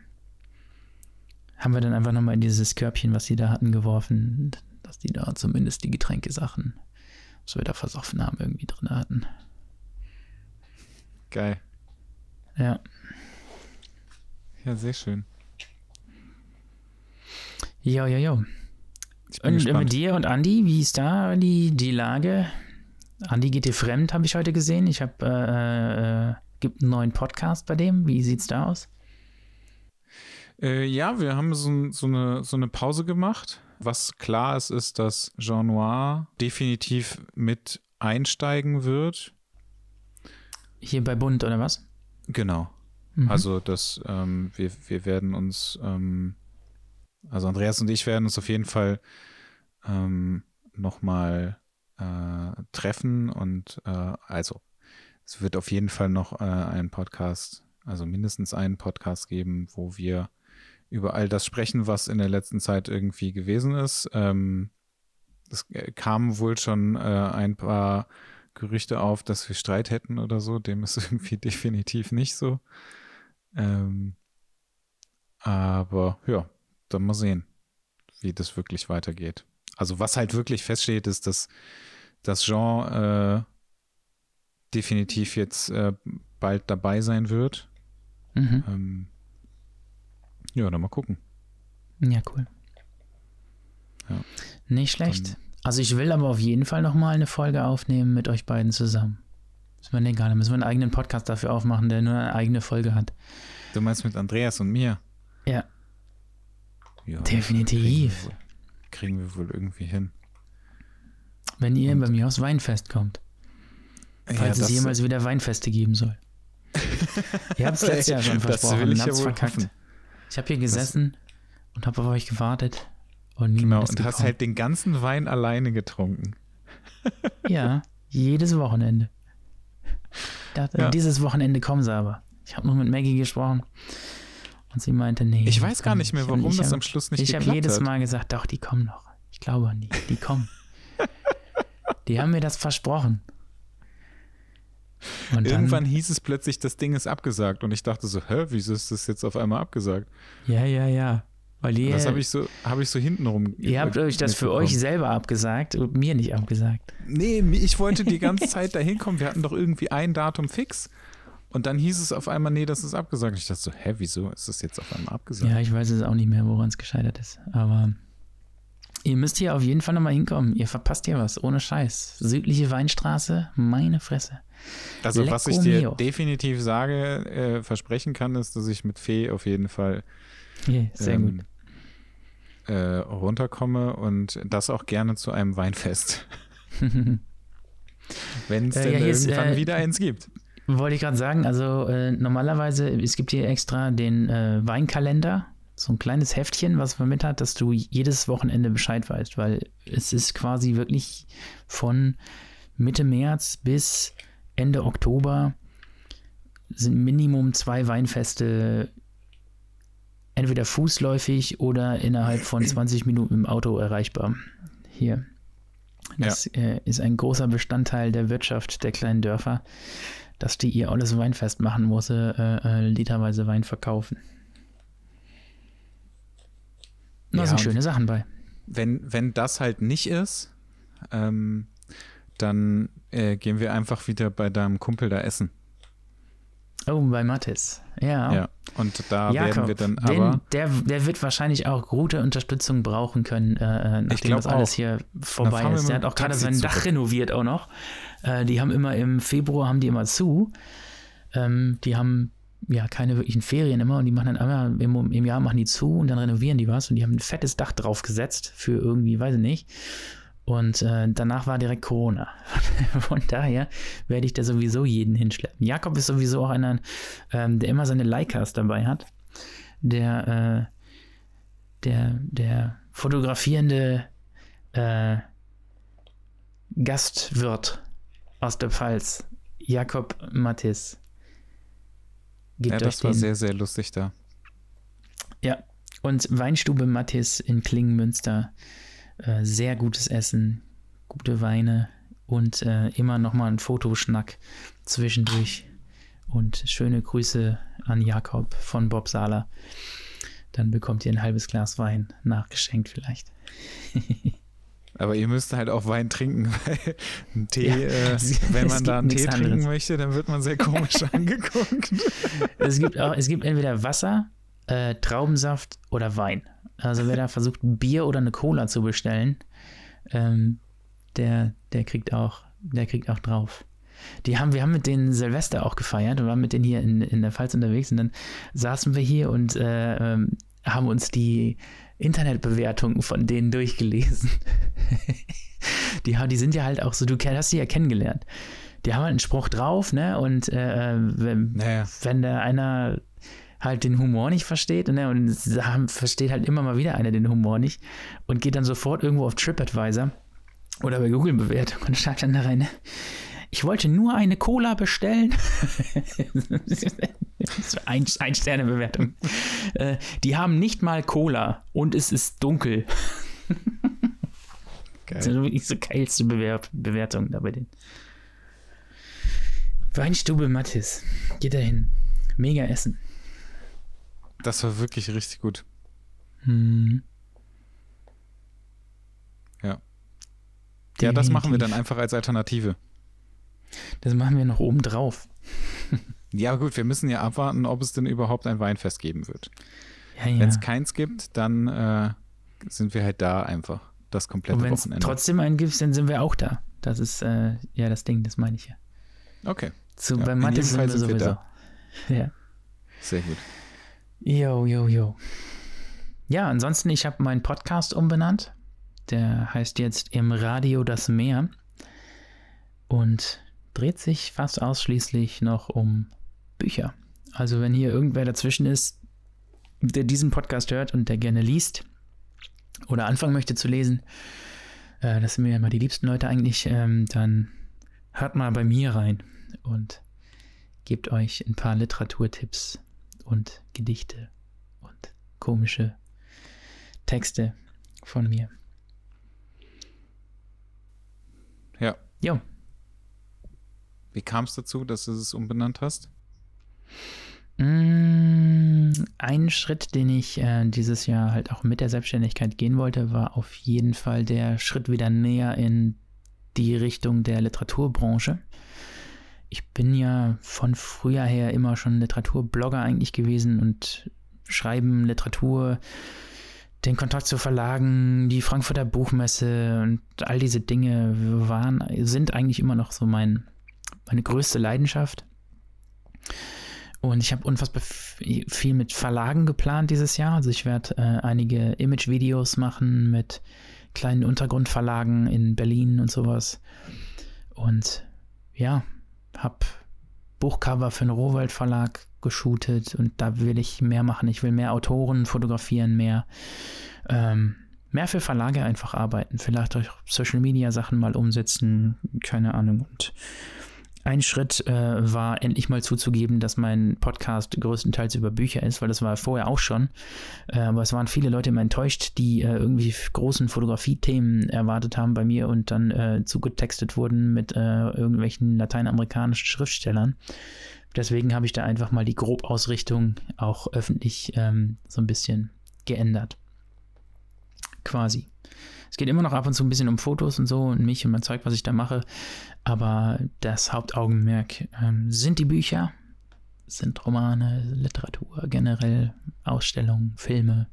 haben wir dann einfach nochmal in dieses Körbchen, was sie da hatten, geworfen, dass die da zumindest die Getränkesachen, was wir da versoffen haben, irgendwie drin hatten. Geil. Ja. Ja, sehr schön. Jo, jo, jo. Und mit dir und Andi, wie ist da die, die Lage? Andi geht dir fremd, habe ich heute gesehen. Ich habe, äh, äh, gibt einen neuen Podcast bei dem. Wie sieht's da aus? Äh, ja, wir haben so, so, eine, so eine Pause gemacht. Was klar ist, ist, dass Jean Noir definitiv mit einsteigen wird. Hier bei Bund oder was? Genau. Mhm. Also, dass ähm, wir, wir werden uns, ähm, also Andreas und ich werden uns auf jeden Fall ähm, nochmal äh, treffen und äh, also es wird auf jeden Fall noch äh, einen Podcast, also mindestens einen Podcast geben, wo wir über all das sprechen, was in der letzten Zeit irgendwie gewesen ist. Ähm, es kamen wohl schon äh, ein paar Gerüchte auf, dass wir Streit hätten oder so. Dem ist irgendwie definitiv nicht so. Ähm, aber ja, dann mal sehen, wie das wirklich weitergeht. Also was halt wirklich feststeht, ist, dass das Jean äh, definitiv jetzt äh, bald dabei sein wird. Mhm. Ähm, ja, dann mal gucken. Ja, cool. Ja. Nicht schlecht. Dann, also ich will aber auf jeden Fall nochmal eine Folge aufnehmen mit euch beiden zusammen. Müssen wir, nee, gar nicht. Müssen wir einen eigenen Podcast dafür aufmachen, der nur eine eigene Folge hat. Du meinst mit Andreas und mir? Ja. Ja Definitiv. Kriegen wir, kriegen wir, wohl irgendwie hin. Wenn ihr und, bei mir aufs Weinfest kommt. Falls ja, es jemals wieder Weinfeste geben soll. ihr habt es letztes Jahr schon versprochen. Das will ich ja wohl verkackt. Hoffen. Ich habe hier gesessen das, und habe auf euch gewartet. Und genau, und hast halt den ganzen Wein alleine getrunken. ja, jedes Wochenende. Dachte, ja. Dieses Wochenende kommen sie aber. Ich habe noch mit Maggie gesprochen und sie meinte, nee. Ich weiß gar nicht mehr, warum das hab, am Schluss nicht ich geklappt Ich habe jedes Mal gesagt, doch, die kommen noch. Ich glaube an die, die kommen. die haben mir das versprochen. Und Irgendwann dann, hieß es plötzlich, das Ding ist abgesagt. Und ich dachte so, hä, wieso ist das jetzt auf einmal abgesagt? Ja, ja, ja. Weil ihr, das habe ich so, habe ich so hintenrum. Ihr habt euch das für euch selber abgesagt und mir nicht abgesagt. Nee, ich wollte die ganze Zeit da hinkommen. Wir hatten doch irgendwie ein Datum fix. Und dann hieß es auf einmal, nee, das ist abgesagt. Ich dachte so, hä, wieso ist das jetzt auf einmal abgesagt? Ja, ich weiß es auch nicht mehr, woran es gescheitert ist. Aber Ihr müsst hier auf jeden Fall nochmal hinkommen. Ihr verpasst hier was, ohne Scheiß. Südliche Weinstraße, meine Fresse. Also, Lecco was ich dir mio. definitiv sage, äh, versprechen kann, ist, dass ich mit Fee auf jeden Fall yeah, sehr ähm, gut. Äh, runterkomme und das auch gerne zu einem Weinfest. Wenn es äh, denn ja, irgendwann ist, wieder eins gibt. Wollte ich gerade sagen, also äh, normalerweise, es gibt hier extra den äh, Weinkalender so ein kleines Heftchen, was man mit hat, dass du jedes Wochenende Bescheid weißt, weil es ist quasi wirklich von Mitte März bis Ende Oktober sind Minimum zwei Weinfeste entweder fußläufig oder innerhalb von 20 Minuten im Auto erreichbar. Hier. Das ja. äh, ist ein großer Bestandteil der Wirtschaft der kleinen Dörfer, dass die ihr alles Weinfest machen muss, äh, äh, literweise Wein verkaufen. Da ja, sind schöne Sachen bei. Wenn, wenn das halt nicht ist, ähm, dann äh, gehen wir einfach wieder bei deinem Kumpel da essen. Oh, bei Mattis. Ja. Ja, und da Jakob, werden wir dann aber. Den, der, der wird wahrscheinlich auch gute Unterstützung brauchen können, äh, äh nachdem das alles auch. hier vorbei ist. Der hat auch gerade sein Dach renoviert auch noch. Äh, die haben immer im Februar haben die immer zu. Ähm, die haben ja keine wirklichen Ferien immer und die machen dann einmal im, im Jahr machen die zu und dann renovieren die was und die haben ein fettes Dach draufgesetzt für irgendwie, weiß ich nicht. Und äh, danach war direkt Corona. Von daher werde ich da sowieso jeden hinschleppen. Jakob ist sowieso auch einer, ähm, der immer seine Leicas dabei hat. Der, äh, der, der fotografierende äh, Gastwirt aus der Pfalz, Jakob Mattis. ja, das war sehr, sehr lustig da. Ja, und Weinstube Mattis in Klingenmünster äh, sehr gutes Essen, gute Weine und äh, immer nochmal ein Fotoschnack zwischendurch. Und schöne Grüße an Jakob von Bob Sala. Dann bekommt ihr ein halbes Glas Wein nachgeschenkt vielleicht. Aber ihr müsst halt auch Wein trinken, weil ein Tee, ja, äh, wenn man da einen Tee trinken anderes. möchte, dann wird man sehr komisch angeguckt. Es gibt auch, es gibt entweder Wasser, äh, Traubensaft oder Wein. Also wer da versucht, Bier oder eine Cola zu bestellen, ähm, der, der kriegt auch, der kriegt auch drauf. Die haben, wir haben mit denen Silvester auch gefeiert und waren mit denen hier in, in der Pfalz unterwegs und dann saßen wir hier und äh, ähm, haben uns die Internetbewertungen von denen durchgelesen. die, die sind ja halt auch so, du hast sie ja kennengelernt. Die haben halt einen Spruch drauf, ne? Und äh, wenn, naja. wenn da einer halt den Humor nicht versteht ne? und da versteht halt immer mal wieder einer den Humor nicht und geht dann sofort irgendwo auf TripAdvisor oder bei Google Bewertung und schreibt dann da rein, ne? Ich wollte nur eine Cola bestellen. ein, ein Sterne Bewertung. Äh, die haben nicht mal Cola und es ist dunkel. Geil. Das ist wirklich so geilste Bewerb Bewertung da bei denen. Weinstube Mattis. Geht dahin. Mega Essen. Das war wirklich richtig gut. Hm. Ja. Definitiv. Ja, das machen wir dann einfach als Alternative. Das machen wir noch oben drauf. ja, gut, wir müssen ja abwarten, ob es denn überhaupt ein Weinfest geben wird. Ja, ja. Wenn es keins gibt, dann äh, sind wir halt da einfach. Das komplette Und Wochenende. trotzdem einen gibt, dann sind wir auch da. Das ist äh, ja das Ding, das meine ich ja. Okay. Zu, ja, bei Mathe sind wir sowieso. Wir ja. Sehr gut. Jo, jo, jo. Ja, ansonsten, ich habe meinen Podcast umbenannt. Der heißt jetzt Im Radio das Meer und dreht sich fast ausschließlich noch um Bücher. Also wenn hier irgendwer dazwischen ist, der diesen Podcast hört und der gerne liest oder anfangen möchte zu lesen, äh, das sind mir immer die liebsten Leute eigentlich, ähm, dann hört mal bei mir rein und gebt euch ein paar Literaturtipps und Gedichte und komische Texte von mir. Ja. Jo. Wie kam es dazu, dass du es umbenannt hast? Mm, ein Schritt, den ich äh, dieses Jahr halt auch mit der Selbstständigkeit gehen wollte, war auf jeden Fall der Schritt wieder näher in die Richtung der Literaturbranche ich bin ja von früher her immer schon Literaturblogger eigentlich gewesen und schreiben Literatur, den Kontakt zu Verlagen, die Frankfurter Buchmesse und all diese Dinge waren, sind eigentlich immer noch so mein, meine größte Leidenschaft. Und ich habe unfassbar viel mit Verlagen geplant dieses Jahr. Also ich werde äh, einige Image-Videos machen mit kleinen Untergrundverlagen in Berlin und sowas. Und ja, habe Buchcover für den Rohwald Verlag geshootet und da will ich mehr machen. Ich will mehr Autoren fotografieren, mehr, ähm, mehr für Verlage einfach arbeiten. Vielleicht auch Social Media Sachen mal umsetzen, keine Ahnung. Und ein Schritt äh, war endlich mal zuzugeben, dass mein Podcast größtenteils über Bücher ist, weil das war vorher auch schon. Äh, aber es waren viele Leute immer enttäuscht, die äh, irgendwie großen Fotografie-Themen erwartet haben bei mir und dann äh, zugetextet wurden mit äh, irgendwelchen lateinamerikanischen Schriftstellern. Deswegen habe ich da einfach mal die Grobausrichtung auch öffentlich ähm, so ein bisschen geändert. Quasi. Es geht immer noch ab und zu ein bisschen um Fotos und so und mich und mein Zeug, was ich da mache. Aber das Hauptaugenmerk ähm, sind die Bücher, sind Romane, Literatur, generell Ausstellungen, Filme.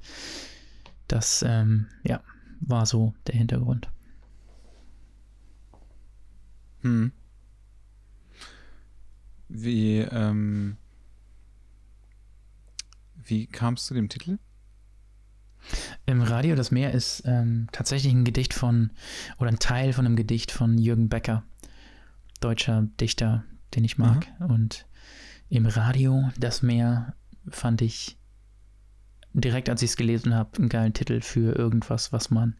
Das, ähm, ja, war so der Hintergrund. Hm. Wie, ähm, wie kamst du dem Titel? Im Radio das Meer ist ähm, tatsächlich ein Gedicht von, oder ein Teil von einem Gedicht von Jürgen Becker, deutscher Dichter, den ich mag. Mhm. Und im Radio das Meer fand ich direkt, als ich es gelesen habe, einen geilen Titel für irgendwas, was man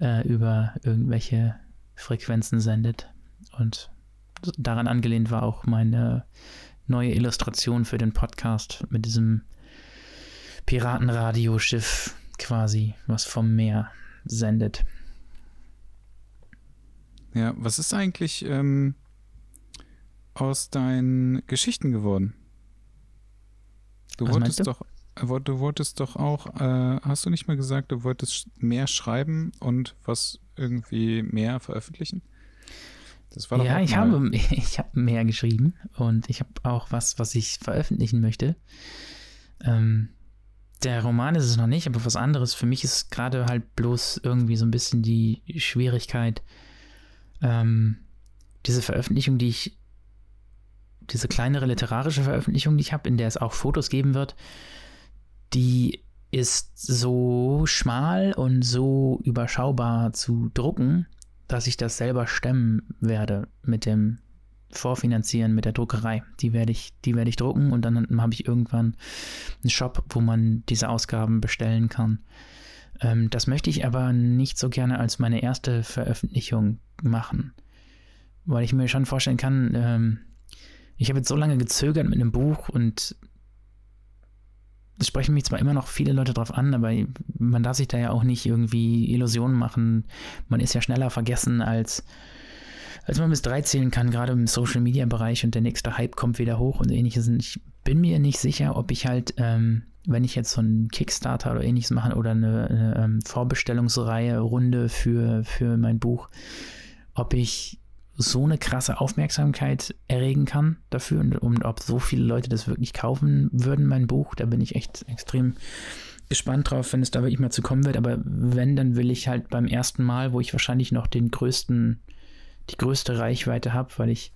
äh, über irgendwelche Frequenzen sendet. Und daran angelehnt war auch meine neue Illustration für den Podcast mit diesem Piratenradioschiff quasi, was vom Meer sendet. Ja, was ist eigentlich ähm, aus deinen Geschichten geworden? Du was wolltest doch, äh, du wolltest doch auch, äh, hast du nicht mal gesagt, du wolltest mehr schreiben und was irgendwie mehr veröffentlichen? Das war ja, ich habe, ich habe mehr geschrieben und ich habe auch was, was ich veröffentlichen möchte. Ähm, der Roman ist es noch nicht, aber was anderes. Für mich ist gerade halt bloß irgendwie so ein bisschen die Schwierigkeit, ähm, diese Veröffentlichung, die ich, diese kleinere literarische Veröffentlichung, die ich habe, in der es auch Fotos geben wird, die ist so schmal und so überschaubar zu drucken, dass ich das selber stemmen werde mit dem vorfinanzieren mit der Druckerei. Die werde ich, die werde ich drucken und dann habe ich irgendwann einen Shop, wo man diese Ausgaben bestellen kann. Ähm, das möchte ich aber nicht so gerne als meine erste Veröffentlichung machen, weil ich mir schon vorstellen kann, ähm, ich habe jetzt so lange gezögert mit einem Buch und es sprechen mich zwar immer noch viele Leute drauf an, aber man darf sich da ja auch nicht irgendwie Illusionen machen. Man ist ja schneller vergessen als als man bis drei zählen kann, gerade im Social Media Bereich und der nächste Hype kommt wieder hoch und ähnliches. Ich bin mir nicht sicher, ob ich halt, ähm, wenn ich jetzt so einen Kickstarter oder ähnliches mache oder eine, eine ähm, Vorbestellungsreihe, Runde für, für mein Buch, ob ich so eine krasse Aufmerksamkeit erregen kann dafür und, und ob so viele Leute das wirklich kaufen würden, mein Buch. Da bin ich echt extrem gespannt drauf, wenn es da wirklich mal zu kommen wird. Aber wenn, dann will ich halt beim ersten Mal, wo ich wahrscheinlich noch den größten die größte Reichweite habe, weil ich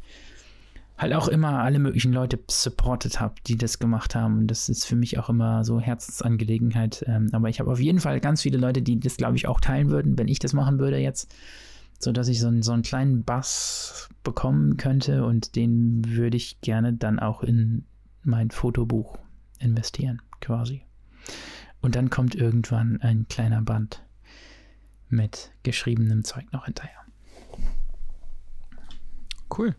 halt auch immer alle möglichen Leute supportet habe, die das gemacht haben. Das ist für mich auch immer so Herzensangelegenheit. Ähm, aber ich habe auf jeden Fall ganz viele Leute, die das, glaube ich, auch teilen würden, wenn ich das machen würde jetzt. So dass ich so einen, so einen kleinen Bass bekommen könnte und den würde ich gerne dann auch in mein Fotobuch investieren, quasi. Und dann kommt irgendwann ein kleiner Band mit geschriebenem Zeug noch hinterher. Cool.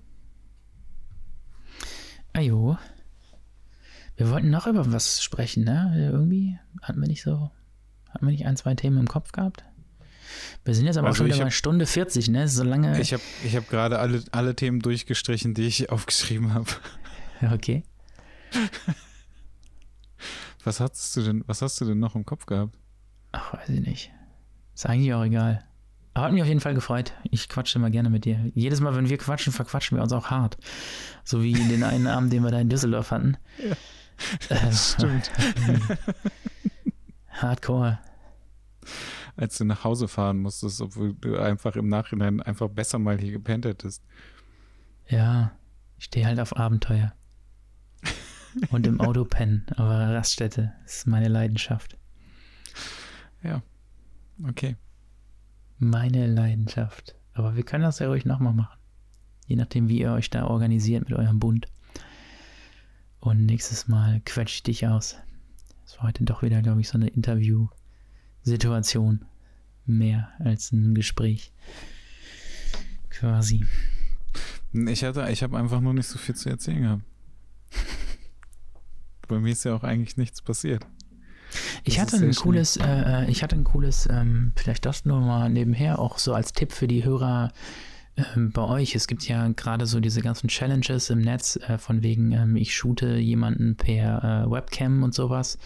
Ajo. Wir wollten noch über was sprechen, ne? Irgendwie hatten wir nicht so, hatten wir nicht ein, zwei Themen im Kopf gehabt? Wir sind jetzt aber also schon wieder bei Stunde 40, ne? So lange. Ich habe ich hab gerade alle, alle Themen durchgestrichen, die ich aufgeschrieben habe. Okay. was hast du denn, was hast du denn noch im Kopf gehabt? Ach, weiß ich nicht. Ist eigentlich auch egal. Aber hat mich auf jeden Fall gefreut. Ich quatsche immer gerne mit dir. Jedes Mal, wenn wir quatschen, verquatschen wir uns auch hart. So wie den einen Abend, den wir da in Düsseldorf hatten. Ja, das äh, stimmt. Hardcore. Als du nach Hause fahren musstest, obwohl du einfach im Nachhinein einfach besser mal hier gepennt hättest. Ja, ich stehe halt auf Abenteuer. Und im Auto pennen. Aber Raststätte ist meine Leidenschaft. Ja, okay meine Leidenschaft. Aber wir können das ja ruhig nochmal machen. Je nachdem, wie ihr euch da organisiert mit eurem Bund. Und nächstes Mal quetsche ich dich aus. Das war heute doch wieder, glaube ich, so eine Interview-Situation. Mehr als ein Gespräch. Quasi. Ich ich habe einfach nur nicht so viel zu erzählen gehabt. Bei mir ist ja auch eigentlich nichts passiert. Ich hatte, ein cooles, äh, äh, ich hatte ein cooles, ähm, vielleicht das nur mal nebenher, auch so als Tipp für die Hörer ähm, bei euch. Es gibt ja gerade so diese ganzen Challenges im Netz, äh, von wegen, ähm, ich shoote jemanden per äh, Webcam und sowas.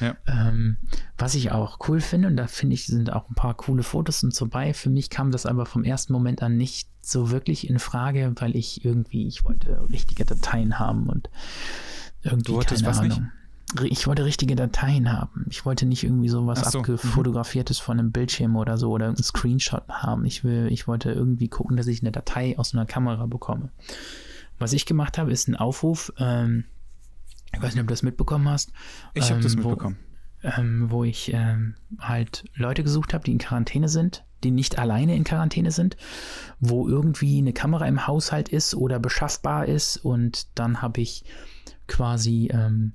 Ja. Ähm, was ich auch cool finde, und da finde ich, sind auch ein paar coole Fotos und so bei. Für mich kam das aber vom ersten Moment an nicht so wirklich in Frage, weil ich irgendwie, ich wollte richtige Dateien haben und irgendwie du wolltest keine was Ahnung. Nicht? Ich wollte richtige Dateien haben. Ich wollte nicht irgendwie sowas so. abgefotografiertes mhm. von einem Bildschirm oder so oder einen Screenshot haben. Ich will, ich wollte irgendwie gucken, dass ich eine Datei aus einer Kamera bekomme. Was ich gemacht habe, ist ein Aufruf. Ähm, ich weiß nicht, ob du das mitbekommen hast. Ich ähm, habe das mitbekommen. Wo, ähm, wo ich ähm, halt Leute gesucht habe, die in Quarantäne sind, die nicht alleine in Quarantäne sind, wo irgendwie eine Kamera im Haushalt ist oder beschaffbar ist und dann habe ich quasi ähm,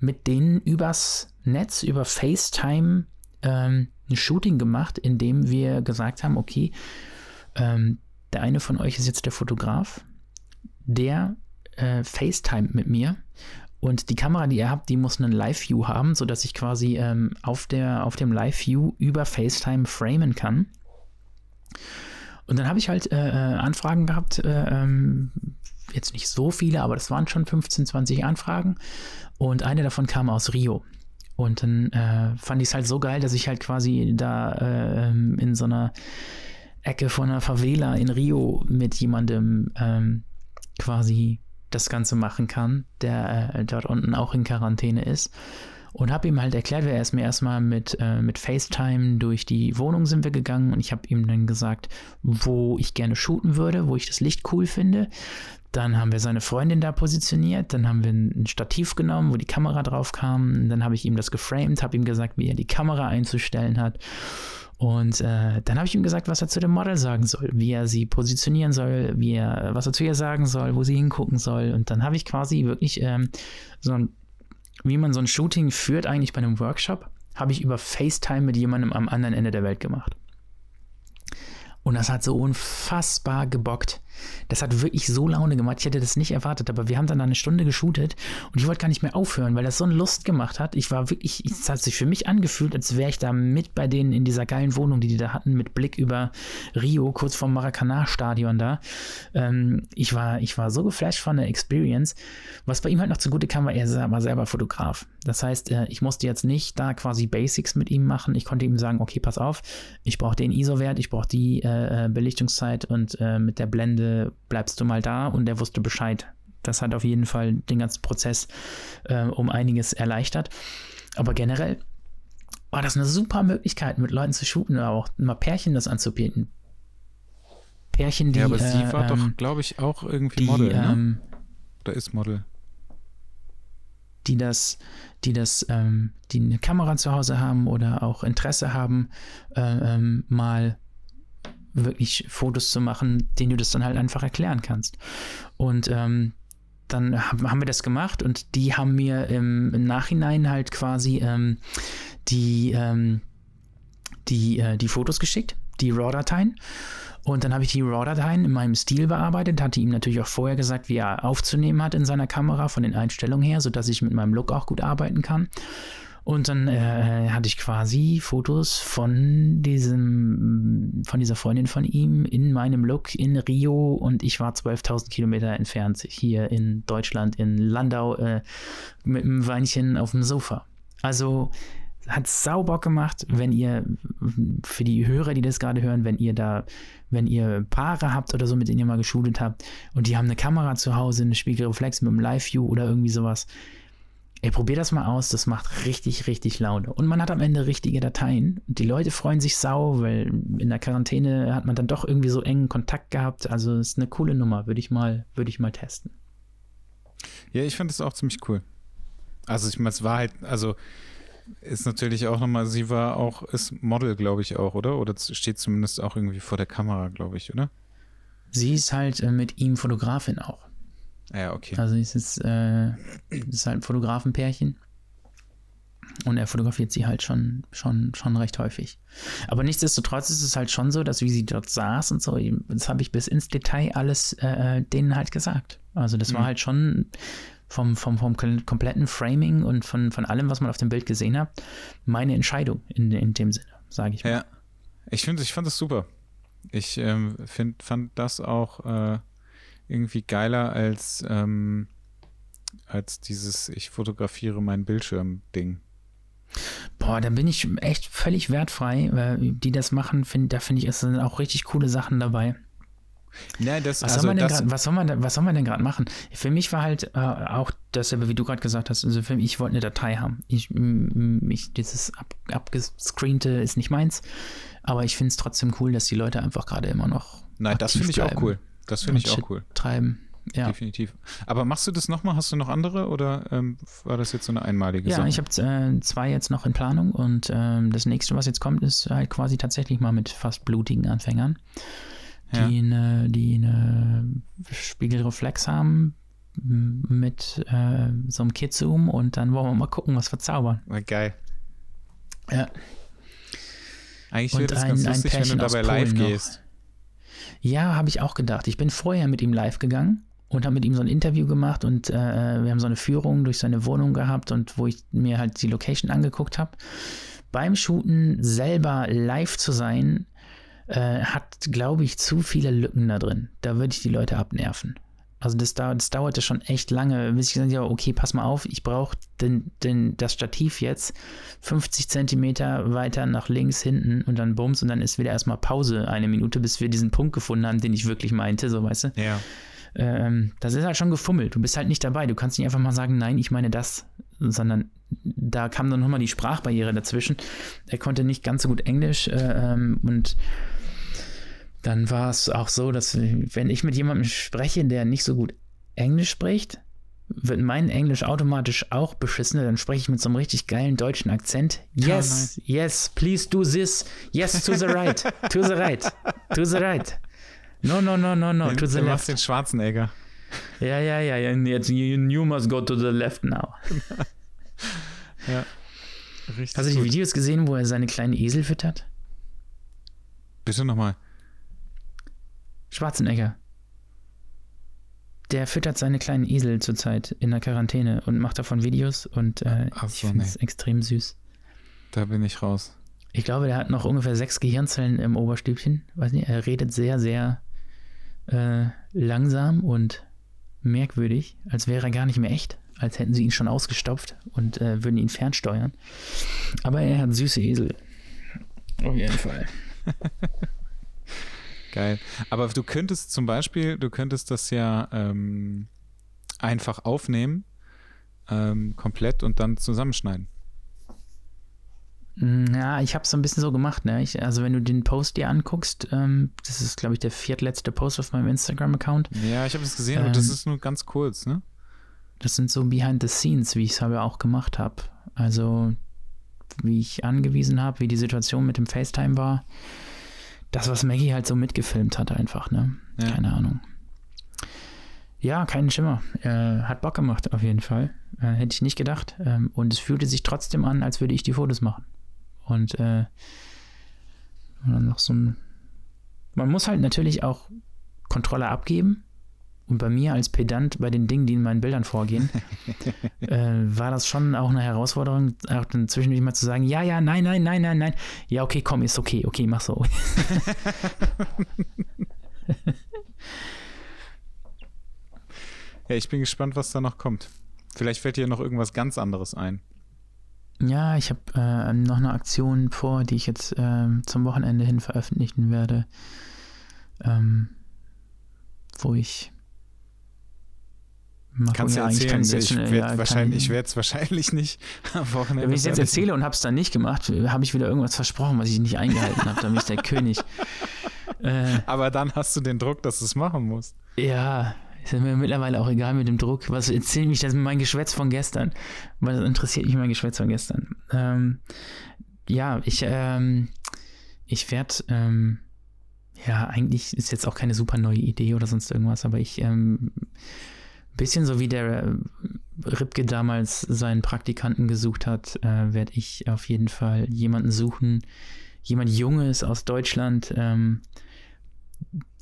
mit denen übers Netz, über FaceTime ähm, ein Shooting gemacht, in dem wir gesagt haben, okay, ähm, der eine von euch ist jetzt der Fotograf, der äh, FaceTime mit mir und die Kamera, die ihr habt, die muss einen Live-View haben, sodass ich quasi ähm, auf, der, auf dem Live-View über FaceTime framen kann. Und dann habe ich halt äh, äh Anfragen gehabt, äh, ähm, jetzt nicht so viele, aber das waren schon 15, 20 Anfragen. Und eine davon kam aus Rio. Und dann äh, fand ich es halt so geil, dass ich halt quasi da äh, in so einer Ecke von einer Favela in Rio mit jemandem ähm, quasi das Ganze machen kann, der äh, dort unten auch in Quarantäne ist. Und habe ihm halt erklärt, er ist mir erstmal mit, äh, mit FaceTime durch die Wohnung sind wir gegangen und ich habe ihm dann gesagt, wo ich gerne shooten würde, wo ich das Licht cool finde. Dann haben wir seine Freundin da positioniert, dann haben wir ein Stativ genommen, wo die Kamera drauf kam. Dann habe ich ihm das geframed, habe ihm gesagt, wie er die Kamera einzustellen hat. Und äh, dann habe ich ihm gesagt, was er zu dem Model sagen soll, wie er sie positionieren soll, wie er, was er zu ihr sagen soll, wo sie hingucken soll. Und dann habe ich quasi wirklich ähm, so ein, wie man so ein Shooting führt eigentlich bei einem Workshop, habe ich über FaceTime mit jemandem am anderen Ende der Welt gemacht. Und das hat so unfassbar gebockt. Das hat wirklich so Laune gemacht. Ich hätte das nicht erwartet, aber wir haben dann eine Stunde geshootet und ich wollte gar nicht mehr aufhören, weil das so eine Lust gemacht hat. Ich war wirklich, es hat sich für mich angefühlt, als wäre ich da mit bei denen in dieser geilen Wohnung, die die da hatten, mit Blick über Rio, kurz vorm Maracanã-Stadion da. Ähm, ich, war, ich war so geflasht von der Experience. Was bei ihm halt noch zugute kam, war, er war selber Fotograf. Das heißt, äh, ich musste jetzt nicht da quasi Basics mit ihm machen. Ich konnte ihm sagen, okay, pass auf, ich brauche den ISO-Wert, ich brauche die äh, äh, Belichtungszeit und äh, mit der Blende bleibst du mal da und der wusste Bescheid. Das hat auf jeden Fall den ganzen Prozess äh, um einiges erleichtert. Aber generell war das eine super Möglichkeit, mit Leuten zu shooten oder auch mal Pärchen das anzubieten. Pärchen, die. Ja, aber sie äh, war ähm, doch, glaube ich, auch irgendwie die, Model, ne? Ähm, oder ist Model die das, die das, ähm, die eine Kamera zu Hause haben oder auch Interesse haben, äh, ähm, mal wirklich Fotos zu machen, denen du das dann halt einfach erklären kannst. Und ähm, dann haben wir das gemacht und die haben mir im, Nachhinein halt quasi ähm, die, ähm, die, äh, die Fotos geschickt, die RAW-Dateien. Und dann habe ich die RAW-Dateien in meinem Stil bearbeitet, hatte ihm natürlich auch vorher gesagt, wie er aufzunehmen hat in seiner Kamera von den Einstellungen her, sodass ich mit meinem Look auch gut arbeiten kann. Und dann äh, hatte ich quasi Fotos von diesem, von dieser Freundin von ihm in meinem Look in Rio und ich war 12.000 Kilometer entfernt hier in Deutschland, in Landau, äh, mit einem Weinchen auf dem Sofa. Also hat sauber gemacht, wenn ihr, für die Hörer, die das gerade hören, wenn ihr da, wenn ihr Paare habt oder so, mit denen ihr mal geschult habt und die haben eine Kamera zu Hause, eine Spiegelreflex mit einem Live-View oder irgendwie sowas. Ey, probier das mal aus, das macht richtig, richtig Laune. Und man hat am Ende richtige Dateien. Die Leute freuen sich sau, weil in der Quarantäne hat man dann doch irgendwie so engen Kontakt gehabt. Also ist eine coole Nummer, würde ich mal, würde ich mal testen. Ja, ich fand es auch ziemlich cool. Also ich meine, es war halt, also ist natürlich auch nochmal, sie war auch, ist Model, glaube ich auch, oder? Oder steht zumindest auch irgendwie vor der Kamera, glaube ich, oder? Sie ist halt äh, mit ihm Fotografin auch. Ja, okay. Also es ist, äh, ist halt ein Fotografenpärchen. Und er fotografiert sie halt schon, schon, schon recht häufig. Aber nichtsdestotrotz ist es halt schon so, dass wie sie dort saß und so, das habe ich bis ins Detail alles äh, denen halt gesagt. Also das mhm. war halt schon vom, vom, vom kompletten Framing und von, von allem, was man auf dem Bild gesehen hat, meine Entscheidung in, in dem Sinne, sage ich mal. Ja, ich finde, ich fand das super. Ich ähm, find, fand das auch äh, irgendwie geiler als, ähm, als dieses Ich fotografiere meinen Bildschirm-Ding. Boah, da bin ich echt völlig wertfrei, weil die das machen, find, da finde ich, es sind auch richtig coole Sachen dabei. Nein, das, was, also soll man das, grad, was, soll man was soll man denn gerade machen? Für mich war halt äh, auch dasselbe, wie du gerade gesagt hast. Also für mich, ich wollte eine Datei haben. Ich, mich, dieses ab, abgescreente ist nicht meins, aber ich finde es trotzdem cool, dass die Leute einfach gerade immer noch. Nein, das finde ich auch cool. Das finde ich auch cool. Treiben. Ja. Definitiv. Aber machst du das nochmal? Hast du noch andere oder ähm, war das jetzt so eine einmalige ja, Sache? Ja, ich habe äh, zwei jetzt noch in Planung und ähm, das nächste, was jetzt kommt, ist halt quasi tatsächlich mal mit fast blutigen Anfängern die, ja. eine, die eine Spiegelreflex haben mit äh, so einem Kit-Zoom und dann wollen wir mal gucken, was wir zaubern. Geil. Ja. Eigentlich wäre das ganz lustig, wenn du dabei live noch. gehst. Ja, habe ich auch gedacht. Ich bin vorher mit ihm live gegangen und habe mit ihm so ein Interview gemacht und äh, wir haben so eine Führung durch seine Wohnung gehabt und wo ich mir halt die Location angeguckt habe. Beim Shooten selber live zu sein, äh, hat, glaube ich, zu viele Lücken da drin. Da würde ich die Leute abnerven. Also das, das dauerte schon echt lange, bis ich gesagt habe, okay, pass mal auf, ich brauche den, den, das Stativ jetzt 50 Zentimeter weiter nach links hinten und dann bums und dann ist wieder erstmal Pause eine Minute, bis wir diesen Punkt gefunden haben, den ich wirklich meinte, so weißt du. Ja. Ähm, das ist halt schon gefummelt. Du bist halt nicht dabei. Du kannst nicht einfach mal sagen, nein, ich meine das, sondern da kam dann nochmal die Sprachbarriere dazwischen. Er konnte nicht ganz so gut Englisch äh, ähm, und dann war es auch so, dass wenn ich mit jemandem spreche, der nicht so gut Englisch spricht, wird mein Englisch automatisch auch beschissen. Dann spreche ich mit so einem richtig geilen deutschen Akzent. Yes, oh yes, please do this. Yes, to the right, to the right, to the right. No, no, no, no, no, to the du left. den Schwarzenegger. Ja, ja, ja, ja. Jetzt, you, you must go to the left now. ja. Richtig Hast du die Videos gesehen, wo er seine kleinen Esel füttert? Bitte nochmal. Schwarzenegger. Der füttert seine kleinen Esel zurzeit in der Quarantäne und macht davon Videos und äh, so, ich finde es nee. extrem süß. Da bin ich raus. Ich glaube, der hat noch ungefähr sechs Gehirnzellen im Oberstübchen. Weiß nicht, er redet sehr, sehr äh, langsam und merkwürdig, als wäre er gar nicht mehr echt, als hätten sie ihn schon ausgestopft und äh, würden ihn fernsteuern. Aber er hat süße Esel. Auf jeden Fall. Geil. Aber du könntest zum Beispiel, du könntest das ja ähm, einfach aufnehmen, ähm, komplett und dann zusammenschneiden. Mm, ja, ich habe es so ein bisschen so gemacht. Ne? Ich, also wenn du den Post dir anguckst, ähm, das ist, glaube ich, der viertletzte Post auf meinem Instagram-Account. Ja, ich habe es gesehen, und das ähm, ist nur ganz kurz, ne? Das sind so Behind the Scenes, wie ich es aber auch gemacht habe. Also wie ich angewiesen habe, wie die Situation mit dem FaceTime war das, was Maggie halt so mitgefilmt hat, einfach, ne? Ja. Keine Ahnung. Ja, keinen Schimmer. Äh, hat Bock gemacht, auf jeden Fall. Äh, hätte ich nicht gedacht. Ähm, und es fühlte sich trotzdem an, als würde ich die Fotos machen. Und äh, dann noch so ein. Man muss halt natürlich auch Kontrolle abgeben. Und bei mir als Pedant bei den Dingen, die in meinen Bildern vorgehen, äh, war das schon auch eine Herausforderung, auch dann zwischendurch mal zu sagen, ja, ja, nein, nein, nein, nein, nein. Ja, okay, komm, ist okay, okay, mach so. ja, ich bin gespannt, was da noch kommt. Vielleicht fällt dir noch irgendwas ganz anderes ein. Ja, ich habe äh, noch eine Aktion vor, die ich jetzt äh, zum Wochenende hin veröffentlichen werde, ähm, wo ich Mal Kannst du ja, erzählen, ich, ich werde ja, wahrscheinlich, es wahrscheinlich nicht am Wochenende. Wenn ich es jetzt erzähle und habe es dann nicht gemacht, habe ich wieder irgendwas versprochen, was ich nicht eingehalten habe. Dann bin ich der König. Äh, Aber dann hast du den Druck, dass du es machen musst. Ja, ist mir mittlerweile auch egal mit dem Druck. Was erzählt mich das mein Geschwätz von gestern? Weil das interessiert mich mein Geschwätz von gestern. Ähm, ja, ich, ähm, ich werde, ähm, ja, eigentlich ist jetzt auch keine super neue Idee oder sonst irgendwas, aber ich, ähm, Bisschen so wie der äh, Ripke damals seinen Praktikanten gesucht hat, äh, werde ich auf jeden Fall jemanden suchen, jemand Junges aus Deutschland, ähm,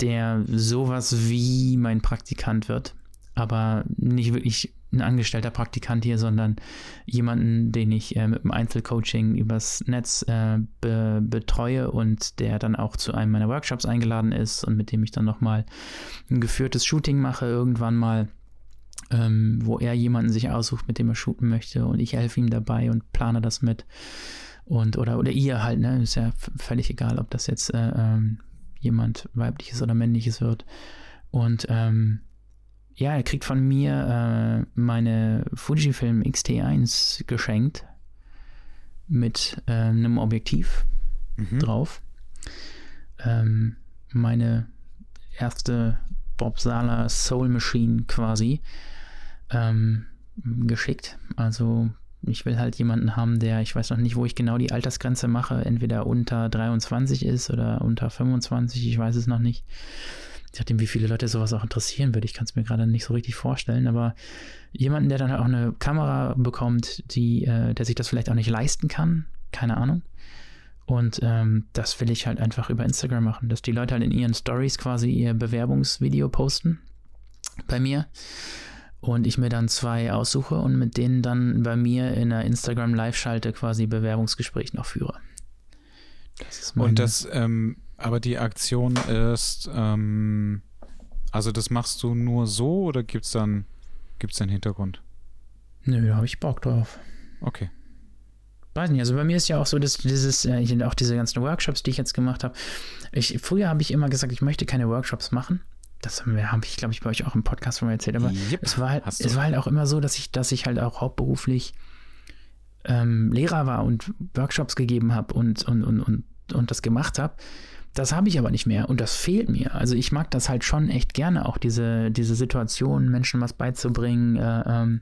der sowas wie mein Praktikant wird, aber nicht wirklich ein angestellter Praktikant hier, sondern jemanden, den ich äh, mit einem Einzelcoaching übers Netz äh, be betreue und der dann auch zu einem meiner Workshops eingeladen ist und mit dem ich dann nochmal ein geführtes Shooting mache, irgendwann mal, ähm, wo er jemanden sich aussucht, mit dem er shooten möchte und ich helfe ihm dabei und plane das mit. Und, oder, oder ihr halt, ne? Ist ja völlig egal, ob das jetzt äh, ähm, jemand weibliches oder männliches wird. Und ähm, ja, er kriegt von mir äh, meine Fujifilm X-T1 geschenkt mit äh, einem Objektiv mhm. drauf. Ähm, meine erste Bob Sala Soul Machine quasi ähm, geschickt. Also ich will halt jemanden haben, der, ich weiß noch nicht, wo ich genau die Altersgrenze mache, entweder unter 23 ist oder unter 25, ich weiß es noch nicht je nachdem, wie viele Leute sowas auch interessieren würde. Ich kann es mir gerade nicht so richtig vorstellen, aber jemanden, der dann auch eine Kamera bekommt, die, äh, der sich das vielleicht auch nicht leisten kann, keine Ahnung. Und ähm, das will ich halt einfach über Instagram machen, dass die Leute halt in ihren Stories quasi ihr Bewerbungsvideo posten bei mir und ich mir dann zwei aussuche und mit denen dann bei mir in der Instagram Live-Schalte quasi Bewerbungsgespräch noch führe. Das und das ähm, aber die Aktion ist, ähm, also das machst du nur so oder gibt es dann gibt's einen Hintergrund? Nö, da habe ich Bock drauf. Okay. Weiß nicht, also bei mir ist ja auch so, dass dieses, äh, auch diese ganzen Workshops, die ich jetzt gemacht habe. Ich, früher habe ich immer gesagt, ich möchte keine Workshops machen. Das habe hab ich, glaube ich, bei euch auch im Podcast schon mal erzählt. Aber yep, es, war halt, es war halt auch immer so, dass ich, dass ich halt auch hauptberuflich ähm, Lehrer war und Workshops gegeben habe und, und, und, und, und das gemacht habe. Das habe ich aber nicht mehr und das fehlt mir. Also ich mag das halt schon echt gerne, auch diese, diese Situation, Menschen was beizubringen. Äh, ähm,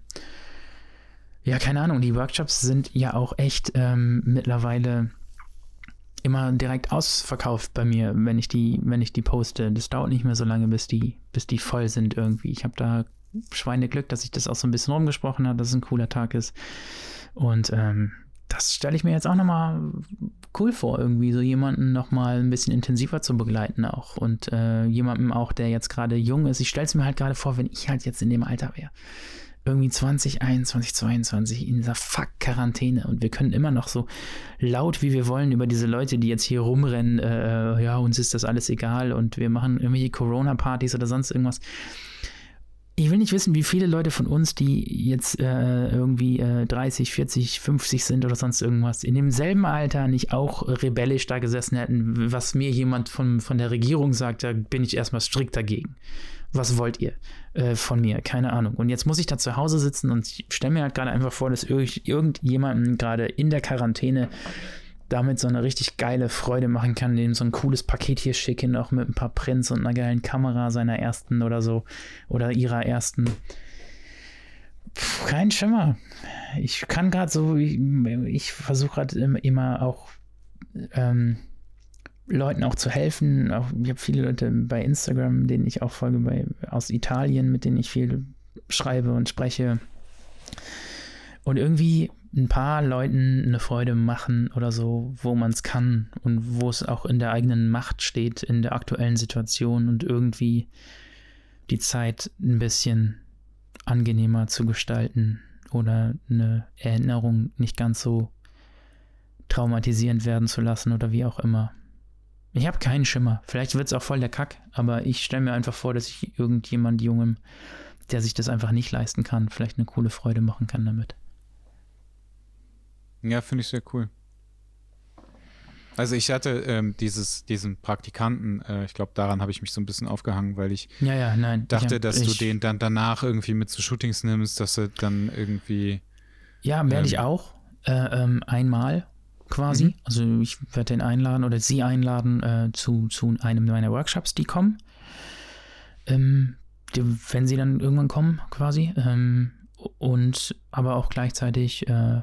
ja, keine Ahnung, die Workshops sind ja auch echt ähm, mittlerweile immer direkt ausverkauft bei mir, wenn ich die, wenn ich die poste. Das dauert nicht mehr so lange, bis die, bis die voll sind irgendwie. Ich habe da Schweineglück, dass sich das auch so ein bisschen rumgesprochen hat, dass es ein cooler Tag ist. Und ähm, das stelle ich mir jetzt auch nochmal cool vor, irgendwie so jemanden nochmal ein bisschen intensiver zu begleiten auch. Und äh, jemandem auch, der jetzt gerade jung ist. Ich stelle es mir halt gerade vor, wenn ich halt jetzt in dem Alter wäre. Irgendwie 2021, 22 in dieser Fuck-Quarantäne und wir können immer noch so laut wie wir wollen über diese Leute, die jetzt hier rumrennen, äh, ja, uns ist das alles egal und wir machen irgendwelche Corona-Partys oder sonst irgendwas ich will nicht wissen, wie viele Leute von uns, die jetzt äh, irgendwie äh, 30, 40, 50 sind oder sonst irgendwas, in demselben Alter nicht auch rebellisch da gesessen hätten, was mir jemand von, von der Regierung sagt, da bin ich erstmal strikt dagegen. Was wollt ihr äh, von mir? Keine Ahnung. Und jetzt muss ich da zu Hause sitzen und ich stelle mir halt gerade einfach vor, dass irgendjemandem gerade in der Quarantäne damit so eine richtig geile Freude machen kann, dem so ein cooles Paket hier schicken, auch mit ein paar Prints und einer geilen Kamera seiner ersten oder so, oder ihrer ersten. Puh, kein Schimmer. Ich kann gerade so, ich, ich versuche gerade immer auch ähm, Leuten auch zu helfen. Auch, ich habe viele Leute bei Instagram, denen ich auch folge, bei, aus Italien, mit denen ich viel schreibe und spreche. Und irgendwie ein paar Leuten eine Freude machen oder so, wo man es kann und wo es auch in der eigenen Macht steht, in der aktuellen Situation und irgendwie die Zeit ein bisschen angenehmer zu gestalten oder eine Erinnerung nicht ganz so traumatisierend werden zu lassen oder wie auch immer. Ich habe keinen Schimmer. Vielleicht wird es auch voll der Kack, aber ich stelle mir einfach vor, dass ich irgendjemand Jungem, der sich das einfach nicht leisten kann, vielleicht eine coole Freude machen kann damit. Ja, finde ich sehr cool. Also ich hatte ähm, dieses, diesen Praktikanten, äh, ich glaube, daran habe ich mich so ein bisschen aufgehangen, weil ich ja, ja, nein, dachte, hab, dass du den dann danach irgendwie mit zu Shootings nimmst, dass er dann irgendwie. Ja, werde ähm, ich auch. Äh, ähm, einmal quasi. Mhm. Also ich werde den einladen oder sie einladen äh, zu, zu einem meiner Workshops, die kommen. Ähm, die, wenn sie dann irgendwann kommen, quasi. Ähm, und aber auch gleichzeitig äh,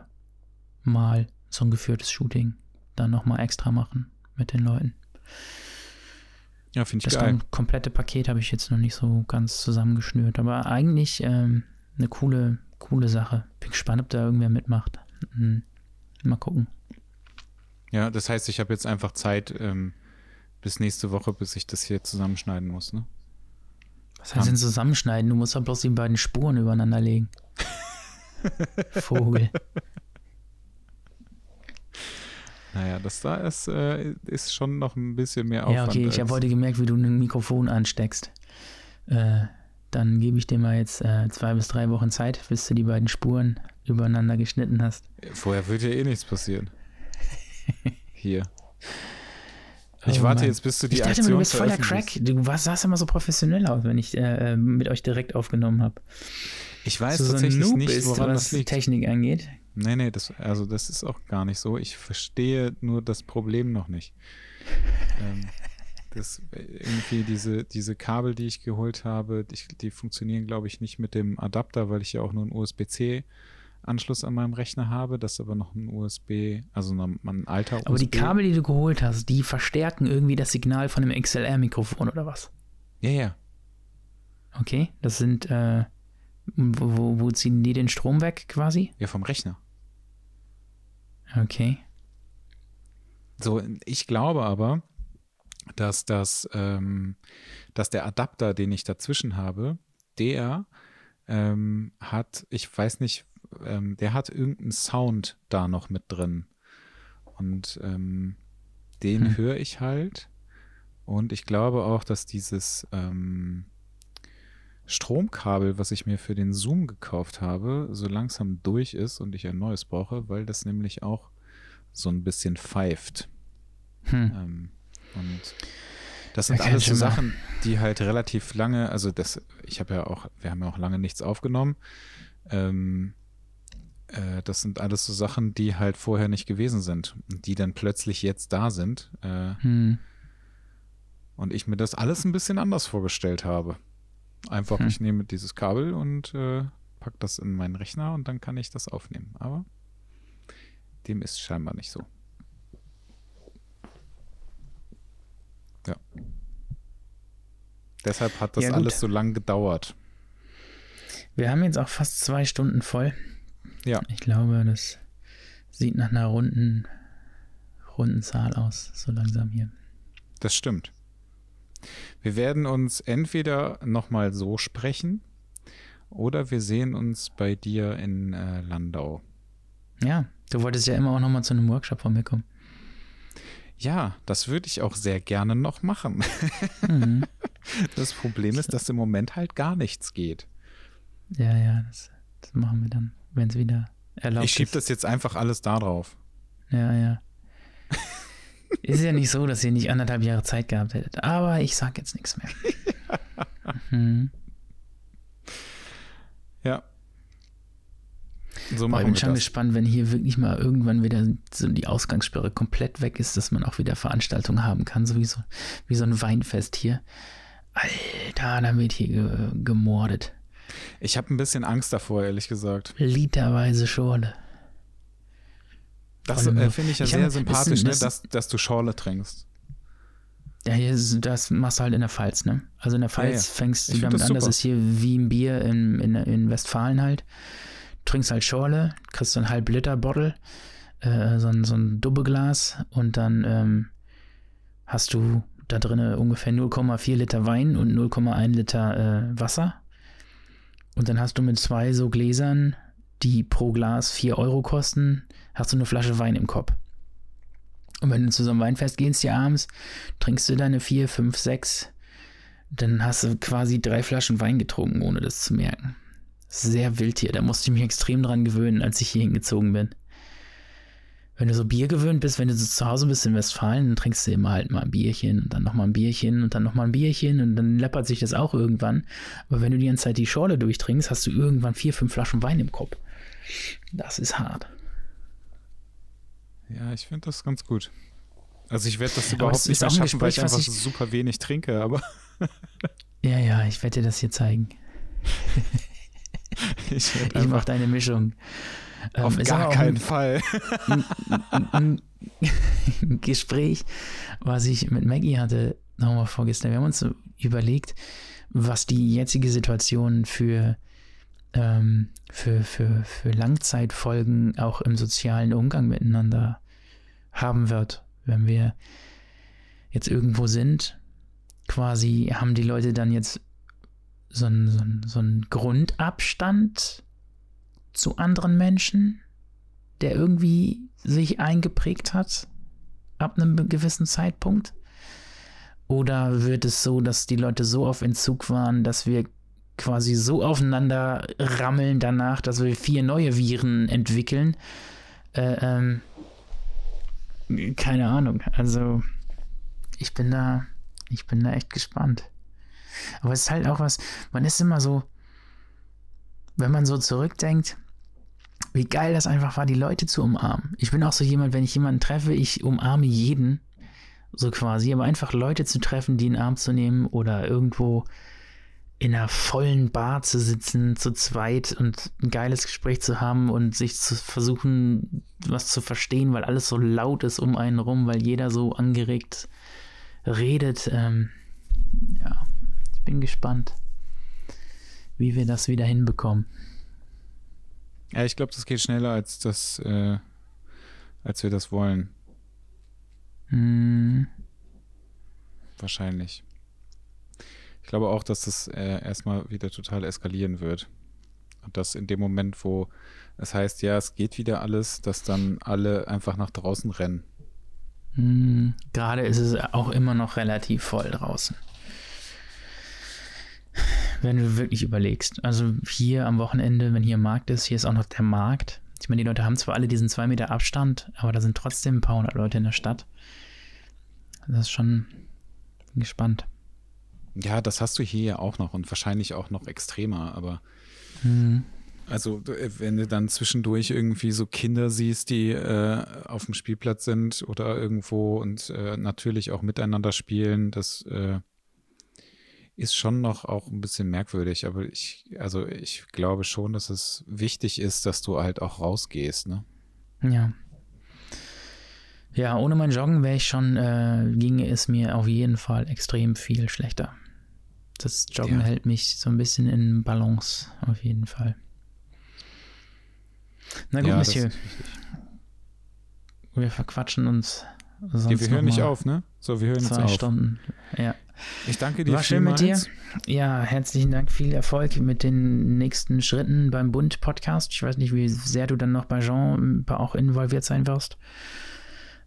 mal so ein geführtes Shooting dann nochmal extra machen mit den Leuten. Ja, finde ich Das geil. kom- komplette Paket habe ich jetzt noch nicht so ganz zusammengeschnürt, aber eigentlich ähm, eine coole, coole Sache. Bin gespannt, ob da irgendwer mitmacht. Mhm. Mal gucken. Ja, das heißt, ich habe jetzt einfach Zeit ähm, bis nächste Woche, bis ich das hier zusammenschneiden muss, ne? Was heißt denn zusammenschneiden? Du musst doch bloß die beiden Spuren übereinander legen. Vogel. Naja, das da ist, äh, ist schon noch ein bisschen mehr Aufwand. Ja, okay, ich habe heute gemerkt, wie du ein Mikrofon ansteckst. Äh, dann gebe ich dir mal jetzt äh, zwei bis drei Wochen Zeit, bis du die beiden Spuren übereinander geschnitten hast. Vorher wird ja eh nichts passieren. Hier. Ich Oh warte Mann. jetzt, bis du die Ich dachte Aktion du bist voller Crack. Du warst, sahst immer so professionell aus, wenn ich äh, mit euch direkt aufgenommen habe. Ich weiß so, so ein tatsächlich Noob nicht, ist, woran was das liegt. Technik angeht. Nee, nee, das, also das ist auch gar nicht so. Ich verstehe nur das Problem noch nicht. ähm, das irgendwie diese, diese Kabel, die ich geholt habe, die, die funktionieren, glaube ich, nicht mit dem Adapter, weil ich ja auch nur einen USB-C-Anschluss an meinem Rechner habe. Das aber noch ein USB, also ein, ein alter USB. Aber die Kabel, die du geholt hast, die verstärken irgendwie das Signal von einem XLR-Mikrofon oder was? Ja, ja. Okay, das sind, äh, wo, wo, wo ziehen die den Strom weg quasi? Ja, vom Rechner. Okay. So, ich glaube aber, dass das, ähm, dass der Adapter, den ich dazwischen habe, der ähm, hat, ich weiß nicht, ähm, der hat irgendeinen Sound da noch mit drin. Und ähm, den Hm. höre ich halt. Und ich glaube auch, dass dieses ähm, Stromkabel, was ich mir für den Zoom gekauft habe, so langsam durch ist und ich ein neues brauche, weil das nämlich auch so ein bisschen pfeift. Hm. Ähm, und das sind alles so. Sachen, die halt relativ lange, also das, ich habe ja auch, wir haben ja auch lange nichts aufgenommen. Ähm, äh, das sind alles so Sachen, die halt vorher nicht gewesen sind und die dann plötzlich jetzt da sind. Äh, Hm. und ich mir das alles ein bisschen anders vorgestellt habe. Einfach, Hm. ich nehme dieses Kabel und äh, pack das in meinen Rechner und dann kann ich das aufnehmen. Aber dem ist scheinbar nicht so. Ja. Deshalb hat das Ja, alles so lang gedauert. Wir haben jetzt auch fast zwei Stunden voll. Ja. Ich glaube, das sieht nach einer runden, runden Zahl aus, so langsam hier. Das stimmt. Wir werden uns entweder nochmal so sprechen oder wir sehen uns bei dir in äh, Landau. Ja, du wolltest ja immer auch nochmal zu einem Workshop von mir kommen. Ja, das würde ich auch sehr gerne noch machen. Mhm. Das Problem ist, dass im Moment halt gar nichts geht. Ja, ja, das, das machen wir dann, wenn es wieder erlaubt Ich schiebe ist. das jetzt einfach alles da drauf. Ja, ja. Ist ja nicht so, dass ihr nicht anderthalb Jahre Zeit gehabt hättet. Aber ich sag jetzt nichts mehr. Mhm. Ja. So Boah, ich machen bin schon das. gespannt, wenn hier wirklich mal irgendwann wieder so die Ausgangssperre komplett weg ist, dass man auch wieder Veranstaltungen haben kann, so wie so, wie so ein Weinfest hier. Alter, da wird hier ge gemordet. Ich habe ein bisschen Angst davor, ehrlich gesagt. Literweise Schorle. Das äh, finde ich ja ich sehr hab- sympathisch, das- ne, das- dass, dass du Schorle trinkst. Ja, hier ist, das machst du halt in der Pfalz, ne? Also in der Pfalz ja. fängst du Ich damit das an, das ist hier wie ein Bier in, in, in Westfalen halt. Trinkst halt Schorle, kriegst so ein halb Liter Bottle, äh, so, ein, so ein Dubbeglas und dann ähm, hast du da drin ungefähr 0,4 Liter Wein und 0,1 Liter äh, Wasser. Und dann hast du mit zwei so Gläsern, die pro Glas 4 Euro kosten, hast du eine Flasche Wein im Kopf. Und wenn du zu so einem Weinfest gehst hier abends, trinkst du deine 4, 5, 6, dann hast du quasi drei Flaschen Wein getrunken, ohne das zu merken. Sehr wild hier, da musste ich mich extrem dran gewöhnen, als ich hier hingezogen bin. Wenn du so Bier gewöhnt bist, wenn du so zu Hause bist in Westfalen, dann trinkst du immer halt mal ein Bierchen und dann nochmal ein Bierchen und dann nochmal ein Bierchen und dann läppert sich das auch irgendwann. Aber wenn du die ganze Zeit die Schorle durchtrinkst, hast du irgendwann vier, fünf Flaschen Wein im Kopf. Das ist hart. Ja, ich finde das ganz gut. Also ich werde das überhaupt nicht mehr weil ich einfach ich- super wenig trinke, aber Ja, ja, ich werde dir das hier zeigen. ich werde Ich mache deine Mischung. Ähm, auf gar keinen ein- Fall. ein Gespräch, was ich mit Maggie hatte, nochmal vorgestern, wir haben uns überlegt, was die jetzige Situation für, ähm, für, für, für Langzeitfolgen auch im sozialen Umgang miteinander haben wird, wenn wir jetzt irgendwo sind. Quasi haben die Leute dann jetzt so einen, so einen, so einen Grundabstand zu anderen Menschen, der irgendwie sich eingeprägt hat ab einem gewissen Zeitpunkt? Oder wird es so, dass die Leute so auf Entzug waren, dass wir quasi so aufeinander rammeln danach, dass wir vier neue Viren entwickeln? Äh, ähm, keine Ahnung. Also ich bin da, ich bin da echt gespannt. Aber es ist halt auch was, man ist immer so, wenn man so zurückdenkt, wie geil das einfach war, die Leute zu umarmen. Ich bin auch so jemand, wenn ich jemanden treffe, ich umarme jeden, so quasi, aber einfach Leute zu treffen, die in den Arm zu nehmen oder irgendwo in einer vollen Bar zu sitzen, zu zweit und ein geiles Gespräch zu haben und sich zu versuchen, was zu verstehen, weil alles so laut ist um einen rum, weil jeder so angeregt redet. Ähm, ja, ich bin gespannt, wie wir das wieder hinbekommen. Ja, ich glaube, das geht schneller, als das, äh, als wir das wollen. Hm. Wahrscheinlich. Ich glaube auch, dass das äh, erstmal wieder total eskalieren wird. Und dass in dem Moment, wo es heißt, ja, es geht wieder alles, dass dann alle einfach nach draußen rennen. Hm. Gerade ist es auch immer noch relativ voll draußen wenn du wirklich überlegst. Also hier am Wochenende, wenn hier Markt ist, hier ist auch noch der Markt. Ich meine, die Leute haben zwar alle diesen zwei Meter Abstand, aber da sind trotzdem ein paar hundert Leute in der Stadt. Das ist schon gespannt. Ja, das hast du hier ja auch noch und wahrscheinlich auch noch extremer, aber mhm. also wenn du dann zwischendurch irgendwie so Kinder siehst, die äh, auf dem Spielplatz sind oder irgendwo und äh, natürlich auch miteinander spielen, das äh, ist schon noch auch ein bisschen merkwürdig, aber ich, also ich glaube schon, dass es wichtig ist, dass du halt auch rausgehst, ne? Ja. Ja, ohne mein Joggen wäre ich schon, äh, ginge es mir auf jeden Fall extrem viel schlechter. Das Joggen ja. hält mich so ein bisschen in Balance, auf jeden Fall. Na gut, ja, Monsieur. Wir verquatschen uns. Sonst ja, wir hören nicht auf, ne? So, wir hören zwei jetzt auf. Stunden. Ja. Ich danke dir War schön mit dir. Ja, herzlichen Dank. Viel Erfolg mit den nächsten Schritten beim Bund-Podcast. Ich weiß nicht, wie sehr du dann noch bei Jean auch involviert sein wirst.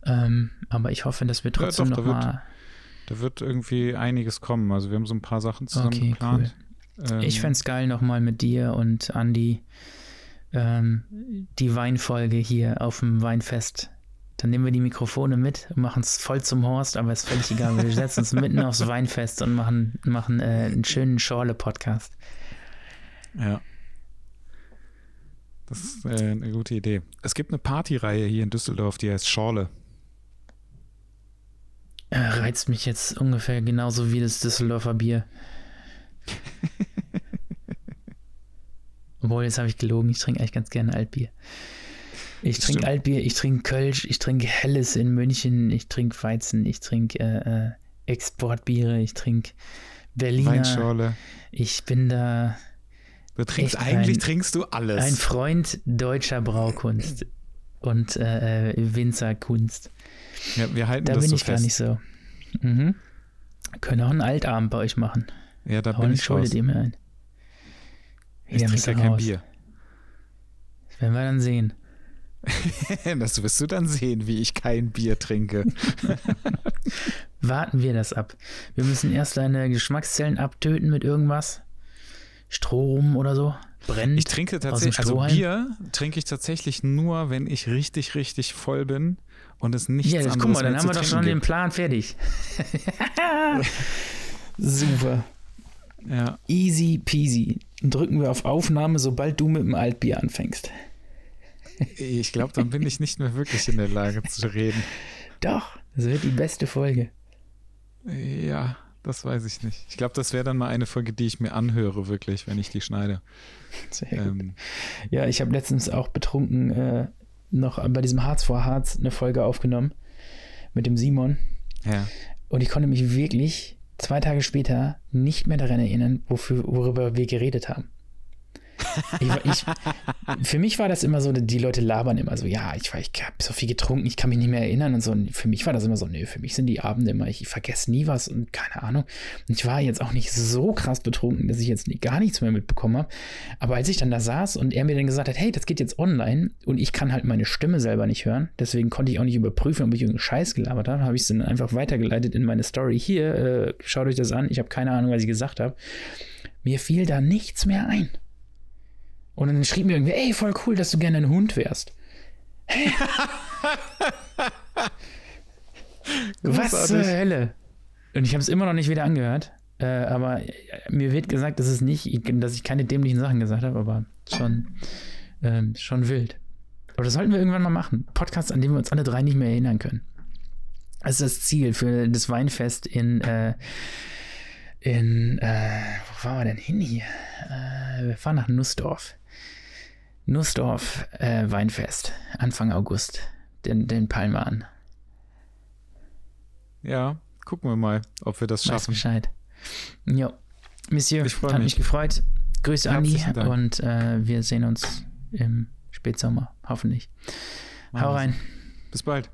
Ähm, aber ich hoffe, dass wir trotzdem ja, doch, noch da mal. da wird irgendwie einiges kommen. Also wir haben so ein paar Sachen zusammen okay, geplant. Cool. Ähm, ich fände es geil, nochmal mit dir und Andy ähm, die Weinfolge hier auf dem Weinfest dann nehmen wir die Mikrofone mit und machen es voll zum Horst, aber ist völlig egal. Wir setzen uns mitten aufs Weinfest und machen, machen äh, einen schönen Schorle-Podcast. Ja. Das ist äh, eine gute Idee. Es gibt eine Partyreihe hier in Düsseldorf, die heißt Schorle. Äh, reizt mich jetzt ungefähr genauso wie das Düsseldorfer Bier. Obwohl, jetzt habe ich gelogen, ich trinke eigentlich ganz gerne Altbier. Ich trinke Altbier, ich trinke Kölsch, ich trinke Helles in München, ich trinke Weizen, ich trinke äh, äh, Exportbiere, ich trinke Berliner. Weinschorle. Ich bin da. Du trinkst eigentlich ein, trinkst du alles. Ein Freund deutscher Braukunst und äh, äh, Winzerkunst. Ja, wir halten da das bin so ich fest. gar nicht so. Mhm. Können auch einen Altabend bei euch machen. Ja, da bin ich schuldet ihr mir ein. Ich trinke ja kein Bier. Das werden wir dann sehen. das wirst du dann sehen, wie ich kein Bier trinke. Warten wir das ab. Wir müssen erst deine Geschmackszellen abtöten mit irgendwas. Strom oder so. Brennen. Ich trinke tatsächlich, also Bier trinke ich tatsächlich nur, wenn ich richtig, richtig voll bin und es nichts ja, anderes guck mal, dann haben wir doch schon gibt. den Plan fertig. Super. Ja. Easy peasy. Drücken wir auf Aufnahme, sobald du mit dem Altbier anfängst. Ich glaube, dann bin ich nicht mehr wirklich in der Lage zu reden. Doch, das wird die beste Folge. Ja, das weiß ich nicht. Ich glaube, das wäre dann mal eine Folge, die ich mir anhöre, wirklich, wenn ich die schneide. Ähm, ja, ich habe letztens auch betrunken äh, noch bei diesem Harz vor Harz eine Folge aufgenommen mit dem Simon. Ja. Und ich konnte mich wirklich zwei Tage später nicht mehr daran erinnern, wofür, worüber wir geredet haben. Ich, ich, für mich war das immer so, die Leute labern immer so, ja, ich, ich habe so viel getrunken, ich kann mich nicht mehr erinnern und so. Und für mich war das immer so, nö, für mich sind die Abende immer, ich, ich vergesse nie was und keine Ahnung. Und ich war jetzt auch nicht so krass betrunken, dass ich jetzt gar nichts mehr mitbekommen habe. Aber als ich dann da saß und er mir dann gesagt hat, hey, das geht jetzt online und ich kann halt meine Stimme selber nicht hören, deswegen konnte ich auch nicht überprüfen, ob ich irgendeinen Scheiß gelabert habe, habe ich es dann einfach weitergeleitet in meine Story. Hier, äh, schaut euch das an, ich habe keine Ahnung, was ich gesagt habe. Mir fiel da nichts mehr ein. Und dann schrieb mir irgendwie, ey, voll cool, dass du gerne ein Hund wärst. Was zur Hölle? Und ich habe es immer noch nicht wieder angehört. Äh, aber mir wird gesagt, dass es nicht, dass ich keine dämlichen Sachen gesagt habe, aber schon, ähm, schon wild. Aber das sollten wir irgendwann mal machen. Podcast, an dem wir uns alle drei nicht mehr erinnern können. Das ist das Ziel für das Weinfest in, äh, in, äh, wo fahren wir denn hin hier? Äh, wir fahren nach Nussdorf. Nussdorf äh, Weinfest, Anfang August, den, den Palmer an. Ja, gucken wir mal, ob wir das schaffen. Weiß Bescheid. Jo. Monsieur, ich hat mich. mich gefreut. Grüße Andi und äh, wir sehen uns im Spätsommer, hoffentlich. Hau rein. Bis bald.